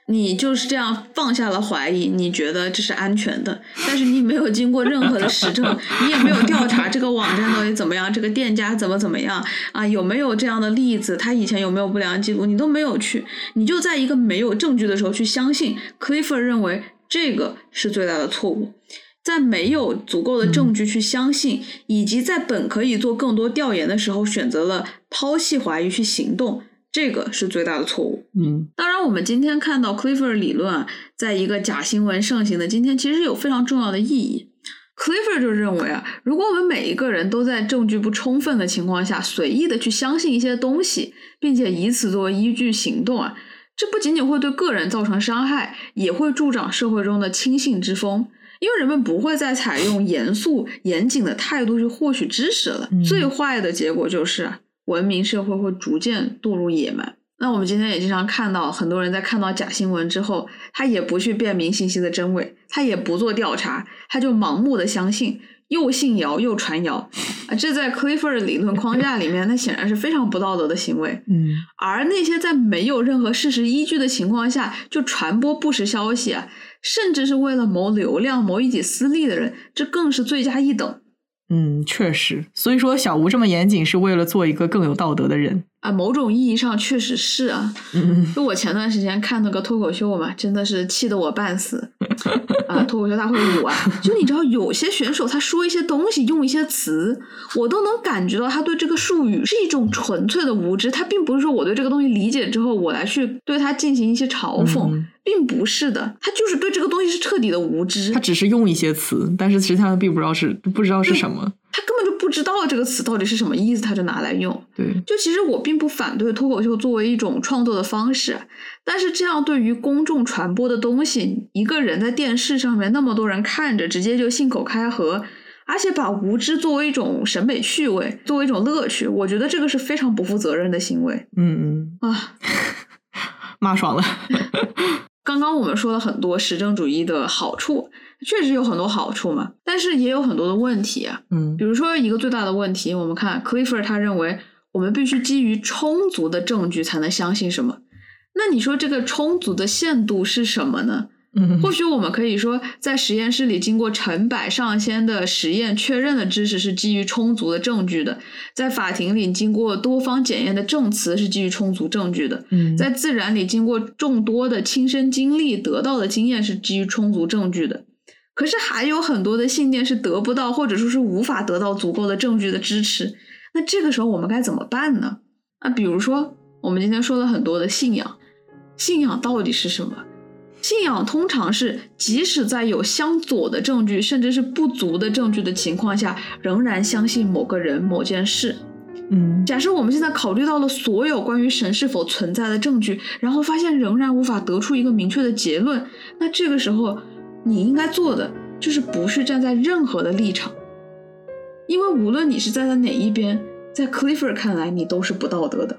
你就是这样放下了怀疑，你觉得这是安全的，但是你没有经过任何的实证，你也没有调查这个网站到底怎么样，这个店家怎么怎么样啊，有没有这样的例子，他以前有没有不良记录，你都没有去，你就在一个没有证据的时候去相信，Clifford 认为这个是最大的错误。在没有足够的证据去相信，以及在本可以做更多调研的时候，选择了抛弃怀疑去行动，这个是最大的错误。嗯当然，我们今天看到 Clifford 理论啊，在一个假新闻盛行的今天，其实有非常重要的意义。Clifford 就认为啊，如果我们每一个人都在证据不充分的情况下，随意的去相信一些东西，并且以此作为依据行动啊，这不仅仅会对个人造成伤害，也会助长社会中的轻信之风。因为人们不会再采用严肃严谨的态度去获取知识了。嗯最坏的结果就是文明社会会逐渐堕入野蛮。那我们今天也经常看到，很多人在看到假新闻之后，他也不去辨明信息的真伪，他也不做调查，他就盲目的相信，又信谣又传谣啊！这在 Clifford 理论框架里面，那显然是非常不道德的行为。嗯而那些在没有任何事实依据的情况下就传播不实消息啊，甚至是为了谋流量、谋一己私利的人，这更是罪加一等嗯，确实。所以说，小吴这么严谨是为了做一个更有道德的人。啊！某种意义上确实是啊。嗯就我前段时间看那个脱口秀嘛，真的是气得我半死啊！脱口秀大会五啊，就你知道，有些选手他说一些东西，用一些词，我都能感觉到他对这个术语是一种纯粹的无知。他并不是说我对这个东西理解之后，我来去对他进行一些嘲讽，嗯并不是的，他就是对这个东西是彻底的无知他，只是用一些词，但是实际上他并不知道是不知道是什么。他根本就不知道这个词到底是什么意思，他就拿来用。对，就其实我并不反对脱口秀作为一种创作的方式，但是这样对于公众传播的东西，一个人在电视上面那么多人看着，直接就信口开河，而且把无知作为一种审美趣味，作为一种乐趣，我觉得这个是非常不负责任的行为嗯嗯，啊。骂爽了。刚刚我们说了很多实证主义的好处，确实有很多好处嘛，但是也有很多的问题啊。嗯比如说一个最大的问题，我们看 Clifford 他认为我们必须基于充足的证据才能相信什么。那你说这个充足的限度是什么呢？嗯或许我们可以说，在实验室里经过成百上千的实验确认的知识是基于充足的证据的；在法庭里经过多方检验的证词是基于充足证据的；嗯在自然里经过众多的亲身经历得到的经验是基于充足证据的。可是还有很多的信念是得不到，或者说是无法得到足够的证据的支持。那这个时候我们该怎么办呢？那，比如说我们今天说了很多的信仰，信仰到底是什么？信仰通常是即使在有相左的证据，甚至是不足的证据的情况下，仍然相信某个人、某件事。嗯假设我们现在考虑到了所有关于神是否存在的证据，然后发现仍然无法得出一个明确的结论，那这个时候你应该做的就是不是站在任何的立场，因为无论你是站在哪一边，在 Clifford 看来你都是不道德的。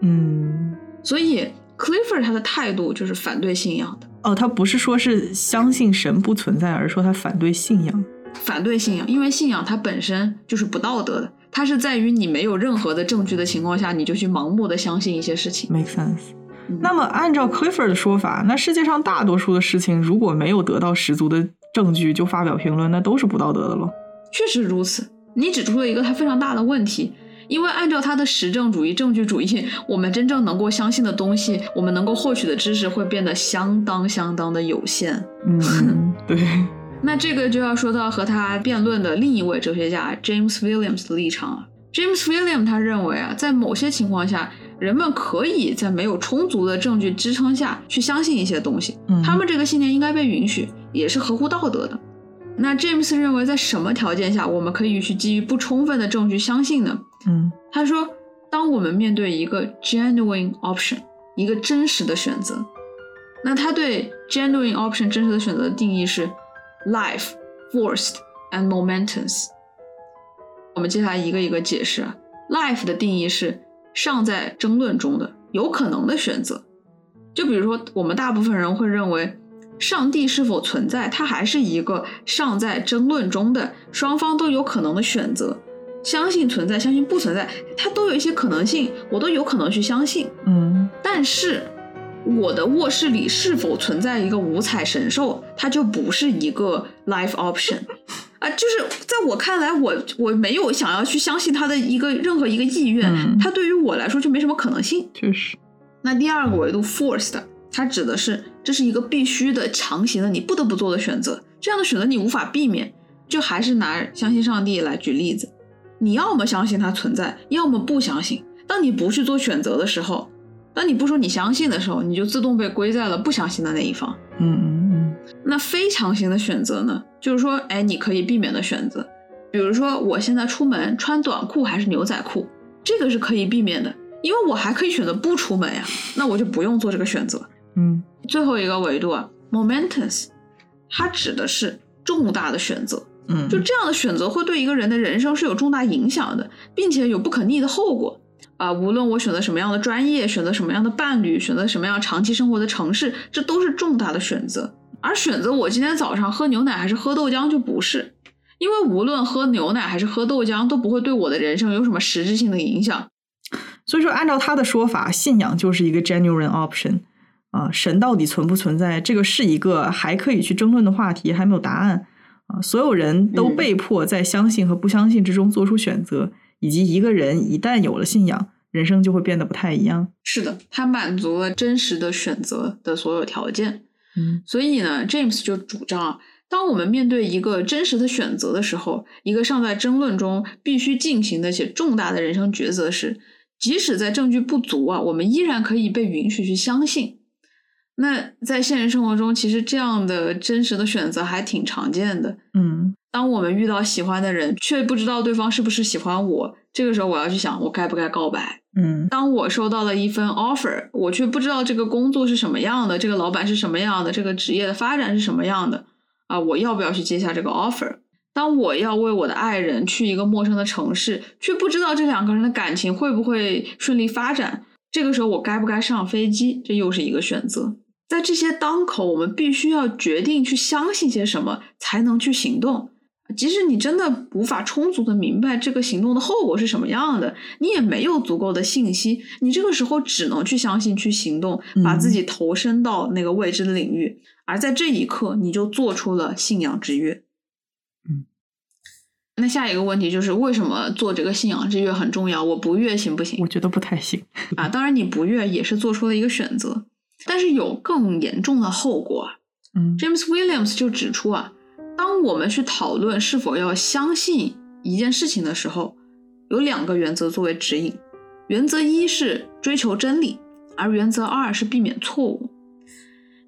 嗯。所以 Clifford 他的态度就是反对信仰的，哦，他不是说是相信神不存在，而是说他反对信仰。反对信仰，因为信仰它本身就是不道德的，它是在于你没有任何的证据的情况下，你就去盲目的相信一些事情。Make sense。嗯那么，按照 Clifford 的说法，那世界上大多数的事情，如果没有得到十足的证据就发表评论，那都是不道德的喽。确实如此，你指出了一个他非常大的问题，因为按照他的实证主义、证据主义，我们真正能够相信的东西，我们能够获取的知识会变得相当相当的有限。嗯，对，那这个就要说到和他辩论的另一位哲学家 James Williams 的立场了。James Williams 他认为啊，在某些情况下，人们可以在没有充足的证据支撑下去相信一些东西，嗯他们这个信念应该被允许，也是合乎道德的。那 James 认为，在什么条件下我们可以去基于不充分的证据相信呢？嗯他说，当我们面对一个 genuine option，一个真实的选择，那他对 genuine option 真实的选择的定义是 life, forced and momentous。我们接下来一个一个解释啊。life 的定义是尚在争论中的有可能的选择，就比如说我们大部分人会认为。上帝是否存在？它还是一个尚在争论中的，双方都有可能的选择。相信存在，相信不存在，它都有一些可能性，我都有可能去相信。嗯但是，我的卧室里是否存在一个五彩神兽，它就不是一个 life option 啊！就是在我看来，我我没有想要去相信它的一个任何一个意愿，嗯它对于我来说就没什么可能性。确实，那第二个维度 forced，它指的是这是一个必须的、强行的，你不得不做的选择。这样的选择你无法避免。就还是拿相信上帝来举例子，你要么相信它存在，要么不相信。当你不去做选择的时候，当你不说你相信的时候，你就自动被归在了不相信的那一方。嗯嗯那非强行的选择呢，就是说，哎，你可以避免的选择，比如说我现在出门穿短裤还是牛仔裤，这个是可以避免的，因为我还可以选择不出门呀，那我就不用做这个选择。嗯最后一个维度啊，momentous，它指的是重大的选择。嗯，就这样的选择会对一个人的人生是有重大影响的，并且有不可逆的后果啊！无论我选择什么样的专业，选择什么样的伴侣，选择什么样长期生活的城市，这都是重大的选择。而选择我今天早上喝牛奶还是喝豆浆就不是，因为无论喝牛奶还是喝豆浆都不会对我的人生有什么实质性的影响。所以说，按照他的说法，信仰就是一个 genuine option 啊，神到底存不存在，这个是一个还可以去争论的话题，还没有答案啊。所有人都被迫在相信和不相信之中做出选择，以及一个人一旦有了信仰，人生就会变得不太一样。是的，他满足了真实的选择的所有条件。嗯，所以呢，James 就主张，当我们面对一个真实的选择的时候，一个尚在争论中必须进行的且重大的人生抉择时，即使在证据不足啊，我们依然可以被允许去相信。那在现实生活中，其实这样的真实的选择还挺常见的。嗯，当我们遇到喜欢的人，却不知道对方是不是喜欢我，这个时候我要去想，我该不该告白？嗯，当我收到了一份 offer，我却不知道这个工作是什么样的，这个老板是什么样的，这个职业的发展是什么样的啊？我要不要去接下这个 offer？当我要为我的爱人去一个陌生的城市，却不知道这两个人的感情会不会顺利发展，这个时候我该不该上飞机？这又是一个选择。在这些当口，我们必须要决定去相信些什么，才能去行动。即使你真的无法充足的明白这个行动的后果是什么样的，你也没有足够的信息，你这个时候只能去相信、去行动，把自己投身到那个未知的领域。而在这一刻，你就做出了信仰之约。嗯，那下一个问题就是，为什么做这个信仰之约很重要？我不悦行不行？我觉得不太行啊。当然，你不悦也是做出了一个选择，但是有更严重的后果。嗯，James Williams 就指出啊。当我们去讨论是否要相信一件事情的时候，有两个原则作为指引。原则一是追求真理，而原则二是避免错误。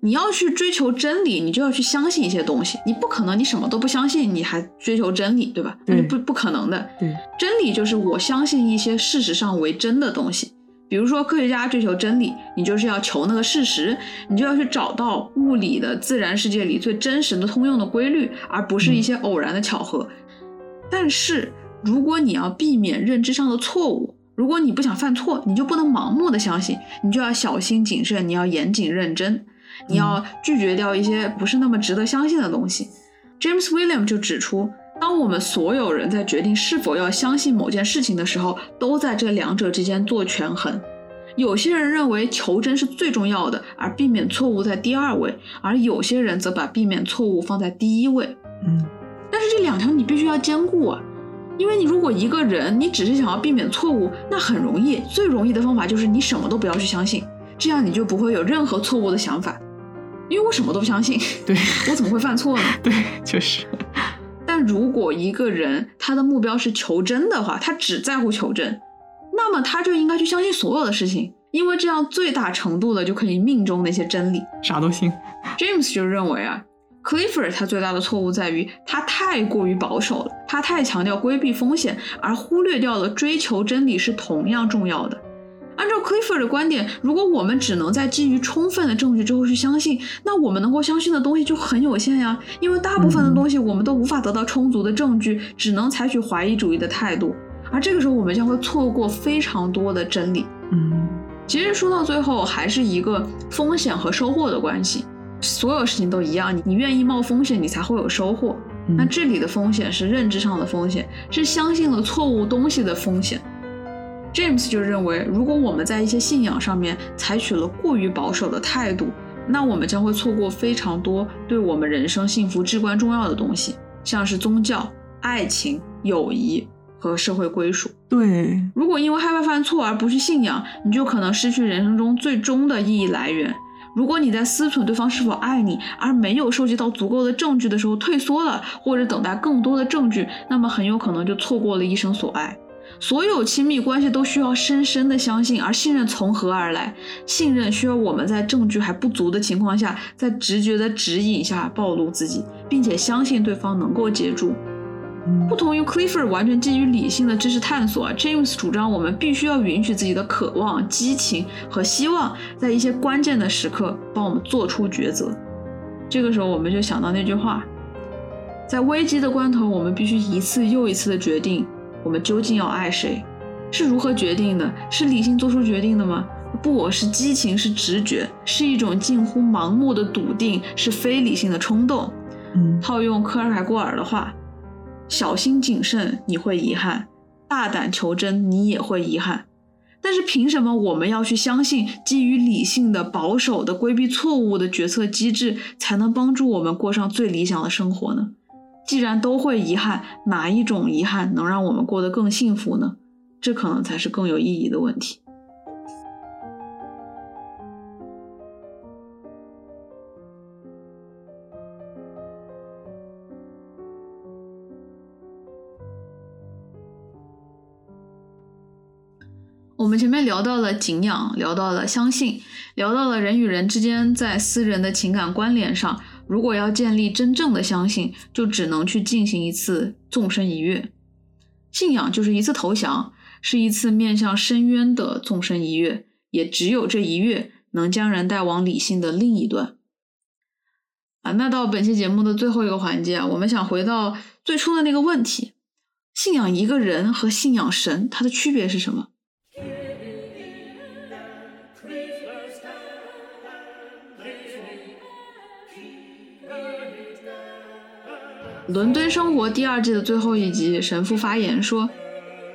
你要去追求真理，你就要去相信一些东西。你不可能你什么都不相信，你还追求真理，对吧？那是不不可能的。对，真理就是我相信一些事实上为真的东西。比如说，科学家追求真理，你就是要求那个事实，你就要去找到物理的自然世界里最真实的通用的规律，而不是一些偶然的巧合。但是，如果你要避免认知上的错误，如果你不想犯错，你就不能盲目的相信，你就要小心谨慎，你要严谨认真，你要拒绝掉一些不是那么值得相信的东西。James William 就指出。当我们所有人在决定是否要相信某件事情的时候，都在这两者之间做权衡。有些人认为求真是最重要的，而避免错误在第二位；而有些人则把避免错误放在第一位。嗯，但是这两条你必须要兼顾啊，因为你如果一个人你只是想要避免错误，那很容易，最容易的方法就是你什么都不要去相信，这样你就不会有任何错误的想法。因为我什么都不相信，对我怎么会犯错呢？对，确实。但如果一个人他的目标是求真的话，他只在乎求真，那么他就应该去相信所有的事情，因为这样最大程度的就可以命中那些真理。啥都信。James 就认为啊，Clifford 他最大的错误在于他太过于保守了，他太强调规避风险，而忽略掉了追求真理是同样重要的。按照 Clifford 的观点，如果我们只能在基于充分的证据之后去相信，那我们能够相信的东西就很有限呀。因为大部分的东西我们都无法得到充足的证据，只能采取怀疑主义的态度。而这个时候，我们将会错过非常多的真理。嗯，其实说到最后，还是一个风险和收获的关系。所有事情都一样，你你愿意冒风险，你才会有收获。那这里的风险是认知上的风险，是相信了错误东西的风险。James 就认为，如果我们在一些信仰上面采取了过于保守的态度，那我们将会错过非常多对我们人生幸福至关重要的东西，像是宗教、爱情、友谊和社会归属。对，如果因为害怕犯错而不去信仰，你就可能失去人生中最终的意义来源。如果你在思忖对方是否爱你，而没有收集到足够的证据的时候退缩了，或者等待更多的证据，那么很有可能就错过了一生所爱。所有亲密关系都需要深深的相信，而信任从何而来？信任需要我们在证据还不足的情况下，在直觉的指引下暴露自己，并且相信对方能够接住。不同于 Clifford 完全基于理性的知识探索，James 主张我们必须要允许自己的渴望、激情和希望，在一些关键的时刻帮我们做出抉择。这个时候，我们就想到那句话在危机的关头，我们必须一次又一次的决定，我们究竟要爱谁？是如何决定的？是理性做出决定的吗？不，是激情，是直觉，是一种近乎盲目的笃定，是非理性的冲动。嗯，套用科尔凯郭尔的话：“小心谨慎，你会遗憾；大胆求真，你也会遗憾。”但是凭什么我们要去相信基于理性的、保守的、规避错误的决策机制才能帮助我们过上最理想的生活呢？既然都会遗憾，哪一种遗憾能让我们过得更幸福呢？这可能才是更有意义的问题。我们前面聊到了敬仰，聊到了相信，聊到了人与人之间在私人的情感关联上，如果要建立真正的相信，就只能去进行一次纵身一跃。信仰就是一次投降，是一次面向深渊的纵身一跃，也只有这一跃能将人带往理性的另一端。啊，那到本期节目的最后一个环节，我们想回到最初的那个问题：信仰一个人和信仰神，它的区别是什么？伦敦生活第二季的最后一集，神父发言说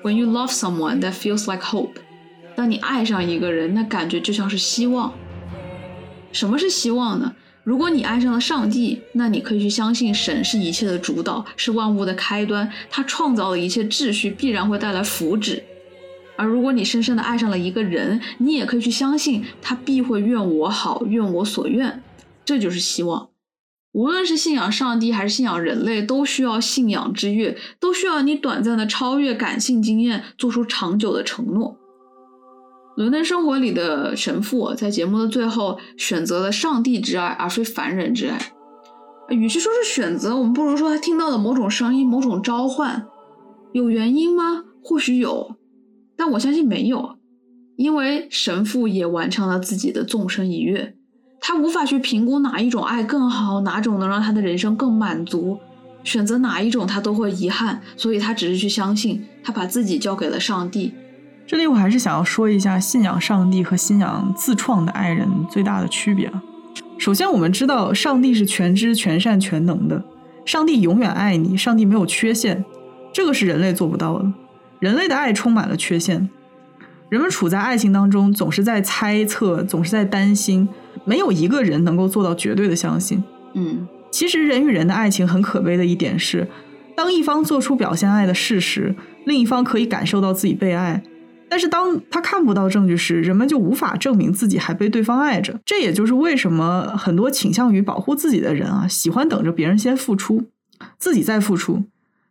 ：“When you love someone, that feels like hope。当你爱上一个人，那感觉就像是希望。什么是希望呢？如果你爱上了上帝，那你可以去相信神是一切的主导，是万物的开端，他创造了一切秩序，必然会带来福祉。而如果你深深的爱上了一个人，你也可以去相信他必会愿我好，愿我所愿。这就是希望。”无论是信仰上帝还是信仰人类，都需要信仰之跃，都需要你短暂的超越感性经验，做出长久的承诺。伦敦生活里的神父在节目的最后选择了上帝之爱，而非凡人之爱。与其说是选择，我们不如说他听到了某种声音，某种召唤。有原因吗？或许有，但我相信没有，因为神父也完成了自己的纵身一跃。他无法去评估哪一种爱更好，哪种能让他的人生更满足，选择哪一种他都会遗憾，所以他只是去相信，他把自己交给了上帝。这里我还是想要说一下信仰上帝和信仰自创的爱人最大的区别。首先，我们知道上帝是全知、全善、全能的，上帝永远爱你，上帝没有缺陷，这个是人类做不到的。人类的爱充满了缺陷，人们处在爱情当中，总是在猜测，总是在担心。没有一个人能够做到绝对的相信。嗯，其实人与人的爱情很可悲的一点是，当一方做出表现爱的事实，另一方可以感受到自己被爱，但是当他看不到证据时，人们就无法证明自己还被对方爱着。这也就是为什么很多倾向于保护自己的人啊，喜欢等着别人先付出，自己再付出。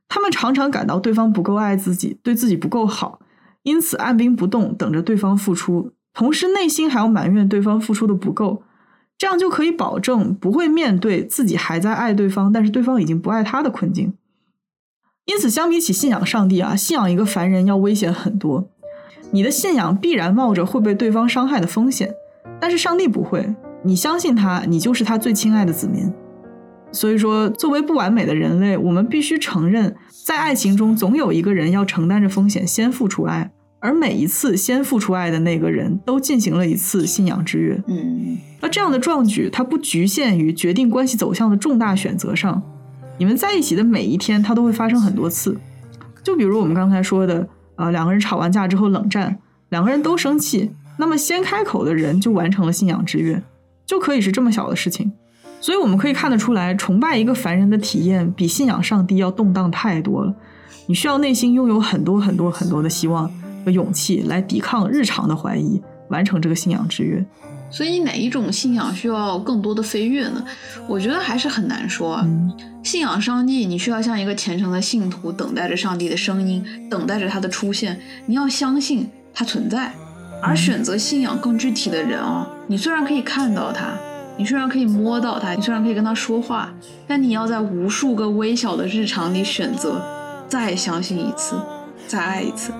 他们常常感到对方不够爱自己，对自己不够好，因此按兵不动，等着对方付出。同时，内心还要埋怨对方付出的不够，这样就可以保证不会面对自己还在爱对方，但是对方已经不爱他的困境。因此，相比起信仰上帝啊，信仰一个凡人要危险很多。你的信仰必然冒着会被对方伤害的风险，但是上帝不会。你相信他，你就是他最亲爱的子民。所以说，作为不完美的人类，我们必须承认，在爱情中总有一个人要承担着风险，先付出爱。而每一次先付出爱的那个人都进行了一次信仰之约。嗯，那这样的壮举，它不局限于决定关系走向的重大选择上。你们在一起的每一天，它都会发生很多次。就比如我们刚才说的，呃，两个人吵完架之后冷战，两个人都生气，那么先开口的人就完成了信仰之约，就可以是这么小的事情。所以我们可以看得出来，崇拜一个凡人的体验比信仰上帝要动荡太多了。你需要内心拥有很多很多很多的希望。和勇气来抵抗日常的怀疑，完成这个信仰之约。所以哪一种信仰需要更多的飞跃呢？我觉得还是很难说。信仰上帝，你需要像一个虔诚的信徒，等待着上帝的声音，等待着他的出现。你要相信他存在。而选择信仰更具体的人啊，你虽然可以看到他，你虽然可以摸到他，你虽然可以跟他说话，但你要在无数个微小的日常里选择再相信一次，再爱一次。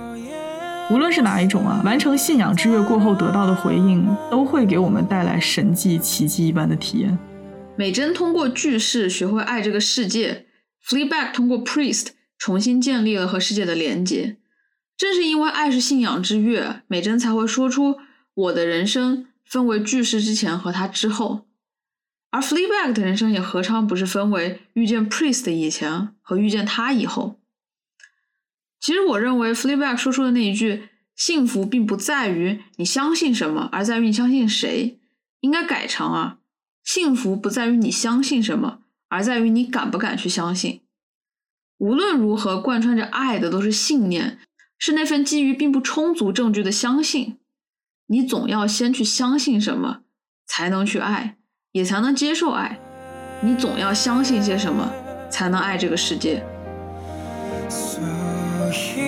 无论是哪一种啊，完成信仰之跃过后得到的回应，都会给我们带来神迹、奇迹一般的体验。美珍通过句式学会爱这个世界，Fleabag 通过 Priest 重新建立了和世界的连接。正是因为爱是信仰之跃，美珍才会说出我的人生分为巨石之前和他之后。而 Fleabag 的人生也何尝不是分为遇见 Priest 以前和遇见他以后？其实，我认为 Fleabag 说出的那一句“幸福并不在于你相信什么，而在于你相信谁”，应该改成啊，“幸福不在于你相信什么，而在于你敢不敢去相信。”无论如何，贯穿着爱的都是信念，是那份基于并不充足证据的相信。你总要先去相信什么，才能去爱。也才能接受爱，你总要相信些什么，才能爱这个世界。Here.